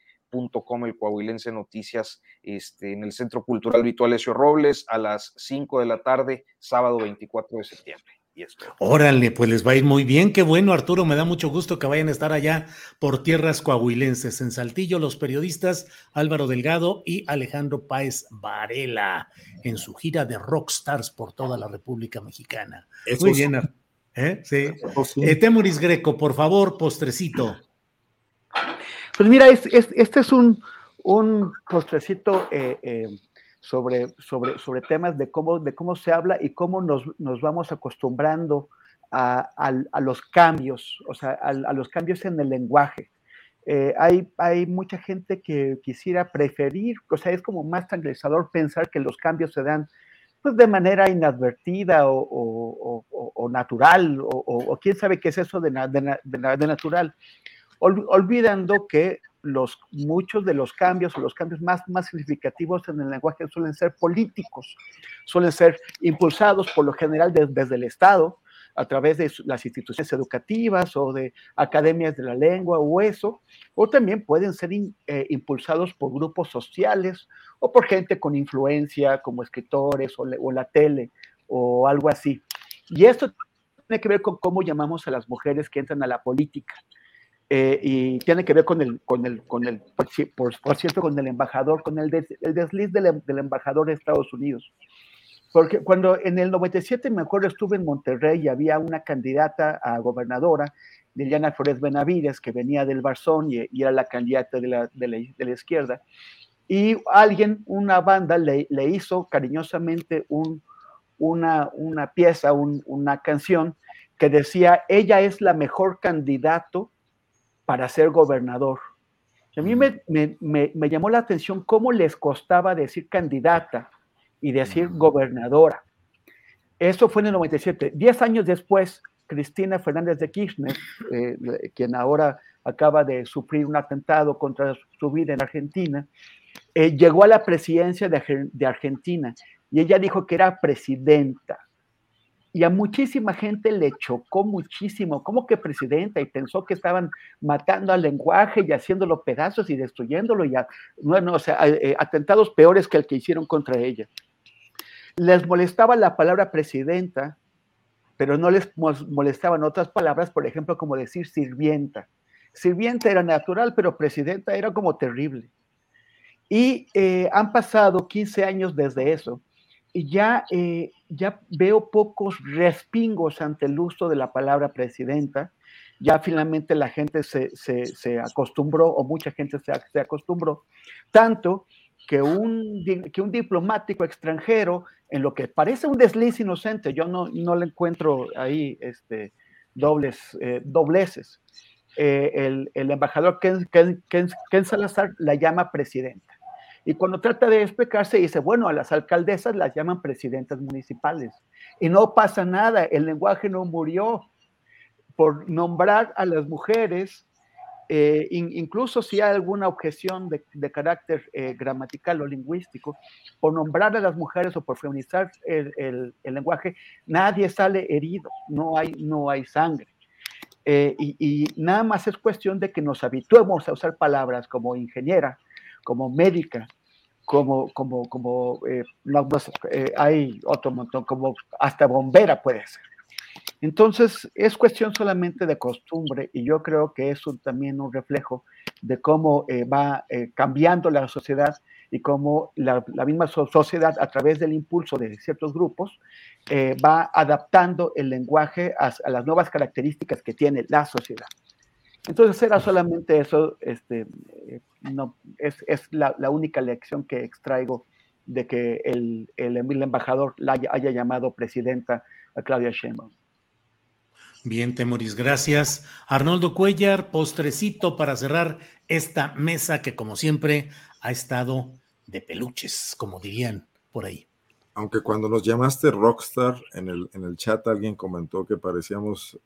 Com, el Coahuilense Noticias, este, en el Centro Cultural Vito Alessio Robles, a las 5 de la tarde, sábado 24 de septiembre. Y Órale, pues les va a ir muy bien. Qué bueno, Arturo. Me da mucho gusto que vayan a estar allá por tierras coahuilenses. En Saltillo, los periodistas Álvaro Delgado y Alejandro Páez Varela en su gira de rockstars por toda la República Mexicana. muy bien, ¿eh? Sí. Eh, Temuris Greco, por favor, postrecito. Pues mira, este es un, postrecito eh, eh, sobre, sobre, sobre temas de cómo, de cómo se habla y cómo nos, vamos acostumbrando a, los cambios, o sea, a, los cambios en el lenguaje. Eh, hay, hay mucha gente que quisiera preferir, o sea, es como más tranquilizador pensar que los cambios se dan pues, de manera inadvertida o, natural, o, quién sabe qué es eso de, de natural olvidando que los, muchos de los cambios o los cambios más, más significativos en el lenguaje suelen ser políticos, suelen ser impulsados por lo general desde el Estado, a través de las instituciones educativas o de academias de la lengua o eso, o también pueden ser eh, impulsados por grupos sociales o por gente con influencia como escritores o, o la tele o algo así. Y esto tiene que ver con cómo llamamos a las mujeres que entran a la política. Eh, y tiene que ver con el, con el, con el por, cierto, con el embajador, con el, el desliz del, del, embajador de Estados Unidos. Porque cuando en el 97, me acuerdo, estuve en Monterrey y había una candidata a gobernadora, Liliana Flores Benavides, que venía del Barzón y, era la candidata de la, de la, de la, izquierda. Y alguien, una banda, le, le hizo cariñosamente un, una, una pieza, un, una canción que decía, ella es la mejor candidato para ser gobernador. A mí me, llamó la atención cómo les costaba decir candidata y decir gobernadora. Eso fue en el 97. Diez años después, Cristina Fernández de Kirchner, [LAUGHS] eh, quien ahora acaba de sufrir un atentado contra su vida en Argentina, eh, llegó a la presidencia de Argentina y ella dijo que era presidenta y a muchísima gente le chocó muchísimo, como que presidenta, y pensó que estaban matando al lenguaje y haciéndolo pedazos y destruyéndolo, y bueno, o sea, eh, atentados peores que el que hicieron contra ella. Les molestaba la palabra presidenta, pero no les molestaban otras palabras, por ejemplo, como decir sirvienta. Sirvienta era natural, pero presidenta era como terrible. Y eh, han pasado 15 años desde eso ya, eh, ya veo pocos respingos ante el uso de la palabra presidenta. Ya finalmente la gente se, se, acostumbró, o mucha gente se, se, acostumbró, tanto que un, que un diplomático extranjero, en lo que parece un desliz inocente, yo no, no le encuentro ahí este, dobles, eh, dobleces, eh, el, el, embajador Ken, Ken, Ken Salazar la llama presidenta. Y cuando trata de explicarse, dice, bueno, a las alcaldesas las llaman presidentas municipales. Y no pasa nada, el lenguaje no murió por nombrar a las mujeres, eh, incluso si hay alguna objeción de, carácter eh, gramatical o lingüístico, por nombrar a las mujeres o por feminizar el, lenguaje, nadie sale herido, no hay, no hay sangre. Eh, y, nada más es cuestión de que nos habituemos a usar palabras como ingeniera, como médica, como, como, como, eh, eh, hay otro montón, como hasta bombera puede ser. Entonces, es cuestión solamente de costumbre y yo creo que es también un reflejo de cómo eh, va cambiando la sociedad y cómo la, misma sociedad, a través del impulso de ciertos grupos, va adaptando el lenguaje a, las nuevas características que tiene la sociedad. Entonces era solamente eso, este, no, es, es la, la, única lección que extraigo de que el, el, el embajador la haya, haya, llamado presidenta a Claudia Sheinbaum. Bien, Temoris, gracias. Arnoldo Cuellar, postrecito para cerrar esta mesa que como siempre ha estado de peluches, como dirían por ahí. Aunque cuando nos llamaste rockstar en el, en el chat alguien comentó que parecíamos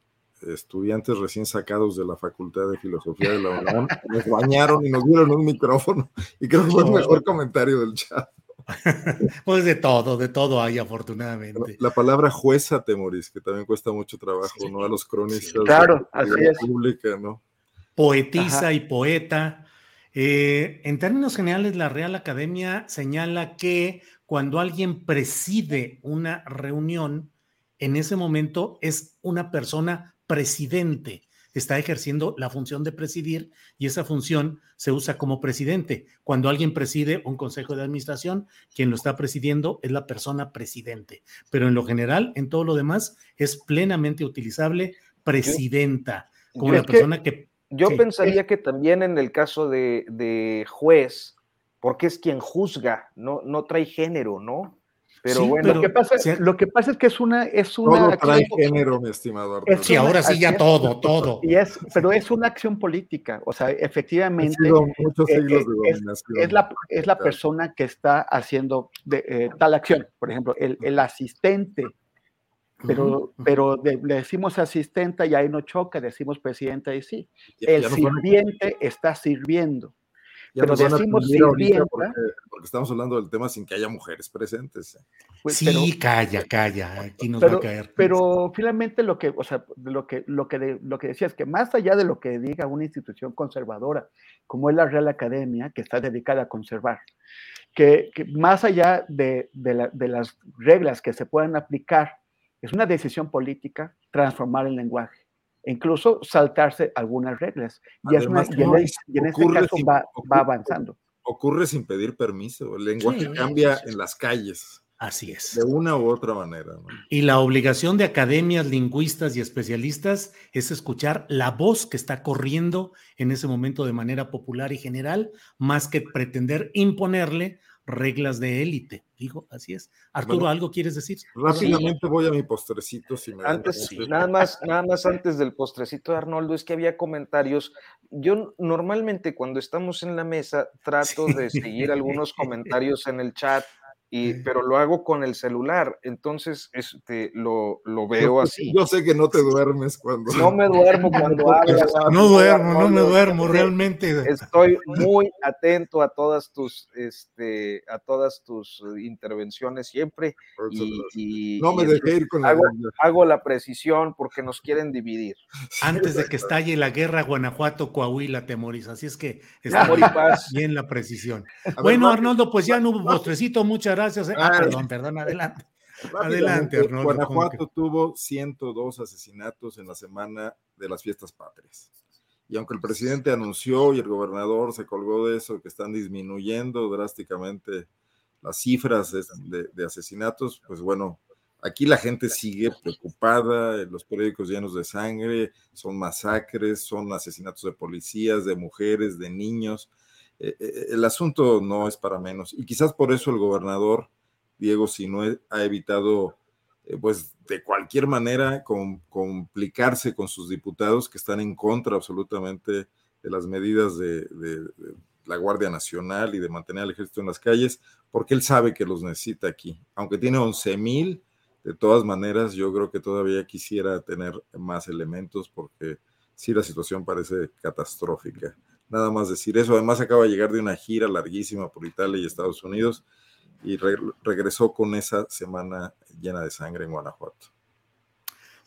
estudiantes recién sacados de la Facultad de Filosofía de la UNAM, [LAUGHS] nos bañaron y nos dieron un micrófono y creo que fue el mejor comentario del chat. [LAUGHS] pues de todo, de todo hay afortunadamente. La, la palabra jueza, Temoris, que también cuesta mucho trabajo, sí, ¿no? A los cronistas sí, claro, de, de la es. pública, ¿no? Poetisa Ajá. y poeta. Eh, en términos generales, la Real Academia señala que cuando alguien preside una reunión, en ese momento es una persona presidente, está ejerciendo la función de presidir y esa función se usa como presidente. Cuando alguien preside un consejo de administración, quien lo está presidiendo es la persona presidente. Pero en lo general, en todo lo demás, es plenamente utilizable presidenta, como la persona que... que yo sí. pensaría que también en el caso de, de, juez, porque es quien juzga, no, no trae género, ¿no? Pero sí, bueno, pero, lo, que pasa, sí. lo que pasa es que es una. Es una todo trae género, mi estimado Arturo. Sí, ahora sí, ya todo, todo. Y es, pero es una acción política. O sea, efectivamente. muchos siglos eh, de es, es, la, es la persona que está haciendo de, eh, tal acción. Por ejemplo, el, el asistente. Pero, uh -huh. pero de, le decimos asistente y ahí no choca, decimos presidenta y sí. Ya, el ya no sirviente está sirviendo. Ya pero decimos sirvienta. Porque, porque, estamos hablando del tema sin que haya mujeres presentes. Pues, sí, pero, calla, calla, aquí nos pero, va a caer. Pero finalmente lo que, o sea, lo que, lo que, de, lo que decía es que más allá de lo que diga una institución conservadora, como es la Real Academia, que está dedicada a conservar, que, que más allá de, de, la, de las reglas que se puedan aplicar, es una decisión política transformar el lenguaje incluso saltarse algunas reglas. Y, Además, es una, no, y, en, y en este caso sin, va, ocurre, va, avanzando. Ocurre sin pedir permiso. El lenguaje sí, cambia sí, sí. en las calles. Así es. De una u otra manera. ¿no? Y la obligación de academias, lingüistas y especialistas es escuchar la voz que está corriendo en ese momento de manera popular y general, más que pretender imponerle reglas de élite. Digo, así es. Arturo, bueno, ¿algo quieres decir? Rápidamente sí. voy a mi postrecito. Si me antes, sí, nada más, nada más antes del postrecito de Arnoldo, es que había comentarios. Yo normalmente cuando estamos en la mesa trato sí. de seguir algunos comentarios en el chat y, pero lo hago con el celular, entonces este, lo, lo veo así. Yo sé que no te duermes cuando... No me duermo [LAUGHS] cuando hablas. No duermo, no me duermo, realmente. Estoy muy atento a todas tus, este, a todas tus intervenciones siempre y, y no me dejé ir con hago, hago, la precisión porque nos quieren dividir. Antes de que estalle la guerra Guanajuato, Coahuila, Temoris, así es que está bien la precisión. Bueno, Arnoldo, pues ya no hubo postrecito, muchas gracias. Ah, perdón, perdón, adelante. Adelante, Arnoldo. Guanajuato tuvo 102 asesinatos en la semana de las fiestas patrias. Y aunque el presidente anunció y el gobernador se colgó de eso, que están disminuyendo drásticamente las cifras de, de, de asesinatos, pues bueno, aquí la gente sigue preocupada, los periódicos llenos de sangre, son masacres, son asesinatos de policías, de mujeres, de niños eh, el asunto no es para menos. Y quizás por eso el gobernador Diego Sinue ha evitado, eh, pues de cualquier manera, com complicarse con sus diputados que están en contra absolutamente de las medidas de, de, de, la Guardia Nacional y de mantener al ejército en las calles, porque él sabe que los necesita aquí. Aunque tiene 11 mil, de todas maneras, yo creo que todavía quisiera tener más elementos porque sí la situación parece catastrófica nada más decir eso. Además, acaba de llegar de una gira larguísima por Italia y Estados Unidos y re regresó con esa semana llena de sangre en Guanajuato.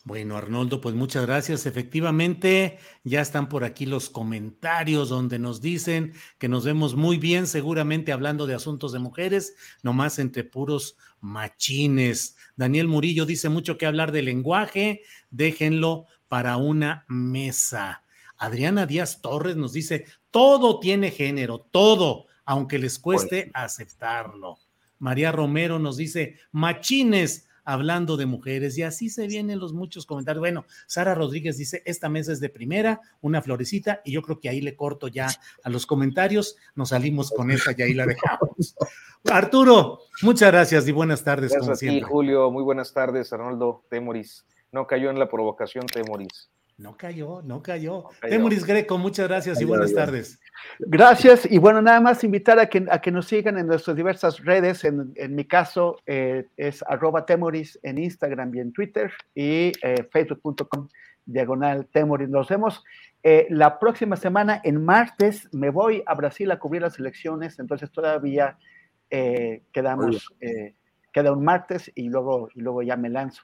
Bueno, Arnoldo, pues muchas gracias. Efectivamente, ya están por aquí los comentarios donde nos dicen que nos vemos muy bien, seguramente hablando de asuntos de mujeres, nomás entre puros machines. Daniel Murillo dice mucho que hablar de lenguaje, déjenlo para una mesa. Adriana Díaz Torres nos dice, todo tiene género, todo, aunque les cueste aceptarlo. María Romero nos dice, machines, hablando de mujeres y así se vienen los muchos comentarios. Bueno, Sara Rodríguez dice, esta mesa es de primera, una florecita y yo creo que ahí le corto ya a los comentarios, nos salimos con esa y ahí la dejamos. [LAUGHS] Arturo, muchas gracias y buenas tardes. Gracias a ti, Julio. Muy buenas tardes, Arnoldo Temoris. No cayó en la provocación, Temoris. No cayó, no cayó. Temoris Greco, muchas gracias y buenas tardes. Gracias y bueno, nada más invitar a que, a que nos sigan en nuestras diversas redes. En, en mi caso eh, es arroba Temoris en Instagram y en Twitter y eh, facebook.com diagonal Temoris. Nos vemos eh, la próxima semana, en martes, me voy a Brasil a cubrir las elecciones, entonces todavía quedamos, queda un martes y luego, y luego ya me lanzo.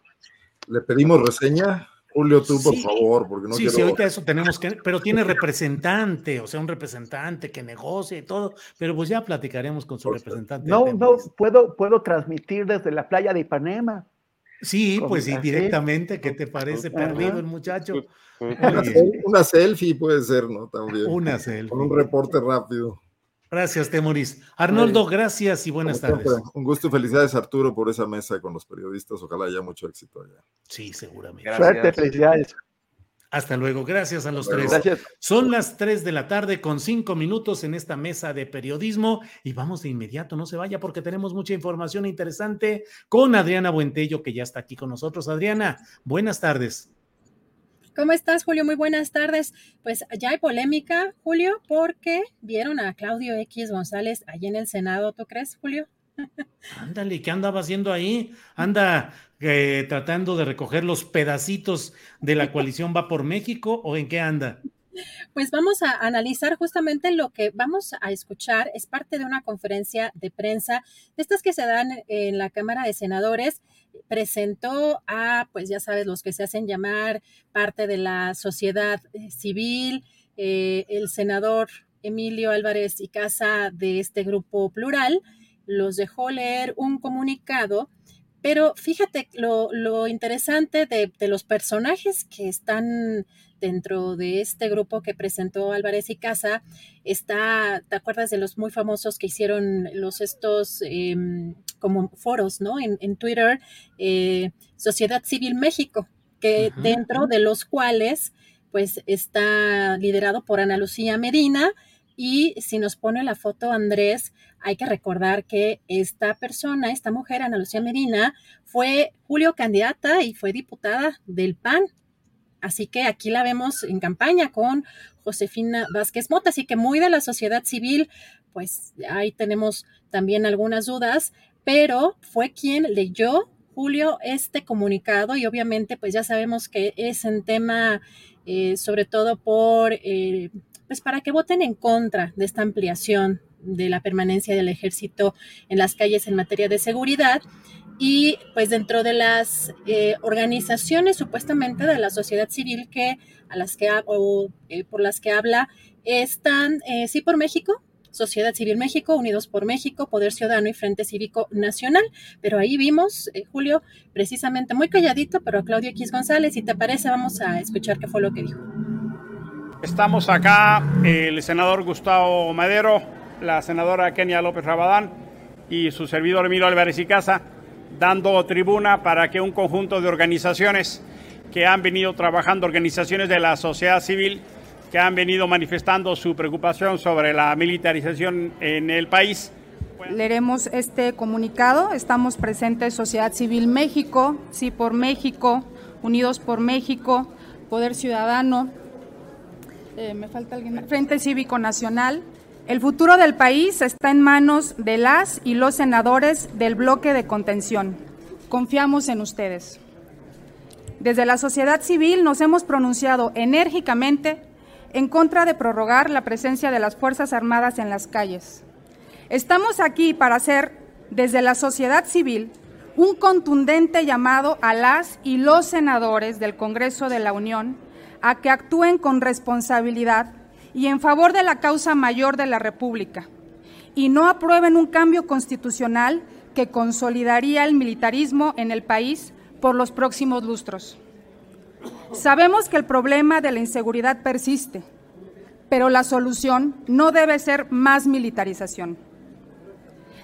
¿Le pedimos reseña? Julio, tú, por favor, porque no sí, quiero... Sí, ahorita eso tenemos que... Pero tiene representante, o sea, un representante que negocie y todo, pero pues ya platicaremos con su representante. No, no, puedo, puedo transmitir desde la playa de Ipanema. Sí, pues sí, directamente, ¿qué te parece perdido el muchacho? Una, selfie puede ser, ¿no? También. Una selfie. Con un reporte rápido. Gracias, Temoris. Arnoldo, gracias y buenas tardes. Un gusto y felicidades, Arturo, por esa mesa con los periodistas. Ojalá haya mucho éxito allá. Sí, seguramente. Suerte, felicidades. Hasta luego, gracias a los tres. Gracias. Son las tres de la tarde con cinco minutos en esta mesa de periodismo y vamos de inmediato, no se vaya porque tenemos mucha información interesante con Adriana Buentello que ya está aquí con nosotros. Adriana, buenas tardes. ¿Cómo estás, Julio? Muy buenas tardes. Pues ya hay polémica, Julio, porque vieron a Claudio X González allí en el Senado, ¿tú crees, Julio? Ándale, ¿qué andaba haciendo ahí? Anda eh, tratando de recoger los pedacitos de la coalición Va por México o en qué anda? Pues vamos a analizar justamente lo que vamos a escuchar. Es parte de una conferencia de prensa, de estas que se dan en la Cámara de Senadores. Presentó a, pues ya sabes, los que se hacen llamar parte de la sociedad eh, civil, eh, el senador Emilio Álvarez y Casa de este grupo plural. Los dejó leer un comunicado pero fíjate lo, interesante de, de, los personajes que están dentro de este grupo que presentó Álvarez y Casa está, ¿te acuerdas de los muy famosos que hicieron los estos em, como foros, ¿no? En, Twitter, eh, Sociedad Civil México, que dentro de los cuales pues está liderado por Ana Lucía Medina y si nos pone la foto Andrés, hay que recordar que esta persona, esta mujer, Ana Lucía Medina, fue Julio candidata y fue diputada del PAN. Así que aquí la vemos en campaña con Josefina Vázquez Mota, así que muy de la sociedad civil, pues ahí tenemos también algunas dudas, pero fue quien leyó Julio este comunicado y obviamente pues ya sabemos que es en tema eh, sobre todo por, eh, pues para que voten en contra de esta ampliación de la permanencia del ejército en las calles en materia de seguridad y pues dentro de las eh, organizaciones supuestamente de la sociedad civil que a las que o, eh, por las que habla están eh, sí por México Sociedad Civil México, Unidos por México, Poder Ciudadano y Frente Cívico Nacional. Pero ahí vimos, Julio, precisamente muy calladito, pero a Claudio X González, si te parece, vamos a escuchar qué fue lo que dijo. Estamos acá, el senador Gustavo Madero, la senadora Kenia López Rabadán y su servidor Emilio Álvarez y Casa dando tribuna para que un conjunto de organizaciones que han venido trabajando, organizaciones de la sociedad civil, que han venido manifestando su preocupación sobre la militarización en el país. Leeremos este comunicado. Estamos presentes Sociedad Civil México, Sí por México, Unidos por México, Poder Ciudadano, eh, me falta alguien Frente Cívico Nacional, el futuro del país está en manos de las y los senadores del bloque de contención. Confiamos en ustedes. Desde la sociedad civil nos hemos pronunciado enérgicamente en contra de prorrogar la presencia de las Fuerzas Armadas en las calles. Estamos aquí para hacer, desde la sociedad civil, un contundente llamado a las y los senadores del Congreso de la Unión a que actúen con responsabilidad y en favor de la causa mayor de la República, y no aprueben un cambio constitucional que consolidaría el militarismo en el país por los próximos lustros. Sabemos que el problema de la inseguridad persiste, pero la solución no debe ser más militarización.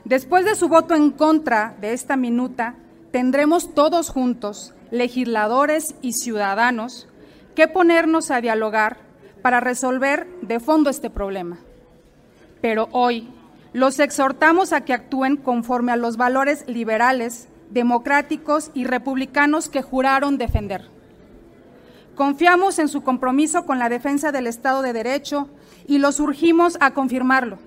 Después de su voto en contra de esta minuta, tendremos todos juntos, legisladores y ciudadanos, que ponernos a dialogar para resolver de fondo este problema. Pero hoy los exhortamos a que actúen conforme a los valores liberales, democráticos y republicanos que juraron defender. Confiamos en su compromiso con la defensa del Estado de Derecho y los urgimos a confirmarlo.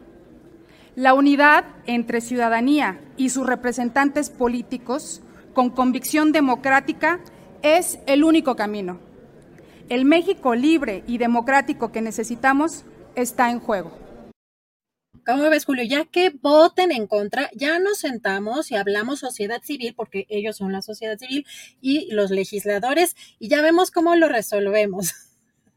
La unidad entre ciudadanía y sus representantes políticos con convicción democrática es el único camino. El México libre y democrático que necesitamos está en juego. ¿Cómo ves, Julio? Ya que voten en contra, ya nos sentamos y hablamos sociedad civil, porque ellos son la sociedad civil y los legisladores, y ya vemos cómo lo resolvemos.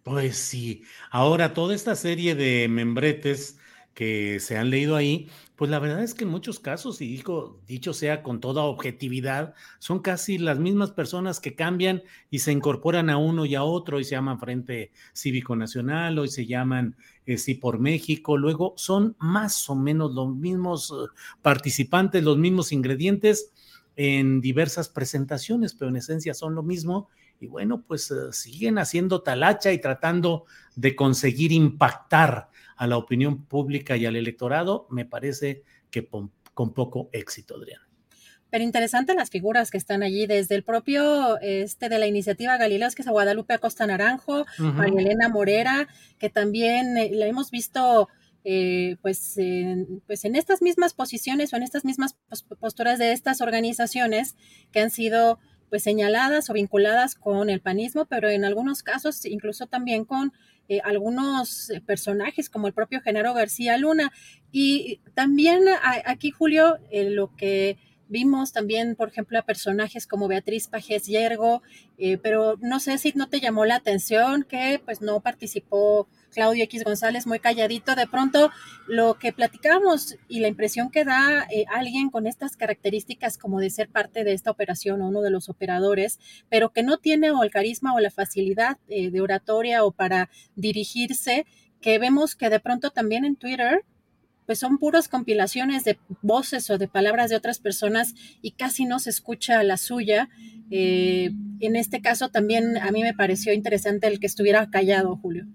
Pues sí, ahora toda esta serie de membretes que se han leído ahí, pues la verdad es que en muchos casos, y dicho sea con toda objetividad, son casi las mismas personas que cambian y se incorporan a uno y a otro y se llaman Frente Cívico Nacional, hoy se llaman eh, Sí por México, luego son más o menos los mismos eh, participantes, los mismos ingredientes en diversas presentaciones, pero en esencia son lo mismo y bueno, pues eh, siguen haciendo talacha y tratando de conseguir impactar a la opinión pública y al electorado, me parece que con, poco éxito, Adrián. Pero interesante las figuras que están allí, desde el propio este de la iniciativa Galileos, que es a Guadalupe Acosta Naranjo, María Elena Morera, que también eh, la hemos visto eh, pues, pues en estas mismas posiciones o en estas mismas posturas de estas organizaciones que han sido pues señaladas o vinculadas con el panismo, pero en algunos casos incluso también con eh, algunos eh, personajes como el propio Genaro García Luna. Y también aquí, Julio, eh, lo que vimos también, por ejemplo, a personajes como Beatriz Pajes Yergo, pero no sé si no te llamó la atención que pues no participó Claudio X González muy calladito, de pronto lo que platicamos y la impresión que da eh, alguien con estas características como de ser parte de esta operación o uno de los operadores, pero que no tiene o el carisma o la facilidad eh, de oratoria o para dirigirse, que vemos que de pronto también en Twitter pues son puras compilaciones de voces o de palabras de otras personas y casi no se escucha la suya. Eh, en este caso también a mí me pareció interesante el que estuviera callado, Julio.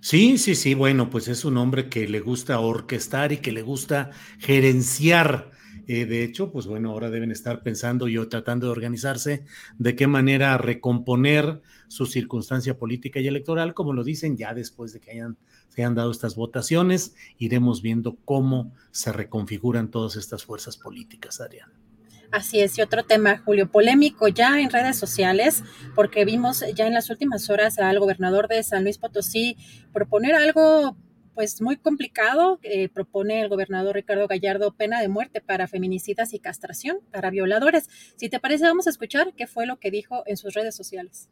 Sí, sí, sí, bueno, pues es un hombre que le gusta orquestar y que le gusta gerenciar. Eh, de hecho, pues bueno, ahora deben estar pensando y tratando de organizarse de qué manera recomponer su circunstancia política y electoral, como lo dicen ya después de que hayan, se hayan dado estas votaciones, iremos viendo cómo se reconfiguran todas estas fuerzas políticas, Ariana. Así es, y otro tema, Julio, polémico ya en redes sociales, porque vimos ya en las últimas horas al gobernador de San Luis Potosí proponer algo pues muy complicado. Eh, propone el gobernador Ricardo Gallardo pena de muerte para feminicidas y castración para violadores. Si te parece, vamos a escuchar qué fue lo que dijo en sus redes sociales.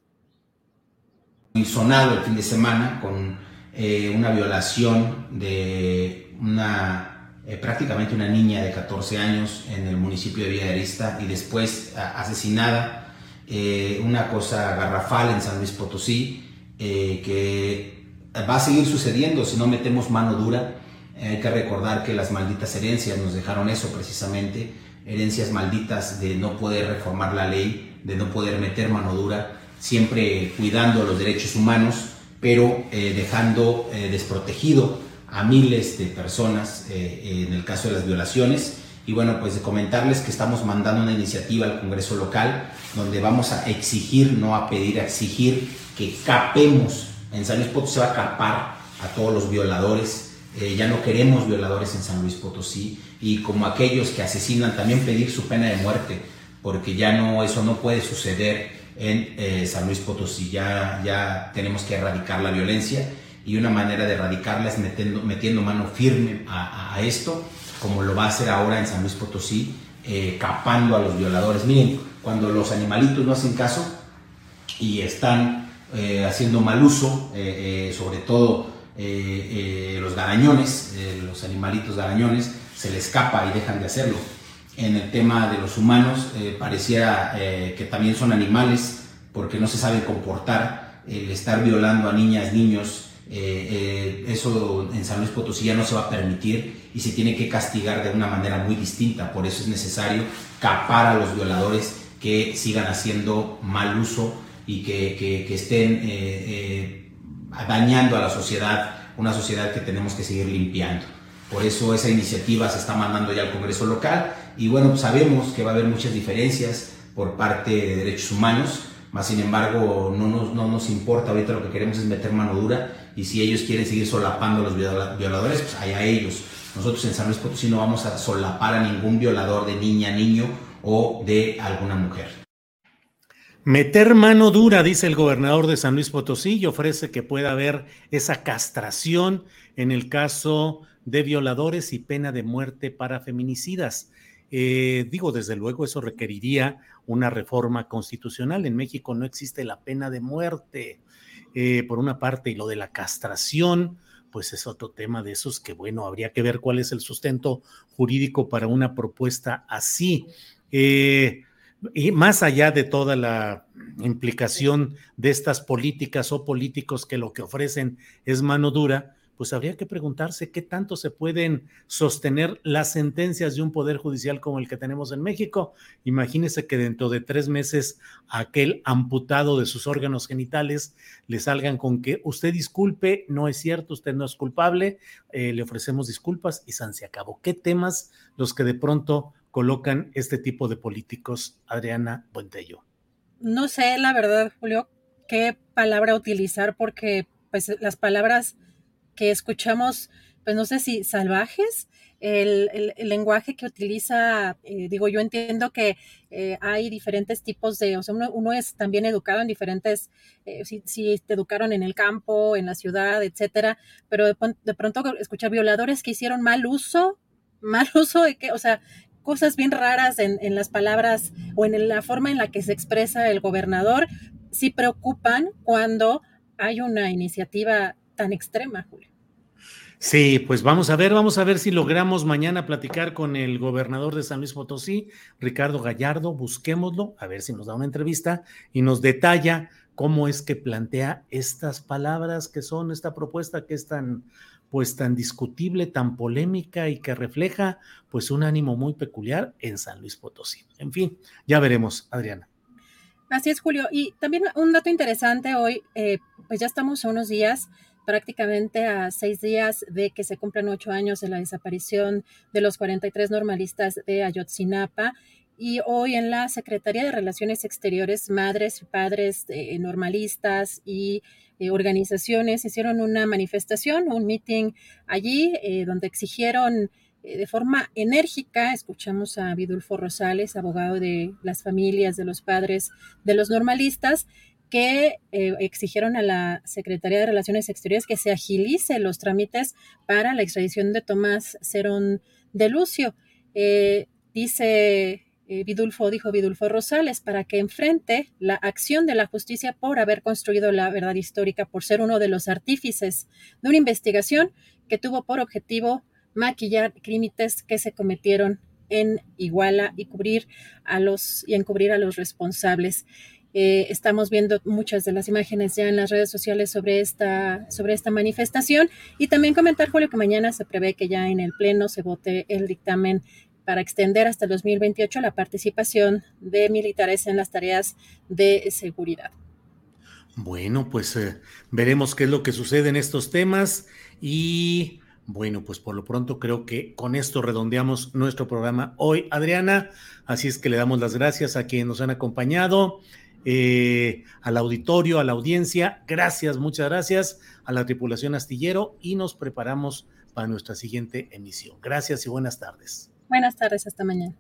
Sonado el fin de semana con eh, una violación de una eh, prácticamente una niña de 14 años en el municipio de Villarista y después asesinada, eh, una cosa garrafal en San Luis Potosí, eh, que va a seguir sucediendo si no metemos mano dura. hay que recordar que las malditas herencias nos dejaron eso precisamente, herencias malditas de no poder reformar la ley, de no poder meter mano dura, siempre cuidando los derechos humanos, pero dejando desprotegido a miles de personas eh, en el caso de las violaciones. Y bueno, pues de comentarles que estamos mandando una iniciativa al Congreso local donde vamos a exigir, no a pedir, a exigir que capemos, en San Luis Potosí se va a capar a todos los violadores, eh, ya no queremos violadores en San Luis Potosí. Y como aquellos que asesinan también pedir su pena de muerte, porque ya no, eso no puede suceder en eh, San Luis Potosí, ya, ya tenemos que erradicar la violencia y una manera de erradicarla es metiendo, metiendo mano firme a, esto, como lo va a hacer ahora en San Luis Potosí, eh, capando a los violadores. Miren, cuando los animalitos no hacen caso y están eh, haciendo mal uso, eh, sobre todo los garañones, los animalitos garañones, se les escapa y dejan de hacerlo. En el tema de los humanos, pareciera que también son animales porque no se saben comportar, el estar violando a niñas, niños, eh, eh, eso en San Luis Potosí ya no se va a permitir y se tiene que castigar de una manera muy distinta. Por eso es necesario capar a los violadores que sigan haciendo mal uso y que, estén eh, dañando a la sociedad, una sociedad que tenemos que seguir limpiando. Por eso esa iniciativa se está mandando ya al Congreso local y bueno, sabemos que va a haber muchas diferencias por parte de derechos humanos, más sin embargo no nos, no nos importa, ahorita lo que queremos es meter mano dura y si ellos quieren seguir solapando a los violadores, pues allá ellos. Nosotros en San Luis Potosí no vamos a solapar a ningún violador de niña, niño o de alguna mujer. Meter mano dura, dice el gobernador de San Luis Potosí, y ofrece que pueda haber esa castración en el caso de violadores y pena de muerte para feminicidas. Eh, digo, desde luego, eso requeriría una reforma constitucional. En México no existe la pena de muerte, eh, por una parte, y lo de la castración, pues es otro tema de esos que, bueno, habría que ver cuál es el sustento jurídico para una propuesta así. Eh, y más allá de toda la implicación de estas políticas o políticos que lo que ofrecen es mano dura, pues habría que preguntarse qué tanto se pueden sostener las sentencias de un poder judicial como el que tenemos en México. Imagínese que dentro de tres meses aquel amputado de sus órganos genitales le salgan con que usted disculpe, no es cierto, usted no es culpable, eh, le ofrecemos disculpas y San se acabó. ¿Qué temas los que de pronto colocan este tipo de políticos, Adriana Buentello? No sé, la verdad, Julio, qué palabra utilizar porque pues las palabras que escuchamos, pues no sé si salvajes, el, lenguaje que utiliza, eh, digo, yo entiendo que eh, hay diferentes tipos de, o sea, uno, es también educado en diferentes, eh, si, si, te educaron en el campo, en la ciudad, etcétera, pero de, de, pronto escuchar violadores que hicieron mal uso, mal [LAUGHS] uso de que, o sea, cosas bien raras en, las palabras o en la forma en la que se expresa el gobernador, sí preocupan cuando hay una iniciativa tan extrema, Julio. Sí, pues vamos a ver, vamos a ver si logramos mañana platicar con el gobernador de San Luis Potosí, Ricardo Gallardo, busquémoslo, a ver si nos da una entrevista y nos detalla cómo es que plantea estas palabras que son esta propuesta que es tan pues tan discutible, tan polémica y que refleja pues un ánimo muy peculiar en San Luis Potosí. En fin, ya veremos, Adriana. Así es, Julio. Y también un dato interesante hoy, eh, pues ya estamos a unos días, prácticamente a seis días de que se cumplan ocho años de la desaparición de los 43 normalistas de Ayotzinapa. Y hoy en la Secretaría de Relaciones Exteriores, madres y padres eh, normalistas y eh, organizaciones hicieron una manifestación, un meeting allí eh, donde exigieron de forma enérgica, escuchamos a Vidulfo Rosales, abogado de las familias, de los padres, de los normalistas, que exigieron a la Secretaría de Relaciones Exteriores que se agilice los trámites para la extradición de Tomás Cerón de Lucio. dice eh, Vidulfo, dijo Vidulfo Rosales, para que enfrente la acción de la justicia por haber construido la verdad histórica, por ser uno de los artífices de una investigación que tuvo por objetivo maquillar crímenes que se cometieron en Iguala y cubrir a los y encubrir a los responsables. Eh, estamos viendo muchas de las imágenes ya en las redes sociales sobre esta, sobre esta manifestación y también comentar, Julio, que mañana se prevé que ya en el Pleno se vote el dictamen para extender hasta el 2028 la participación de militares en las tareas de seguridad. Bueno, pues eh, veremos qué es lo que sucede en estos temas y bueno, pues por lo pronto creo que con esto redondeamos nuestro programa hoy, Adriana. Así es que le damos las gracias a quienes nos han acompañado, eh, al auditorio, a la audiencia. Gracias, muchas gracias a la tripulación astillero y nos preparamos para nuestra siguiente emisión. Gracias y buenas tardes. Buenas tardes, hasta mañana.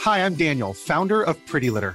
Hi, I'm Daniel, founder of Pretty Litter.